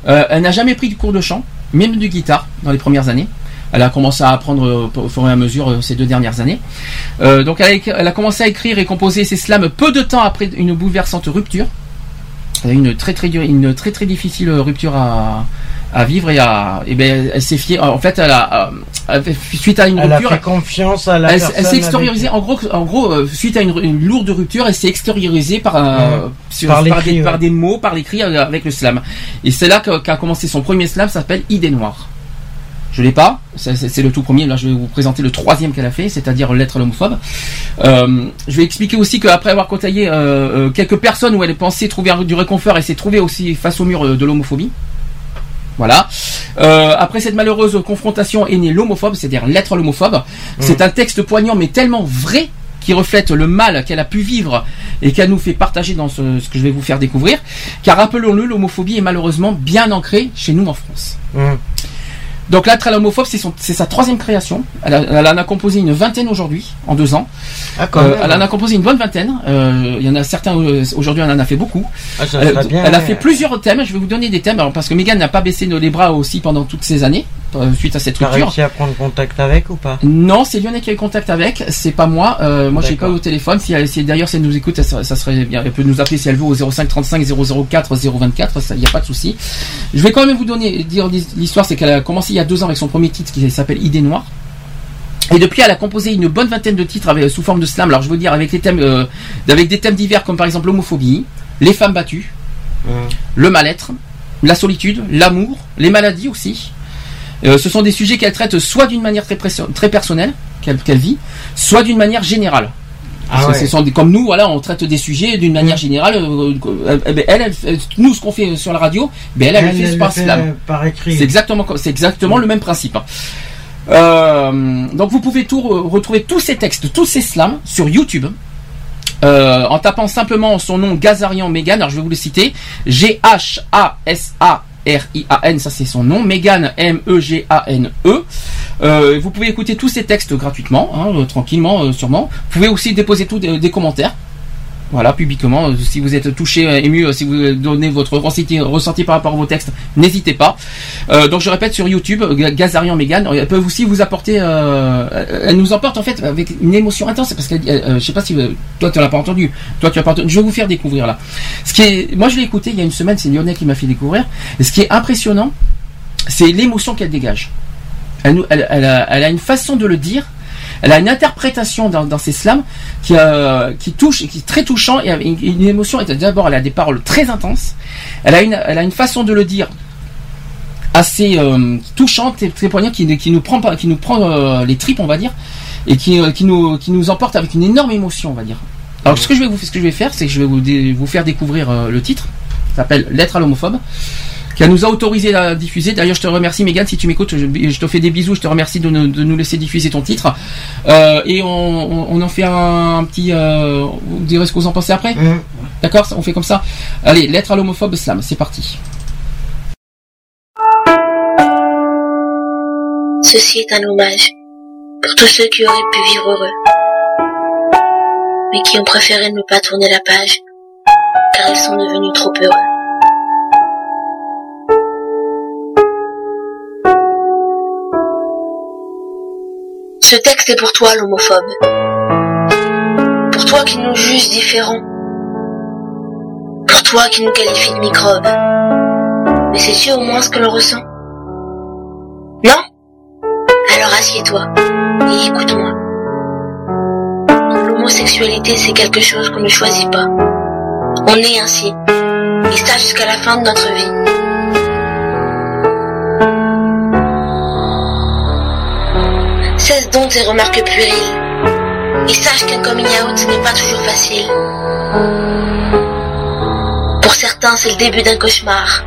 Euh, elle n'a jamais pris de cours de chant, même de guitare dans les premières années. Elle a commencé à apprendre euh, au fur et à mesure euh, ces deux dernières années. Euh, donc elle a, écrit- elle a commencé à écrire et composer ses slams peu de temps après une bouleversante rupture. Une très très une très très difficile rupture à, à vivre et à et ben elle s'est fiée en fait elle a, elle suite à une Elle a rupture fait confiance à la elle, s'est extériorisée en gros en gros suite à une, une lourde rupture elle s'est extériorisée par sur- Par des, ouais. par des mots par l'écrit avec le slam et c'est là qu'a commencé son premier slam ça s'appelle Idée noire je l'ai pas, c'est le tout premier. Là, je vais vous présenter le troisième qu'elle a fait, c'est-à-dire Lettre à l'homophobe. Euh, je vais expliquer aussi qu'après avoir côtoyé euh, euh, quelques personnes où elle pensait trouver du réconfort, elle s'est trouvée aussi face au mur de l'homophobie. Voilà. Euh, après cette malheureuse confrontation est née l'homophobe, c'est-à-dire Lettre à l'homophobe. C'est un texte poignant mais tellement vrai qui reflète le mal qu'elle a pu vivre et qu'elle nous fait partager dans ce, ce que je vais vous faire découvrir. Car rappelons-le, l'homophobie est malheureusement bien ancrée chez nous en France. Mhm. Donc Lettre à l'homophobe, c'est sa troisième création. Elle, a- elle en a composé une vingtaine aujourd'hui, en deux ans. Ah, quand Euh, même. elle en a composé une bonne vingtaine. Euh, Il y en a certains euh, aujourd'hui, elle en a fait beaucoup. Ah, ça Elle, serait bien, elle a fait plusieurs thèmes. Je vais vous donner des thèmes alors, parce que Megan n'a pas baissé les bras aussi pendant toutes ces années. Euh, suite à cette rupture. réussi à prendre contact avec ou pas Non, c'est Lionel qui a eu contact avec, c'est pas moi. Euh, moi, j'ai pas au téléphone. Si, elle- si d'ailleurs si elle nous écoute, ça, ça serait bien. Elle peut nous appeler si elle veut au 05 35 004 024. Ça, y a pas de souci. Je vais quand même vous donner dire l'histoire, c'est qu'elle a commencé il y a deux ans avec son premier titre qui s'appelle Idée Noire. Et depuis, elle a composé une bonne vingtaine de titres avec, sous forme de slam. Alors, je veux dire avec les thèmes, euh, avec des thèmes divers comme par exemple l'homophobie, les femmes battues, le mal-être, la solitude, l'amour, les maladies aussi. Euh, ce sont des sujets qu'elle traite soit d'une manière très, très personnelle, qu'elle qu'elle vit, soit d'une manière générale. Parce Ah que ouais. ce sont des- comme nous, voilà, on traite des sujets d'une manière générale. euh, euh, euh, ben, elle, elle fait- nous, ce qu'on fait sur la radio, ben elle, elle, le fait par fait par écrit. C'est exactement, c'est exactement le même principe. hein. Euh, donc vous pouvez tout re- retrouver tous ces textes, tous ces slams sur YouTube. Euh, en tapant simplement son nom Gazarian Megan, alors je vais vous le citer, G-H-A-S-A-R-I-A-N, ça c'est son nom, Megan M-E-G-A-N-E. Euh, vous pouvez écouter tous ces textes gratuitement, hein, euh, tranquillement, euh, sûrement. Vous pouvez aussi déposer tout, des, des commentaires. Voilà, publiquement, euh, si vous êtes touché, euh, ému, euh, si vous donnez votre ressenti, ressenti par rapport à vos textes, n'hésitez pas. Donc je répète sur YouTube, Gazarian Megan, elles peuvent aussi vous apporter, euh, elle nous emporte en fait avec une émotion intense, parce que euh, je sais pas si toi tu l'as pas entendu, toi tu l'as pas entendu, je vais vous faire découvrir là. Ce qui est, moi je l'ai écouté il y a une semaine, c'est Lionel qui m'a fait découvrir. Et ce qui est impressionnant, c'est l'émotion qu'elle dégage. Elle a une façon de le dire. Elle a une interprétation dans, ses slams qui, euh, qui touche, et qui est très touchant et une, une émotion. D'abord, elle a des paroles très intenses. Elle a une, a une façon de le dire assez euh, touchante et très poignante qui, nous prend, euh, les tripes, on va dire, et qui, nous, emporte avec une énorme émotion, on va dire. Alors, ce que je vais vous, faire, c'est que je vais vous, vous faire découvrir le titre. Ça s'appelle Lettre à l'homophobe qui nous a autorisé à diffuser. D'ailleurs, je te remercie, Megan, si tu m'écoutes, je, je te fais des bisous. Je te remercie de, nous- de nous laisser diffuser ton titre. Euh, et on, on, on en fait un, un petit. Euh, vous direz ce que vous en pensez après D'accord On fait comme ça Allez, lettre à l'homophobe slam, c'est parti. Ceci est un hommage pour tous ceux qui auraient pu vivre heureux, mais qui ont préféré ne pas tourner la page, car ils sont devenus trop heureux. Ce texte est pour toi, l'homophobe. Pour toi qui nous juge différents. Pour toi qui nous qualifie de microbes. Mais sais-tu au moins ce que l'on ressent Non? Alors assieds-toi et écoute-moi. L'homosexualité, c'est quelque chose qu'on ne choisit pas. On est ainsi. Et ça jusqu'à la fin de notre vie. Donc tes remarques puériles. Et sache qu'un coming out n'est pas toujours facile. Pour certains, c'est le début d'un cauchemar.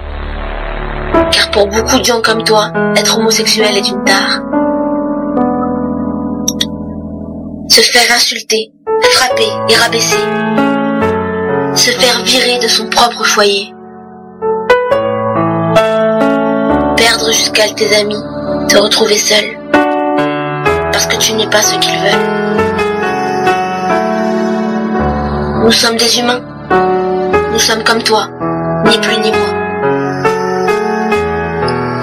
Car pour beaucoup de gens comme toi, être homosexuel est une tare. Se faire insulter, frapper et rabaisser. Se faire virer de son propre foyer. Perdre jusqu'à tes amis, te retrouver seul. Parce que tu n'es pas ce qu'ils veulent. Nous sommes des humains. Nous sommes comme toi, ni plus ni moins.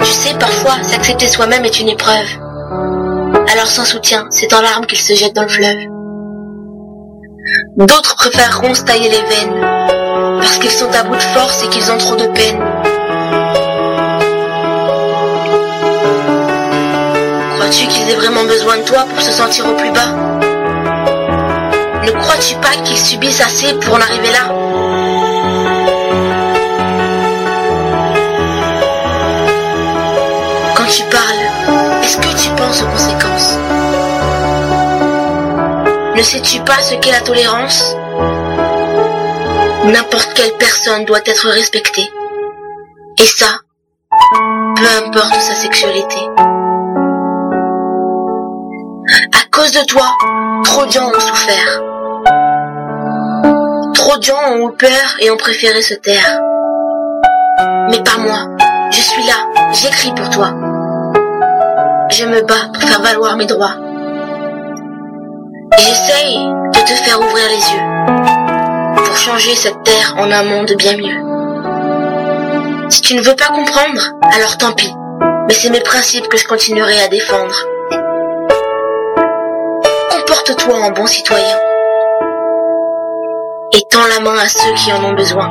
Tu sais, parfois, s'accepter soi-même est une épreuve. Alors sans soutien, c'est en larmes qu'ils se jettent dans le fleuve. D'autres préféreront se tailler les veines, parce qu'ils sont à bout de force et qu'ils ont trop de peine. Aient vraiment besoin de toi pour se sentir au plus bas Ne crois-tu pas qu'ils subissent assez pour en arriver là? Quand tu parles, est-ce que tu penses aux conséquences? Ne sais-tu pas ce qu'est la tolérance? N'importe quelle personne doit être respectée. Et ça, peu importe sa sexualité. De toi, trop de gens ont souffert. Trop de gens ont eu peur et ont préféré se taire. Mais pas moi. Je suis là, j'écris pour toi. Je me bats pour faire valoir mes droits. J'essaye de te faire ouvrir les yeux. Pour changer cette terre en un monde bien mieux. Si tu ne veux pas comprendre, alors tant pis. Mais c'est mes principes que je continuerai à défendre. Comporte-toi en bon citoyen. Et tends la main à ceux qui en ont besoin.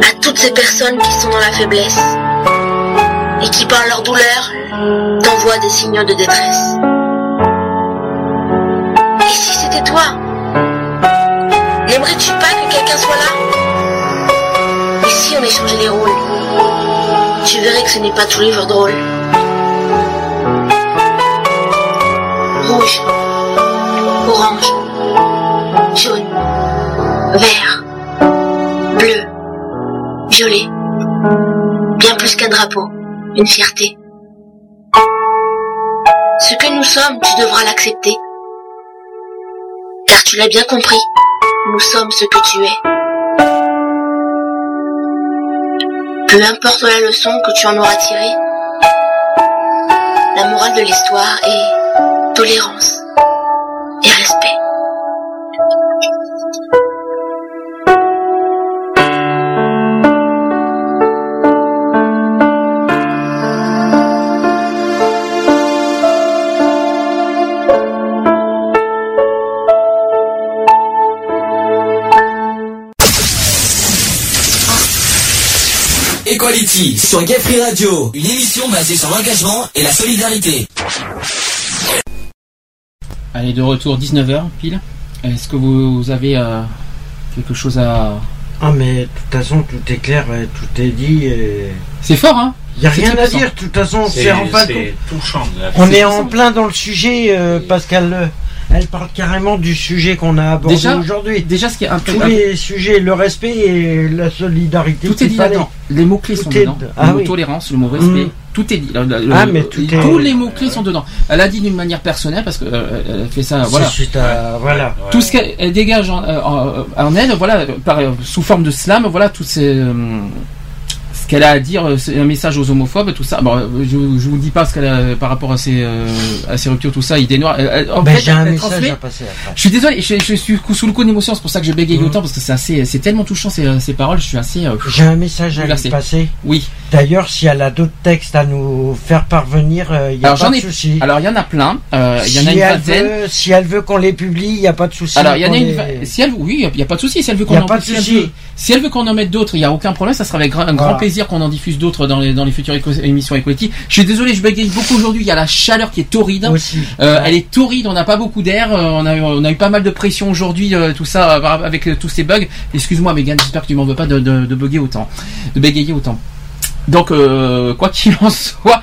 À toutes ces personnes qui sont dans la faiblesse et qui par leur douleur t'envoient des signaux de détresse. Et si c'était toi N'aimerais-tu pas que quelqu'un soit là? Et si on échangeait les rôles? Tu verrais que ce n'est pas tous les drôle. Rouge, orange, jaune, vert, bleu, violet. Bien plus qu'un drapeau, une fierté. Ce que nous sommes, tu devras l'accepter. Car tu l'as bien compris, nous sommes ce que tu es. Peu importe la leçon que tu en auras tirée, la morale de l'histoire est tolérance et respect. Equality sur Gay Free Radio, une émission basée sur l'engagement et la solidarité. Allez, de retour 19h pile. Est-ce que vous, vous avez euh, quelque chose à. Ah mais de toute façon tout est clair, tout est dit. et- C'est fort, hein? Il y a rien à dire, de toute façon C'est en là. On est en plein dans le sujet euh, euh, elle parle carrément du sujet qu'on a abordé Déjà, aujourd'hui. déjà ce qui est un peu. Tous les sujets, le respect et la solidarité. Tout est dit là-dedans. Les mots-clés Tout sont est- dedans. Ah le mot oui. tolérance, le mot respect, Mm. tout est dit. Le- le- Ah, le- mais tout est- Tous les mots-clés sont dedans. Elle a dit d'une manière personnelle parce qu'elle elle fait ça. Voilà. suite à- voilà. Ouais. Tout ce qu'elle elle dégage en, euh, en- en elle, voilà, par- sous forme de slam, voilà, tout ces, euh, qu'elle a à dire, euh, un message aux homophobes, tout ça. Bon, euh, je, je vous dis pas ce qu'elle a par rapport à ces, euh, à ces ruptures, tout ça. Idée noire. Elle- elle- en Ben, fait, j'ai un message transmet- à passer après. Je suis désolé, je, je suis sous le coup d'émotion, c'est pour ça que je bégaye Mhm. autant parce que c'est assez, c'est tellement touchant ces, ces paroles. Je suis assez. euh, J'ai un message à lui passer. oui. D'ailleurs, si elle a d'autres textes à nous faire parvenir, euh, il n'y a Alors pas de ai. souci. Alors il y en a plein. euh, Il y en a si, une vingtaine. veut, si elle veut qu'on les publie, il n'y a pas de souci. Alors, il y en a une. Si elle, oui, il n'y a pas de souci. Si elle veut qu'on a en, pas de si souci. Si elle veut qu'on en mette d'autres, il n'y a aucun problème. Ça sera avec un grand Voilà. plaisir qu'on en diffuse d'autres dans les, dans les futures éco- émissions Equality. Je suis désolé, je bégaye beaucoup aujourd'hui. Il y a la chaleur qui est torride. Aussi. Euh, Ouais. Elle est torride, on n'a pas beaucoup d'air, euh, on, a, eu- on a eu pas mal de pression aujourd'hui, euh, tout ça, euh, avec euh, tous ces bugs. Excuse-moi Megan, j'espère que tu m'en veux pas de, de, de bugger autant, de bégayer autant. Donc, euh, quoi qu'il en <laughs> soit,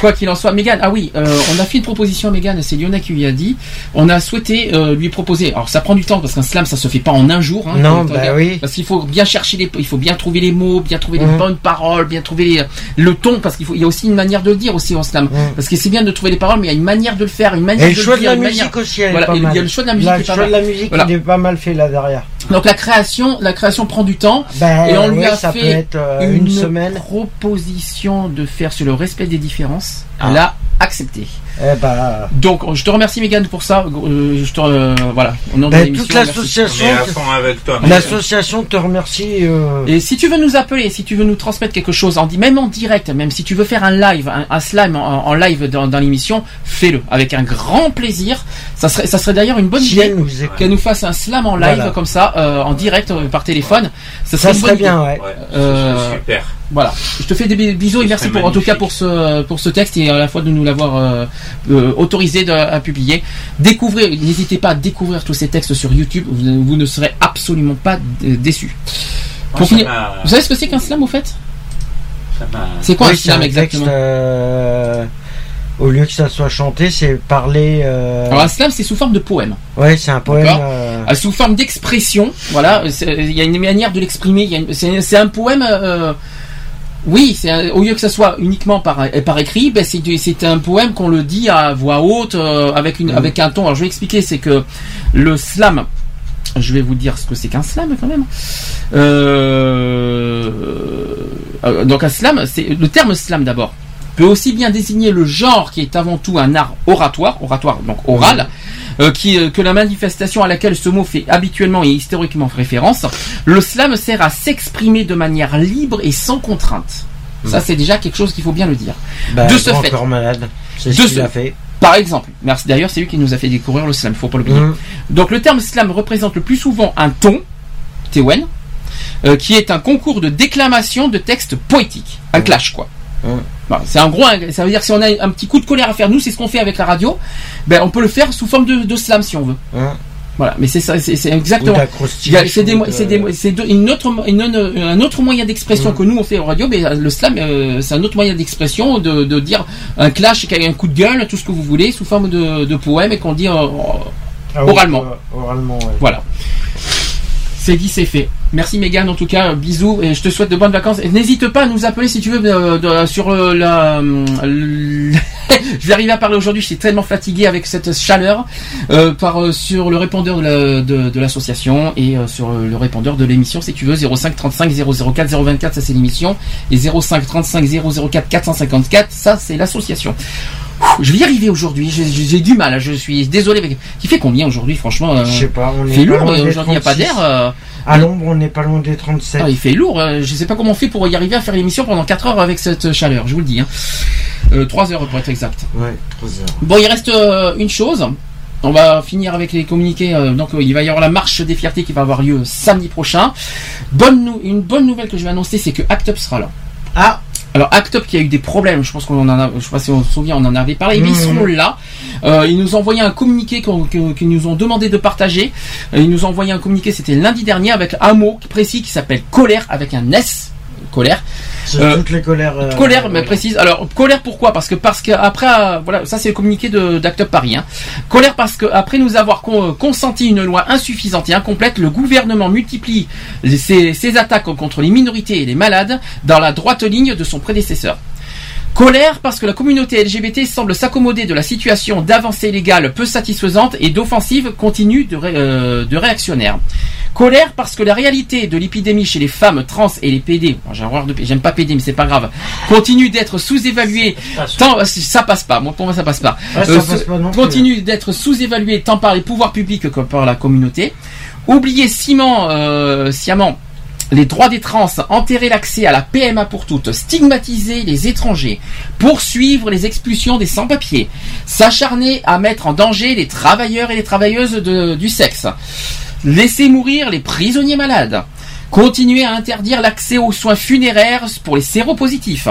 quoi qu'il en soit, Megan, ah oui, euh, on a fait une proposition à Megan, c'est Lionel qui lui a dit, on a souhaité euh, lui proposer, alors ça prend du temps parce qu'un slam ça se fait pas en un jour, hein, Non, bah oui. parce qu'il faut bien chercher les, il faut bien trouver les mots, bien trouver les Mhm. bonnes paroles, bien trouver les- le ton, parce qu'il faut, il y a aussi une manière de le dire aussi en slam, Mhm. parce que c'est bien de trouver les paroles, mais il y a une manière de le faire, une manière Et le de choix de dire, la musique manière- aussi, elle Voilà, est pas il y a le choix de la musique pas choix de la musique, Voilà. il est pas mal fait là derrière. Donc la création, la création prend du temps. Ben, Et on lui ouais, a ça fait peut être euh, une, semaine. proposition de faire sur le respect des différences. Ah. A accepté. Eh ben, Donc je te remercie Megan pour ça. Euh, je te euh, voilà. Nom de ben, toute. On l'association, l'association te remercie. euh, Et si tu veux nous appeler, si tu veux nous transmettre quelque chose, en, même en direct, même si tu veux faire un live, un, un slam en, en live dans, dans l'émission, fais-le avec un grand plaisir. Ça serait, ça serait d'ailleurs une bonne si idée qu'elle nous fasse un slam en live Voilà. comme ça, euh, en direct euh, par téléphone. Ça serait, Ça bien, ouais. Euh, super. Voilà. Je te fais des bi- bisous et merci en tout cas pour ce, pour ce texte et à la fois de nous l'avoir euh, euh, autorisé de- à publier. Découvrez, n'hésitez pas à découvrir tous ces textes sur YouTube. Vous, vous ne serez absolument pas déçus. Moi, finir, vous savez ce que c'est qu'un slam au fait? C'est quoi Oui, un c'est slam un exactement? texte, euh, au lieu que ça soit chanté, c'est parler. euh, Alors un slam c'est sous forme de poème. Ouais, c'est un poème. Sous forme d'expression. Voilà, il y a une manière de l'exprimer. c'est un poème. Oui, c'est au lieu que ça soit uniquement par, par écrit, ben c'est un poème qu'on le dit à voix haute euh, avec une Mhm. avec un ton. Alors je vais expliquer, c'est que le slam. Je vais vous dire ce que c'est qu'un slam quand même. Euh, euh, donc un slam, c'est le terme slam d'abord peut aussi bien désigner le genre qui est avant tout un art oratoire, oratoire donc oral, euh, qui, euh, que la manifestation à laquelle ce mot fait habituellement et historiquement référence. Le slam sert à s'exprimer de manière libre et sans contrainte. Ça, c'est déjà quelque chose qu'il faut bien le dire. Bah, de ce fait, corps malade. C'est ce qu'il ce- a fait. par exemple, merci d'ailleurs, c'est lui qui nous a fait découvrir le slam, faut pas l'oublier. Mhm. Donc le terme slam représente le plus souvent un ton, Tewen, euh, qui est un concours de déclamation de textes poétiques, un clash quoi. Mhm. Voilà, c'est un gros, ça veut dire que si on a un petit coup de colère à faire, nous c'est ce qu'on fait avec la radio, ben on peut le faire sous forme de, de slam si on veut. Hein. Voilà, mais c'est ça, c'est exactement. C'est de- une autre, une- un autre moyen d'expression Mm. que nous on fait en radio, mais euh, le slam, euh, c'est un autre moyen d'expression de, de dire un clash, un coup de gueule, tout ce que vous voulez, sous forme de, de poème et qu'on dit euh, Ah oui, oralement. euh, oralement, ouais. Voilà. C'est dit, c'est fait. Merci Megan en tout cas, bisous et je te souhaite de bonnes vacances. Et N'hésite pas à nous appeler si tu veux euh, de- sur euh, la. euh, <laughs> je vais arriver à parler aujourd'hui, je suis tellement fatigué avec cette chaleur. euh, par euh, sur le répondeur de la- de- de l'association et euh, sur euh, le répondeur de l'émission si tu veux 05 35 004 024 ça c'est l'émission et 05 35 004 454 ça c'est l'association. Je vais y arriver aujourd'hui, j'ai- du mal, je suis désolé. avec- Il fait combien aujourd'hui franchement euh, Je sais pas, on il est lourd, aujourd'hui il n'y a pas 36. d'air. Euh, À l'ombre, on n'est pas loin des 37. ah, il fait lourd, euh, je sais pas comment on fait pour y arriver à faire l'émission pendant 4 heures avec cette chaleur, je vous le dis. Hein. 3 heures pour être exact. Ouais, 3 heures. Bon, il reste euh, une chose. On va finir avec les communiqués. euh, donc, euh, il va y avoir la marche des fiertés qui va avoir lieu samedi prochain. Bonne une bonne nouvelle que je vais annoncer, c'est que Act Up sera là. Ah Alors Act Up qui a eu des problèmes, je pense qu'on en a, je sais pas si on se souvient, on en avait parlé, mais ils Mhm. seront là. Euh, ils nous ont envoyé un communiqué qu'ils nous ont demandé de partager. Euh, ils nous ont envoyé un communiqué, c'était lundi dernier, avec un mot précis qui s'appelle colère avec un S. Colère. C'est Euh, toutes les colères. euh, Colère, mais précise. Alors colère pourquoi? Parce que parce que après, euh, voilà, ça c'est le communiqué de d'Act Up Paris. Hein. Colère parce que après nous avoir con- consenti une loi insuffisante et incomplète, le gouvernement multiplie ses attaques contre les minorités et les malades dans la droite ligne de son prédécesseur. Colère parce que la communauté LGBT semble s'accommoder de la situation d'avancée légale peu satisfaisante et d'offensive continue de, ré- euh, de réactionnaires. Colère parce que la réalité de l'épidémie chez les femmes trans et les PD, j'aime pas PD mais c'est pas grave, continue d'être sous-évaluée. Tant ça passe pas, moi pour moi ça passe pas. Ouais, ça Euh, passe pas continue d'être sous-évaluée tant par les pouvoirs publics que par la communauté. Oublier ciment, euh, sciemment les droits des trans, enterrer l'accès à la PMA pour toutes, stigmatiser les étrangers, poursuivre les expulsions des sans-papiers, s'acharner à mettre en danger les travailleurs et les travailleuses du sexe, laisser mourir les prisonniers malades, continuer à interdire l'accès aux soins funéraires pour les séropositifs,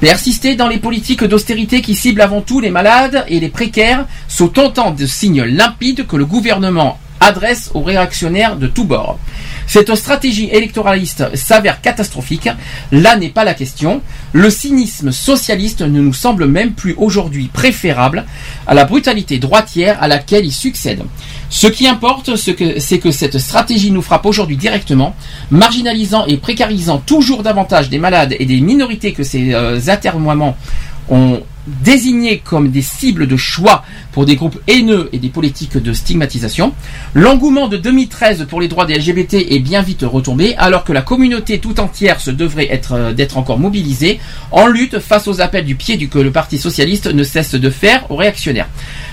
persister dans les politiques d'austérité qui ciblent avant tout les malades et les précaires, sous autant de signes limpides que le gouvernement adresse aux réactionnaires de tous bords. Cette stratégie électoraliste s'avère catastrophique. Là n'est pas la question. Le cynisme socialiste ne nous semble même plus aujourd'hui préférable à la brutalité droitière à laquelle il succède. Ce qui importe, c'est que cette stratégie nous frappe aujourd'hui directement, marginalisant et précarisant toujours davantage des malades et des minorités que ces euh, atermoiements ont désignés comme des cibles de choix pour des groupes haineux et des politiques de stigmatisation. L'engouement de 2013 pour les droits des LGBT est bien vite retombé, alors que la communauté tout entière se devrait être euh, d'être encore mobilisée en lutte face aux appels du pied du que le Parti socialiste ne cesse de faire aux réactionnaires.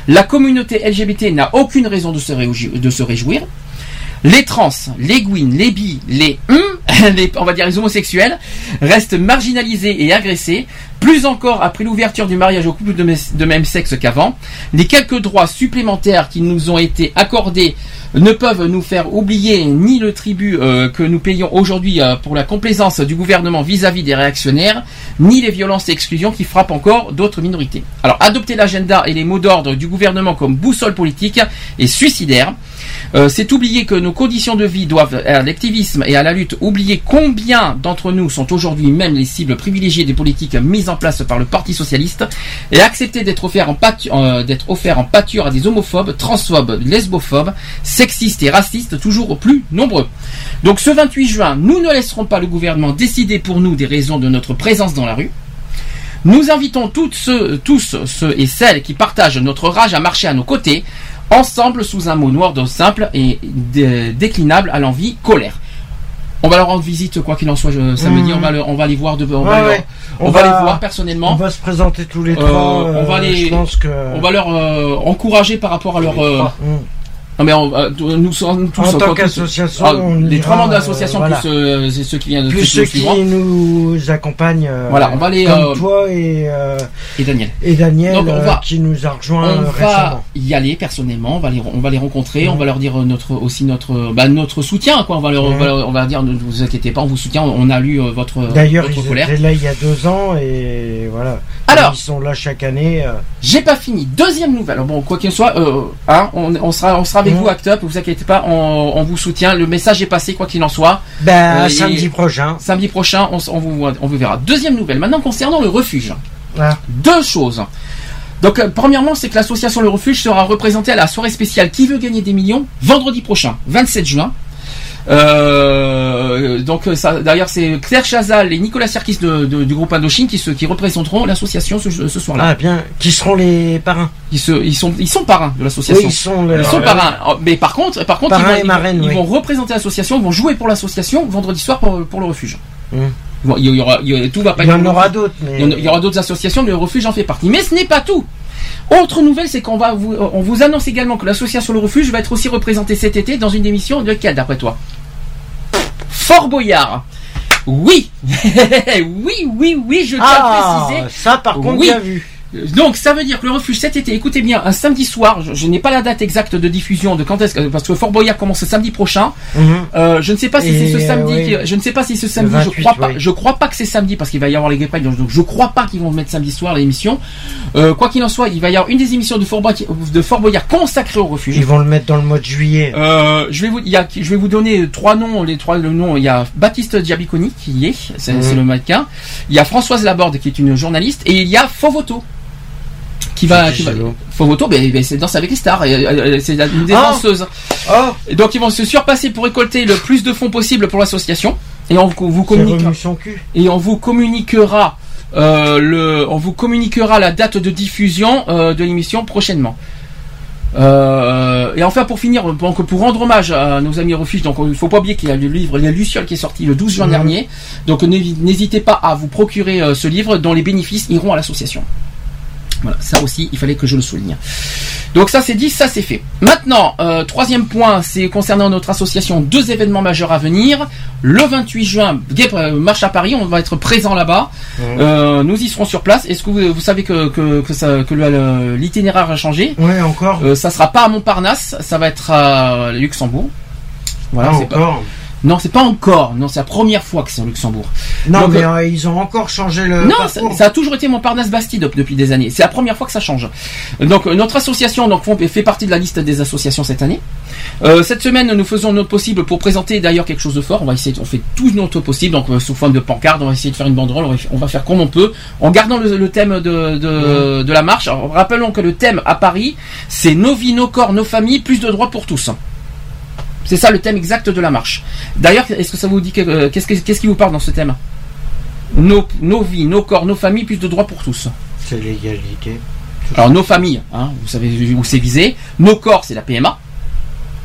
La communauté LGBT n'a aucune raison de se, réjouir, de se réjouir. Les trans, les gwyn, les bi, les hum, <laughs> les, on va dire les homosexuels, restent marginalisés et agressés, plus encore après l'ouverture du mariage aux couples de, même sexe qu'avant. Les quelques droits supplémentaires qui nous ont été accordés ne peuvent nous faire oublier ni le tribut euh, que nous payons aujourd'hui euh, pour la complaisance du gouvernement vis-à-vis des réactionnaires, ni les violences et exclusions qui frappent encore d'autres minorités. Alors, adopter l'agenda et les mots d'ordre du gouvernement comme boussole politique est suicidaire. Euh, c'est oublier que nos conditions de vie doivent à l'activisme et à la lutte oublier combien d'entre nous sont aujourd'hui même les cibles privilégiées des politiques mises en place par le Parti socialiste et accepter d'être offert en pâture, euh, en pâture à des homophobes, transphobes, lesbophobes, sexistes et racistes toujours plus nombreux. Donc ce 28 juin, nous ne laisserons pas le gouvernement décider pour nous des raisons de notre présence dans la rue. Nous invitons toutes tous ceux et celles qui partagent notre rage à marcher à nos côtés, ensemble sous un mot noir de simple et dé- déclinable à l'envie, colère. On va leur rendre visite, quoi qu'il en soit, je- samedi, Mhm. on va, le- on va les voir, de, on, Ouais, va, leur- ouais. on On va va- les voir personnellement. On va se présenter tous les Euh, trois. on va euh, les- Je pense que. On va leur euh, encourager par rapport à leur, euh. Non mais on, euh, nous sommes tous En tant qu'association, ah, les trois membres de euh, l'association voilà. plus euh, c'est ceux qui viennent Plus ceux nous qui nous accompagnent. euh, Voilà, on va aller, Comme euh, toi et, euh, et Daniel. et Daniel Donc, on euh, va- qui nous a rejoint on euh, va récemment. y aller personnellement, on va les, on va les rencontrer, on va leur dire notre aussi notre bah, notre soutien quoi. On va leur, on va leur- on va leur dire ne vous inquiétez pas, on vous soutient. On a lu euh, votre D'ailleurs, ils colère. étaient là il y a deux ans et voilà. Alors. ils sont là chaque année. J'ai pas fini. Deuxième nouvelle. Bon, quoi qu'il en soit, euh, hein, on, on sera, on sera avec Mhm. vous, Act Up. Vous inquiétez pas, on, on vous soutient. Le message est passé, quoi qu'il en soit. Ben, Euh, samedi prochain. Samedi prochain, on, vous, on vous verra. Deuxième nouvelle. Maintenant, concernant le refuge. Voilà. Deux choses. Donc, euh, premièrement, c'est que l'association Le Refuge sera représentée à la soirée spéciale Qui veut gagner des millions vendredi prochain, 27 juin. Euh, donc euh, ça, d'ailleurs c'est Claire Chazal et Nicolas Serkis de- de- du groupe Indochine qui, se, qui représenteront l'association ce, ce soir-là. Ah bien, qui seront les parrains Ils, se, ils, sont, ils sont parrains de l'association. Oui, ils sont les- Ils sont parrains. Oh, Mais par contre, par contre, Parrains ils, et vont, marraines, ils oui. vont représenter l'association, ils vont jouer pour l'association vendredi soir pour, pour le refuge. Bon, il y aura, il y aura- tout va pas Il y être en aura d'autres, mais- il y aura d'autres associations, mais le refuge en fait partie. Mais ce n'est pas tout. Autre nouvelle, c'est qu'on va vous, on vous annonce également que l'association Le Refuge va être aussi représentée cet été dans une émission de quelle d'après toi? Fort Boyard. Oui, <laughs> oui, oui, oui, je tiens Ah, à préciser. ça, par contre, Oui. bien vu. Donc ça veut dire que le refuge cet été, écoutez bien, un samedi soir, je, je n'ai pas la date exacte de diffusion de quand est-ce parce que Fort Boyard commence samedi prochain. Mhm. Euh, je ne sais pas si c'est ce euh, samedi. oui. qui- je ne sais pas si ce samedi. 28, je crois pas. Je crois pas que c'est samedi parce qu'il va y avoir les Gay Pride, Donc je crois pas qu'ils vont mettre samedi soir l'émission. Euh, quoi qu'il en soit, il va y avoir une des émissions de Fort Boyard, de Fort Boyard consacrée au refuge. Ils vont le mettre dans le mois de juillet. Euh, je vais vous, il y a, je vais vous donner trois noms, les trois le nom. Il y a Baptiste Diabiconi qui y est, c'est Mhm. c'est le mannequin. Il y a Françoise Laborde qui est une journaliste et il y a Fovoto qui va, qui va ben, ben, c'est Danse avec les stars, c'est une des Ah. danseuses. Oh Et donc ils vont se surpasser pour récolter le plus de fonds possible pour l'association et on vous communiquera remue son cul. et on vous communiquera euh, le, on vous communiquera la date de diffusion euh, de l'émission prochainement. Euh, et enfin pour finir, donc pour rendre hommage à nos amis refuge, donc il faut pas oublier qu'il y a le livre Les Lucioles qui est sorti le 12 juin dernier. Donc n'hési- n'hésitez pas à vous procurer euh, ce livre dont les bénéfices iront à l'association. Voilà, ça aussi, il fallait que je le souligne. Donc ça c'est dit, ça c'est fait. Maintenant, euh, troisième point, c'est concernant notre association, deux événements majeurs à venir. Le 28 juin, euh, marche à Paris, on va être présent là-bas. Euh, nous y serons sur place. Est-ce que vous, vous savez que, que, que, ça- que le- le- l'itinéraire a changé Ouais, encore. euh, Ça sera pas à Montparnasse, ça va être à Luxembourg. Voilà, Ah, c'est pas- encore. Non, c'est pas encore. Non, c'est la première fois que c'est au Luxembourg. Non, Donc, mais euh, euh, ils ont encore changé le. non, ça, a toujours été Montparnasse Bastide depuis des années. C'est la première fois que ça change. Donc euh, notre association donc fait partie de la liste des associations cette année. Euh, cette semaine, nous faisons notre possible pour présenter d'ailleurs quelque chose de fort. On va essayer, on fait tout notre possible, donc euh, sous forme de pancarte, on va essayer de faire une banderole, on va, on va faire comme on peut, en gardant le, le thème de, de, de la marche. Alors, rappelons que le thème à Paris, c'est nos vies, nos corps, nos familles, plus de droits pour tous. C'est ça le thème exact de la marche. D'ailleurs, est-ce que ça vous dit que- euh, qu'est-ce que- qu'est-ce qui vous parle dans ce thème? Nos, nos vies, nos corps, nos familles, plus de droits pour tous. C'est l'égalité. Alors nos familles, hein, vous savez où c'est visé. Nos corps, c'est la PMA.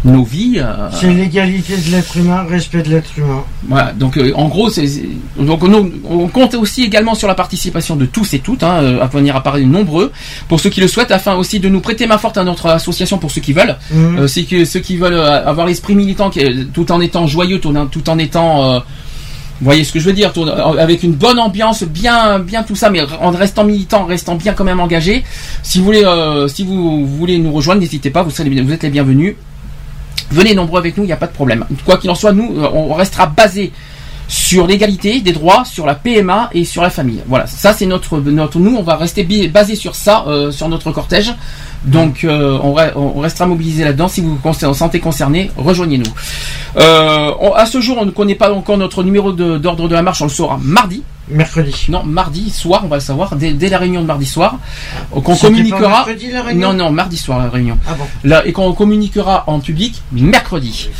Nos vies. euh, C'est l'égalité de l'être humain, respect de l'être humain. Voilà, donc euh, en gros, c'est donc on compte aussi également sur la participation de tous et toutes, hein, euh, à venir apparaître nombreux, pour ceux qui le souhaitent, afin aussi de nous prêter main forte à notre association pour ceux qui veulent. Mhm. Euh, c'est que ceux qui veulent avoir l'esprit militant, tout en étant joyeux, tout en, étant, vous voyez ce que je veux dire, avec une bonne ambiance, bien, bien tout ça, mais en restant militant, en restant bien quand même engagé. Si vous voulez, euh, si vous, voulez nous rejoindre, n'hésitez pas, vous, serez, les- vous êtes les bienvenus. Venez nombreux avec nous, il n'y a pas de problème. Quoi qu'il en soit, nous, euh, on restera basé sur l'égalité des droits, sur la PMA et sur la famille. Voilà, ça c'est notre, nous, on va rester basé sur ça, euh, sur notre cortège. Donc euh, on, re- on restera mobilisé là-dedans. Si vous vous sentez concerné, rejoignez-nous. À ce jour, on ne connaît pas encore notre numéro d'ordre de, la marche. On le saura mardi. Mercredi. Non, mardi soir, on va le savoir dès, dès la réunion de mardi soir. Qu'on communiquera. mercredi, la réunion non, non, mardi soir la réunion. Ah bon. Là, et qu'on communiquera en public mercredi.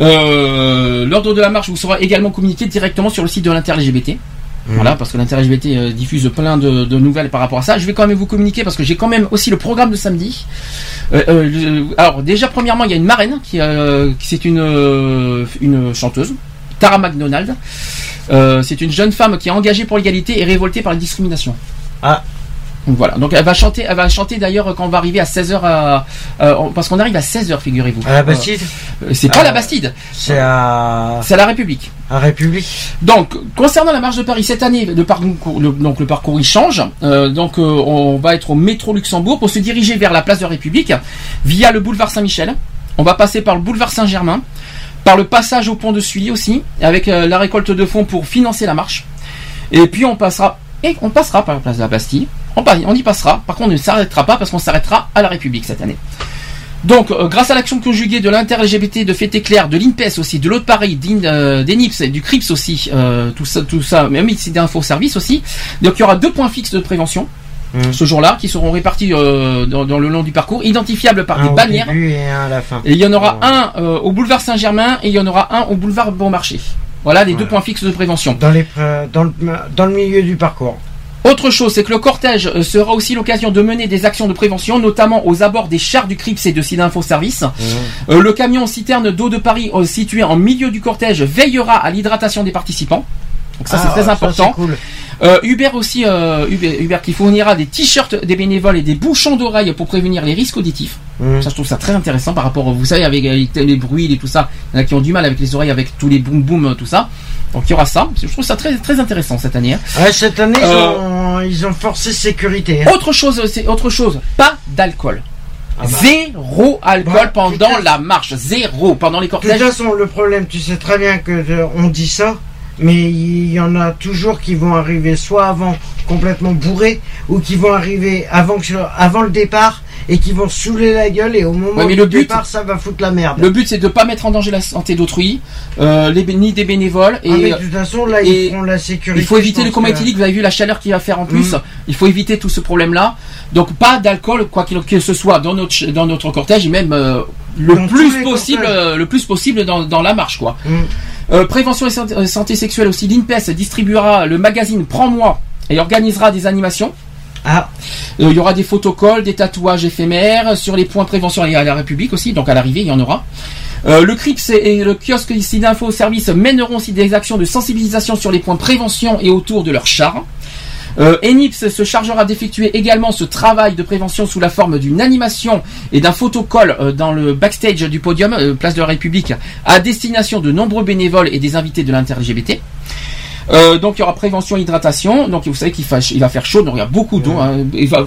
Euh, L'ordre de la marche vous sera également communiqué directement sur le site de l'inter-LGBT. Voilà, parce que l'inter-LGBT euh, diffuse plein de, de nouvelles par rapport à ça. Je vais quand même vous communiquer parce que j'ai quand même aussi le programme de samedi. Euh, euh, alors déjà premièrement, il y a une marraine qui, qui c'est une une chanteuse, Tara McDonald. Euh, c'est une jeune femme qui est engagée pour l'égalité et révoltée par la discrimination. Ah. Donc voilà. Donc elle va chanter, elle va chanter d'ailleurs quand on va arriver à 16h à, euh, parce qu'on arrive à 16h, figurez-vous. À la Bastide Euh, c'est pas Ah. la Bastide. C'est à. C'est à la République. À République. Donc, concernant la marche de Paris cette année, le parcours, le, donc le parcours il change. Euh, donc, euh, on va être au métro Luxembourg pour se diriger vers la place de République via le boulevard Saint-Michel. On va passer par le boulevard Saint-Germain, par le passage au pont de Sully aussi, avec euh, la récolte de fonds pour financer la marche. Et puis on passera et on passera par la place de la Bastille. On, on y passera. Par contre, on ne s'arrêtera pas parce qu'on s'arrêtera à la République cette année. Donc, euh, grâce à l'action conjuguée de l'inter-LGBT, de Fête Éclair, de l'INPES aussi, de l'autre Paris, euh, d'ENIPS et du CRIPS aussi, euh, tout ça, tout ça, même ici d'info service aussi. Donc, il y aura deux points fixes de prévention Mhm. ce jour-là qui seront répartis euh, dans, dans le long du parcours, identifiables par Un des au bannières. début et un à la fin. Et il y en aura un euh, au boulevard Saint-Germain et il y en aura un au boulevard Bon-Marché. Voilà les deux points fixes de prévention. Dans, les, euh, dans, le, dans le milieu du parcours. Autre chose, c'est que le cortège sera aussi l'occasion de mener des actions de prévention, notamment aux abords des chars du CRIPS et de SIDA Info Service. Euh, le camion citerne d'eau de Paris, euh, situé en milieu du cortège, veillera à l'hydratation des participants. Donc ça, c'est Ah, très important. cool. Euh, Hubert aussi, euh, qui fournira des t-shirts des bénévoles et des bouchons d'oreilles pour prévenir les risques auditifs. Mhm. Ça, je trouve ça très intéressant par rapport, vous savez, avec, avec les bruits et tout ça. Il y en a qui ont du mal avec les oreilles, avec tous les boum boum, tout ça. Donc il y aura ça. Je trouve ça très très intéressant cette année. hein. Ouais, cette année, ils, Euh, ont, ils ont forcé sécurité. hein. Autre chose, c'est autre chose. Pas d'alcool. Ah bah. Zéro alcool Bah, pendant putain. la marche. Zéro pendant les De toute cortèges. façon, le problème, tu sais très bien que euh, on dit ça, mais il y en a toujours qui vont arriver soit avant complètement bourrés, ou qui vont arriver avant, que, avant le départ et qui vont saouler la gueule et au moment Ouais, mais du le but- départ, ça va foutre la merde. Le but c'est de pas mettre en danger la santé d'autrui, euh, les ni des bénévoles. Et Ah, mais de toute façon, là, ils feront la sécurité. il faut éviter le coma que- éthylique. Vous avez vu la chaleur qu'il va faire en plus. Mhm. Il faut éviter tout ce problème-là. Donc pas d'alcool, quoi qu'il que ce soit dans notre dans notre cortège et même euh, le plus possible, euh, le plus possible dans, dans la marche quoi. Mhm. Euh, prévention et santé, euh, santé sexuelle aussi. L'INPES distribuera le magazine Prends-moi et organisera des animations. Ah, Euh, il y aura des photocolles, des tatouages éphémères sur les points prévention et à la République aussi, donc à l'arrivée il y en aura. Euh, le CRIPS et le kiosque ici d'info service mèneront aussi des actions de sensibilisation sur les points prévention et autour de leurs chars. Euh, Enips se chargera d'effectuer également ce travail de prévention sous la forme d'une animation et d'un photocolle euh, dans le backstage du podium, euh, place de la République, à destination de nombreux bénévoles et des invités de l'inter-LGBT. Euh, donc il y aura prévention hydratation. Donc vous savez qu'il fa- il va faire chaud, donc il y a beaucoup d'eau. hein. Va-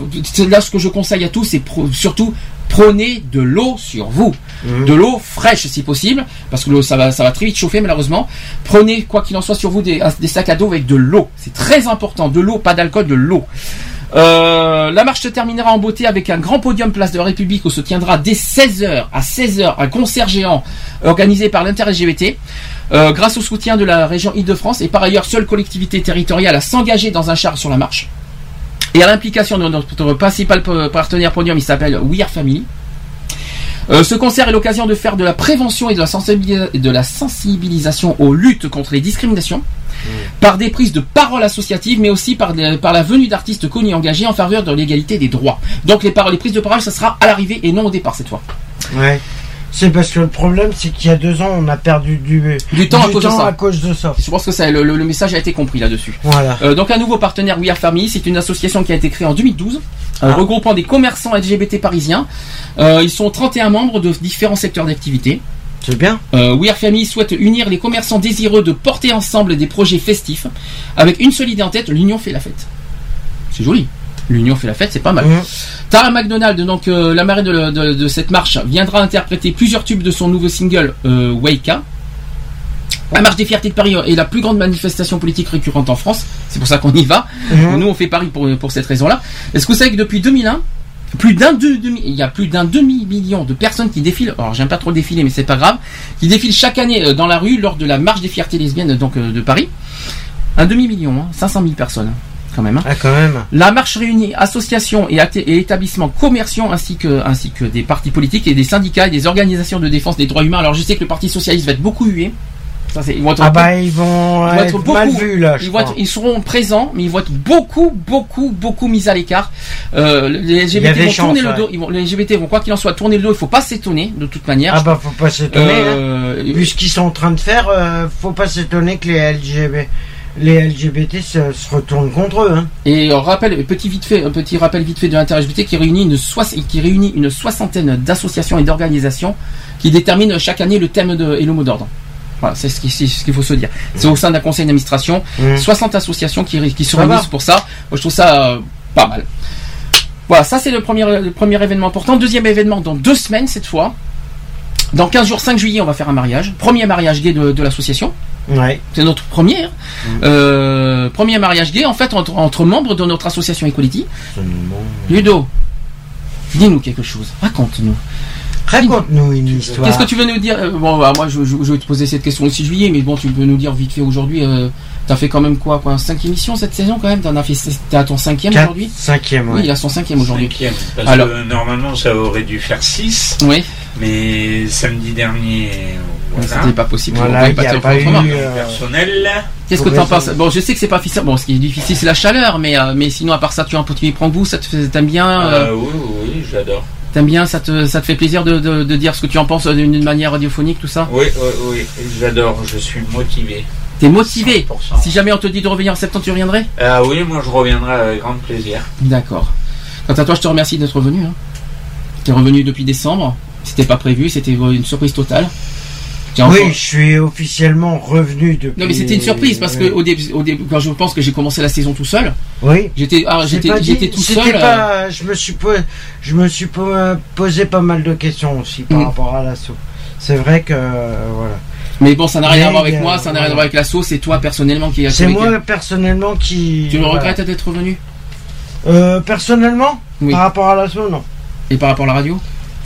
là ce que je conseille à tous, c'est pro- surtout prenez de l'eau sur vous, de l'eau fraîche si possible, parce que l'eau ça va ça va très vite chauffer malheureusement. Prenez quoi qu'il en soit sur vous des, des sacs à dos avec de l'eau, c'est très important, de l'eau, pas d'alcool, de l'eau. Euh, la marche se terminera en beauté avec un grand podium place de la République où se tiendra dès 16h à 16h un concert géant organisé par l'inter-LGBT. Euh, grâce au soutien de la région Île-de-France et par ailleurs seule collectivité territoriale à s'engager dans un char sur la marche. Et à l'implication de notre principal partenaire podium, il s'appelle We Are Family. Euh, ce concert est l'occasion de faire de la prévention et de la, sensibilis- de la sensibilisation aux luttes contre les discriminations par des prises de parole associatives, mais aussi par, la venue d'artistes connus et engagés en faveur de l'égalité des droits. Donc les, paroles, les prises de parole, ça sera à l'arrivée et non au départ cette fois. ouais. C'est parce que le problème, c'est qu'il y a deux ans, on a perdu du, Du temps à cause de ça. à cause de ça. Je pense que ça, le, le- le message a été compris là-dessus. Voilà. Euh, donc un nouveau partenaire We Are Family, c'est une association qui a été créée en 2012, euh, Ah. regroupant des commerçants LGBT parisiens. Euh, ils sont 31 membres de différents secteurs d'activité. C'est bien. Euh, We Are Family souhaite unir les commerçants désireux de porter ensemble des projets festifs avec une seule idée en tête, l'union fait la fête. C'est joli. L'union fait la fête, c'est pas mal. Mhm. Tara McDonald, donc euh, la marraine de, de- de cette marche, viendra interpréter plusieurs tubes de son nouveau single euh. La marche des fiertés de Paris est la plus grande manifestation politique récurrente en France. C'est pour ça qu'on y va. Mhm. Nous, on fait Paris pour, pour cette raison-là. Est-ce que vous savez que depuis 2001, plus d'un demi, il y a plus d'un demi-million de personnes qui défilent. Alors, j'aime pas trop le défiler, mais c'est pas grave. Qui défilent chaque année euh, dans la rue lors de la marche des fiertés lesbiennes donc euh, de Paris. Un demi-million, hein, 500 000 personnes, quand même. hein. Ah, quand même. La marche réunit associations et, et établissements commerciaux ainsi que, ainsi que des partis politiques et des syndicats et des organisations de défense des droits humains. Alors je sais que le Parti Socialiste va être beaucoup hué. Ça, ils vont être Ah bah, ils vont ils vont être, être beaucoup- mal vus, là, je ils, vont être- crois. ils seront présents, mais ils vont être beaucoup, beaucoup, beaucoup mis à l'écart. Euh, les LGBT vont tourner le dos. Ils vont, les LGBT vont quoi qu'il en soit tourner le dos. Il faut pas s'étonner de toute manière. Ah bah, faut pas s'étonner. hein. Euh, Vu ce qu'ils sont en train de faire, euh, faut pas s'étonner que les LGBT, les LGBT se, se retournent contre eux. Hein. Et on rappelle, petit vite fait, un petit rappel vite fait de l'inter-LGBT qui réunit une soix- qui réunit une soixantaine d'associations et d'organisations qui déterminent chaque année le thème de, et le mot d'ordre. Voilà, c'est ce qu'il faut se dire. C'est au sein d'un conseil d'administration, Mmh. 60 associations qui, se réunissent pour ça. Moi, je trouve ça euh, pas mal. Voilà, ça c'est le premier, le premier événement important. Deuxième événement dans deux semaines cette fois. Dans 15 jours, 5 juillet, on va faire un mariage. Premier mariage gay de, de l'association. Ouais. C'est notre premier. hein. Euh, premier mariage gay, en fait, entre, entre membres de notre association Equality. Ludo, dis-nous quelque chose. Raconte-nous. Raconte-nous une histoire. Qu'est-ce que tu veux nous dire? Euh, Bon, bah, moi, je, je- je vais te poser cette question le 6 juillet, mais bon, tu peux nous dire vite fait aujourd'hui. Euh, T'as fait quand même quoi, quoi 5 émissions cette saison quand même? T'en as fait. T'es à ton cinquième aujourd'hui? Cinquième, Oui, il a son cinquième aujourd'hui. Cinquième, parce Alors- que normalement ça aurait dû faire 6, Oui. mais samedi dernier. C'était pas possible. Voilà, On pouvait il y a faire pas autrement. eu, euh, personnel. Qu'est-ce que t'en raison. penses? Bon, je sais que c'est pas difficile. Bon, ce qui est difficile, c'est la chaleur, mais euh, mais sinon, à part ça, tu en tu y prends goût, ça te fait, t'aimes bien, euh, Euh, oui, oui, j'adore. t'aimes bien, ça te ça te fait plaisir de, de, de dire ce que tu en penses d'une manière radiophonique, tout ça? Oui, oui, oui, j'adore, je suis motivé. T'es motivé? 100%. Si jamais on te dit de revenir en septembre, tu reviendrais? Ah oui, moi je reviendrai avec grand plaisir. D'accord. Quant à toi, je te remercie d'être revenu. Hein. T'es revenu depuis décembre. C'était pas prévu, c'était une surprise totale. Oui, je suis officiellement revenu depuis. Non mais c'était une surprise parce que Ouais. au début, au début, quand je pense que j'ai commencé la saison tout seul, Oui. j'étais, ah, j'étais, tout seul. euh, Pas, je me suis po- je me suis po- posé pas mal de questions aussi par Mm. rapport à l'assaut. C'est vrai que euh, voilà. Mais bon, ça n'a rien Mais, à voir avec euh, moi, ça n'a rien à voir avec la sauce. C'est toi personnellement qui. C'est moi personnellement qui. Tu le voilà. regrettes d'être revenu? Euh, personnellement, Oui. par rapport à l'assaut, non. Et par rapport à la radio?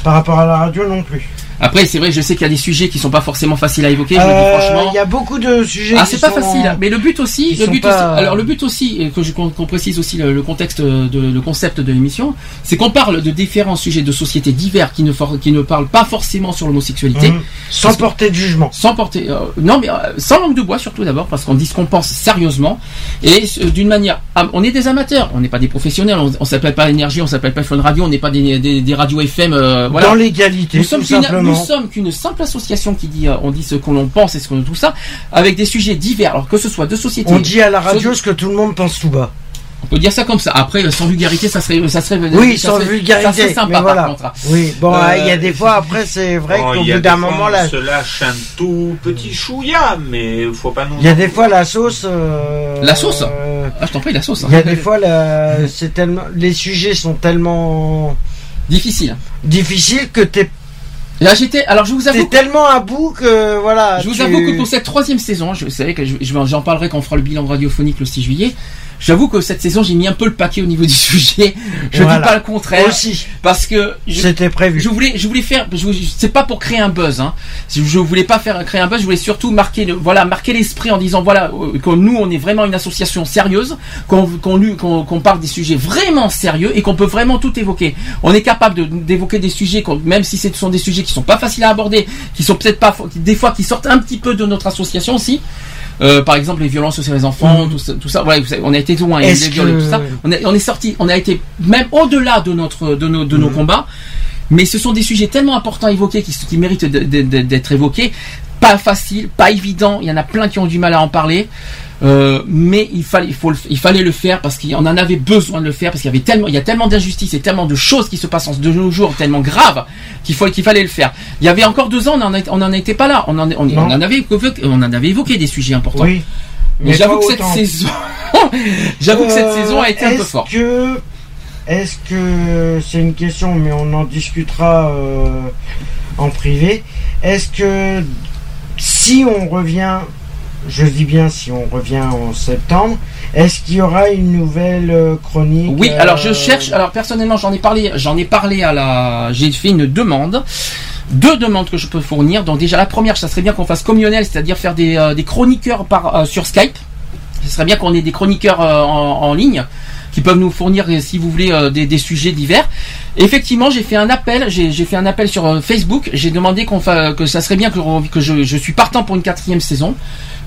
Par rapport à la radio, non plus. Après, c'est vrai, je sais qu'il y a des sujets qui sont pas forcément faciles à évoquer. Je le dis Euh, franchement. Il y a beaucoup de sujets. Ah, c'est pas sont- facile. Mais le but aussi, qui le but pas- aussi, alors le but aussi, que je qu'on précise aussi le, le contexte de le concept de l'émission, c'est qu'on parle de différents sujets de société divers qui ne for- qui ne parlent pas forcément sur l'homosexualité, Mhm. Sans porter de jugement. sans porter, euh, non mais euh, sans langue de bois surtout d'abord parce qu'on dit ce qu'on pense sérieusement et euh, d'une manière, on est des amateurs, on n'est pas des professionnels, on, on s'appelle pas énergie, on s'appelle pas Fun Radio, on n'est pas des, des, des radios FM, euh, voilà. Dans l'égalité, Nous sommes, simplement. Nous sommes qu'une simple association qui dit, euh, on dit ce qu'on en pense et ce qu'on tout ça, avec des sujets divers, alors que ce soit de société. On dit à la radio ce que tout le monde pense tout bas. On peut dire ça comme ça. Après, sans vulgarité, ça serait, ça serait. Oui, ça sans serait- vulgarité. Ça serait sympa, mais par voilà. contre. hein. Oui, bon, Euh, il y a des fois, après, c'est vrai Bon, qu'au y a bout d'un moment, on là, se lâche un tout petit chouïa, mais faut pas nous. il y a des fois la sauce. euh, La sauce euh, Ah, je t'en prie, la sauce. hein. Il y a des fois, la- c'est tellement, les sujets sont tellement Difficile. difficiles que t'es, Là, j'étais. Alors, je vous avoue. t'es tellement à bout que voilà. Je vous avoue que pour cette troisième saison, je savais que je- je- j'en parlerai quand on fera le bilan radiophonique le 6 juillet. J'avoue que cette saison, j'ai mis un peu le paquet au niveau du sujet. Je Voilà. dis pas le contraire. Aussi, Parce que c'était prévu. je voulais, je voulais faire, c'est pas pour créer un buzz, hein. Je, voulais pas faire créer un buzz, je voulais surtout marquer, le, voilà, marquer l'esprit en disant voilà, euh, que nous on est vraiment une association sérieuse, qu'on parle des sujets vraiment sérieux et qu'on peut vraiment tout évoquer. On est capable de- d'évoquer des sujets, même si ce sont des sujets qui sont pas faciles à aborder, qui sont peut-être pas, des fois qui sortent un petit peu de notre association aussi. Euh, par exemple, les violences sur les enfants, tout ça, tout ça. Ouais, vous savez, on a été loin, il y a des viols tout ça. On, est- on est sorti, on a été même au-delà de notre, de nos, de nos Mhm. combats. Mais ce sont des sujets tellement importants à évoquer qui, qui méritent d'être évoqués. Pas facile, pas évident. Il y en a plein qui ont du mal à en parler. Euh, mais il fallait, il, faut le- il fallait le faire parce qu'on en avait besoin de le faire parce qu'il y avait tellement, il y a tellement d'injustices et tellement de choses qui se passent en- de nos jours tellement graves qu'il faut, qu'il fallait le faire. Il y avait encore deux ans, on en, on en était pas là. On en, on, Non. on en avait, évoqué- on en avait évoqué des sujets importants. Oui. Mais, <laughs> j'avoue que cette saison, j'avoue que cette saison a été un peu forte. Que, est-ce que c'est une question, mais on en discutera euh, en privé. Est-ce que si on revient, je dis bien si on revient en septembre, est-ce qu'il y aura une nouvelle euh, chronique Oui, alors je euh, cherche. Alors personnellement, j'en ai parlé. J'en ai parlé à la. J'ai fait une demande. Deux demandes que je peux fournir. Donc déjà la première, ça serait bien qu'on fasse communel, c'est-à-dire faire des, euh, des chroniqueurs par euh, sur Skype. Ce serait bien qu'on ait des chroniqueurs euh, en, en ligne qui peuvent nous fournir, euh, si vous voulez, euh, des, des sujets divers. Effectivement, j'ai fait un appel. J'ai fait un appel sur Facebook. J'ai demandé qu'on que ça serait bien que, je- que je, je suis partant pour une quatrième saison.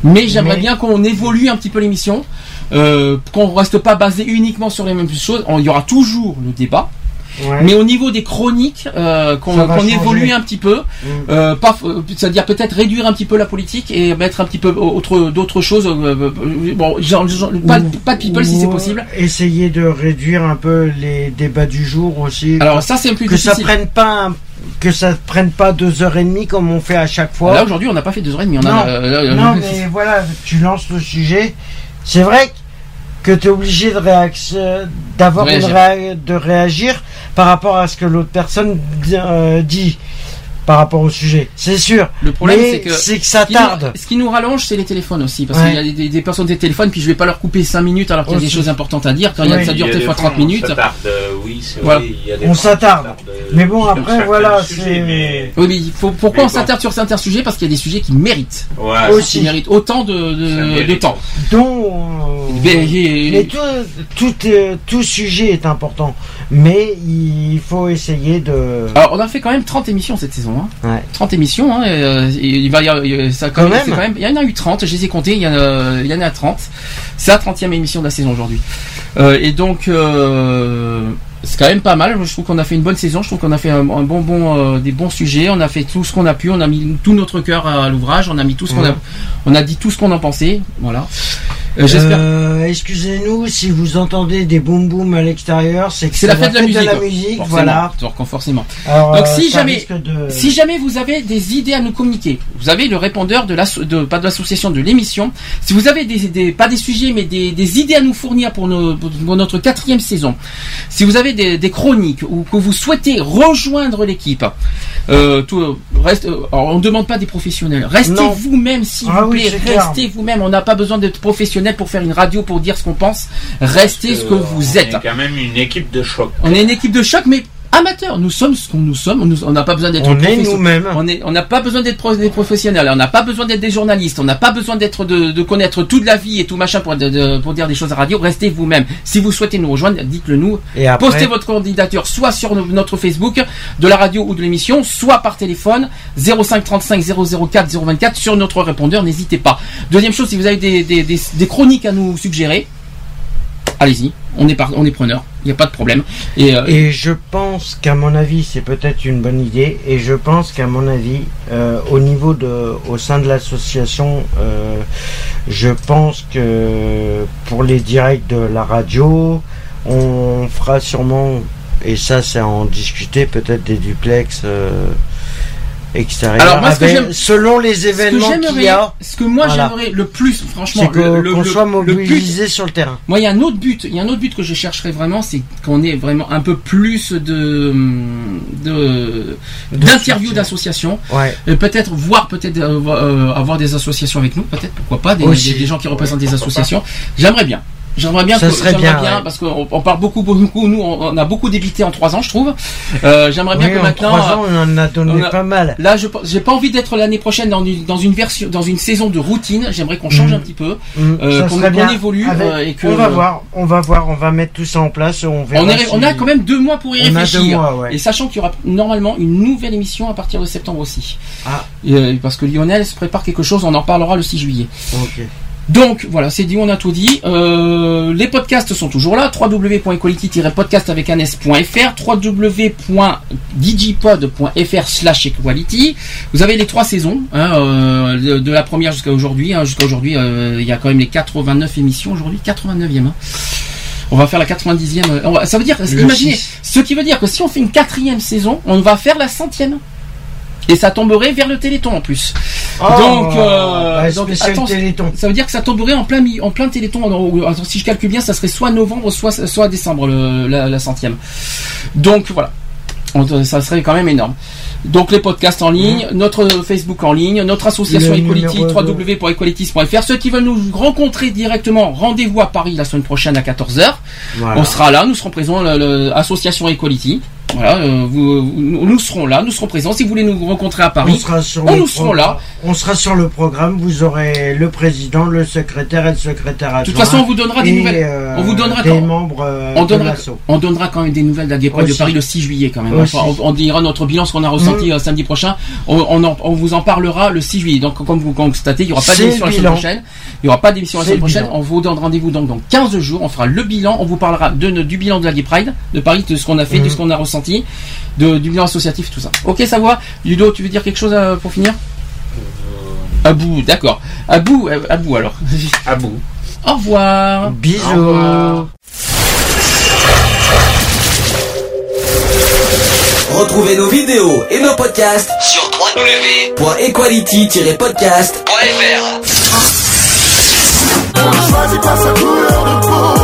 Mais j'aimerais Mais- bien qu'on évolue un petit peu l'émission, euh, qu'on reste pas basé uniquement sur les mêmes choses. On- Il y aura toujours le débat. Ouais. mais au niveau des chroniques, euh, qu'on Ça évolue un petit peu, Mm. euh, euh, c'est-à-dire peut-être réduire un petit peu la politique et mettre un petit peu autre d'autres choses. euh, bon, genre, genre, pas, Ou- pas de people si c'est possible. Essayer de réduire un peu les débats du jour aussi. Alors ça c'est plus que ça difficile. prenne pas un- que ça prenne pas deux heures et demie comme on fait à chaque fois. Là aujourd'hui on n'a pas fait deux heures et demie. On non, a, euh, non, <laughs> mais voilà, tu lances le sujet. C'est vrai que tu es obligé de d'avoir réagir. réa- de réagir par rapport à ce que l'autre personne dit, euh, dit par rapport au sujet. C'est sûr. Le problème, c'est que, c'est que ça ce qui nous- tarde. ce qui nous rallonge, c'est les téléphones aussi. Parce Ouais. qu'il y a des, des- des personnes des téléphones, puis je vais pas leur couper 5 minutes alors qu'il y a des choses importantes à dire. Quand il y a- Oui. ça dure des fois fois, 30 minutes. On s'attarde, euh, oui, c'est Voilà. vrai. il y a des On s'attarde. Mais bon, après, voilà, mais- Oui, mais il faut, pourquoi Mais on bon. s'attarde sur certains sujets? Parce qu'il y a des sujets qui méritent. Ouais, Aussi. Qui méritent autant de, temps. dont euh, Mais- tout, tout, euh, tout sujet est important. Mais il faut essayer de. Alors, on a fait quand même 30 émissions cette saison. Hein. Ouais. 30 émissions. Hein, et, euh, et il va y avoir- ça, quand Quand même, quand. Il y en a eu 30, je les ai comptés. Il y en a, il y en a 30. C'est la 30e émission de la saison aujourd'hui. Euh, et donc, euh, c'est quand même pas mal. Je trouve qu'on a fait une bonne saison. Je trouve qu'on a fait un, un bon, bon, euh, des bons sujets. On a fait tout ce qu'on a pu. On a mis tout notre cœur à l'ouvrage. On a mis tout ce qu'on a. On a dit tout ce qu'on en pensait. Voilà. Euh. Euh, Excusez-nous si vous entendez des boum boum à l'extérieur, c'est que C'est la fête de la musique. musique, forcément. voilà. Donc, forcément. Alors, Donc, euh, si jamais- de- Si jamais vous avez des idées à nous communiquer, vous avez le répondeur de la de pas de l'association de l'émission. Si vous avez des, des- pas des sujets mais des, des idées à nous fournir pour, nos- pour notre quatrième saison, si vous avez des, des chroniques ou que vous souhaitez rejoindre l'équipe, euh, tout reste. alors, on ne demande pas des professionnels. Restez vous-même s'il Ah vous oui, plaît. Restez vous-même. On n'a pas besoin d'être professionnel pour faire une radio pour dire ce qu'on pense. Restez ce que vous on êtes. est quand même une équipe de choc. On est une équipe de choc, mais amateur. Nous sommes ce qu'on nous sommes. On n'a pas besoin d'être On est nous-mêmes. On est- on n'a pas besoin d'être des professionnels, on n'a pas besoin d'être des journalistes, on n'a pas besoin d'être de, de connaître toute la vie et tout machin pour, de- pour dire des choses à radio. Restez vous-même. Si vous souhaitez nous rejoindre, dites-le nous. Et après, Postez votre candidature soit sur no- notre Facebook de la radio ou de l'émission, soit par téléphone 05 35 004 024 sur notre répondeur. N'hésitez pas. Deuxième chose, si vous avez des, des- des- des chroniques à nous suggérer, allez-y. On est par- on est preneur. Il n'y a pas de problème. Et, euh, Et je pense qu'à mon avis, c'est peut-être une bonne idée. Et je pense qu'à mon avis, euh, au niveau de, au sein de l'association, euh, je pense que pour les directs de la radio, on fera sûrement, et ça c'est à en discuter, peut-être des duplex euh. Alors, moi, ce que avec- j'aime- selon les événements qu'il y a, ce que moi Voilà. j'aimerais le plus, franchement, le- qu'on le- soit le but mobilisé sur le terrain. Moi, il y a un autre but. Il y a un autre but que je chercherais vraiment, c'est qu'on ait vraiment un peu plus de de d'interviews d'associations. Ouais. Et peut-être voir, peut-être euh, euh, avoir des associations avec nous, peut-être pourquoi pas, des, Aussi. des- des gens qui représentent des associations. J'aimerais bien. J'aimerais bien, Ça que- serait bien, ouais. parce qu'on on parle beaucoup, beaucoup. Nous, on, a beaucoup débité en trois ans, je trouve. Euh, j'aimerais bien que en maintenant. trois ans, on en a donné a- pas mal. Là, je j'ai pas envie d'être l'année prochaine dans une, dans une version, dans une saison de routine. J'aimerais qu'on change Mhm. un petit peu. Mm, Euh, ça qu'on- bien. évolue, Avec- euh, et que- on va voir, on va voir, on va mettre tout ça en place. On, verra On, est- si- on a quand même deux mois pour y deux réfléchir. mois, ouais. Et sachant qu'il y aura normalement une nouvelle émission à partir de septembre aussi. Ah. Parce que Lionel se prépare quelque chose, on en parlera le 6 juillet. Ok. Donc voilà, c'est dit, on a tout dit. Euh, les podcasts sont toujours là. www.equality-podcast avec un s.fr, www.digipod.fr slash equality. Vous avez les trois saisons, hein, euh, de, la première jusqu'à aujourd'hui. hein. jusqu'à aujourd'hui, euh, il y a quand même les 89 émissions aujourd'hui, 89e. hein. On va faire la 90e. euh, on va- ça veut dire, imaginez, ce qui veut dire que si on fait une quatrième saison, on va faire la centième. Et ça tomberait vers le Téléthon en plus. donc, euh, bah, donc, attends, ça veut dire que ça tomberait en plein en plein Téléthon. Attends, si je calcule bien, ça serait soit novembre, soit soit décembre le- la, la centième. Donc voilà, On- ça serait quand même énorme. Donc les podcasts en ligne, notre Facebook en ligne, notre association Equality, www.equalities.fr. Ceux qui veulent nous rencontrer directement, rendez-vous à Paris la semaine prochaine à 14h. Voilà. On sera là, nous serons présents, le- le- association Equality. Voilà, euh, vous, vous- nous serons là, nous serons présents. Si vous voulez nous rencontrer à Paris, On sera sur on nous serons là. On sera sur le programme. Vous aurez le président, le secrétaire et le secrétaire adjoint. De toute façon, on vous donnera des nouvelles. euh, on vous donnera des quand- membres euh, on de donnera, l'asso. on donnera quand même des nouvelles de la Gay Pride de. Paris le 6 juillet quand même. Enfin, on, on dira notre bilan, ce qu'on a ressenti euh, samedi prochain. On, on, en- on vous en parlera le 6 juillet. Donc comme vous constatez, il n'y aura pas d'émission la semaine prochaine. Il n'y aura pas d'émission la semaine prochaine. On vous donne rendez-vous donc dans 15 jours. On fera le bilan. On vous parlera de, du bilan de la Gay Pride de Paris, de ce qu'on a fait, de Mhm. ce qu'on a ressenti, de, du bilan associatif, tout ça. Ok, ça va. Ludo, tu veux dire quelque chose euh, pour finir? Abou, d'accord. Abou, euh, Abou alors. <laughs> Abou. Au revoir. Bisous. Au revoir. Retrouvez nos vidéos et nos podcasts Sur www.equality-podcast.fr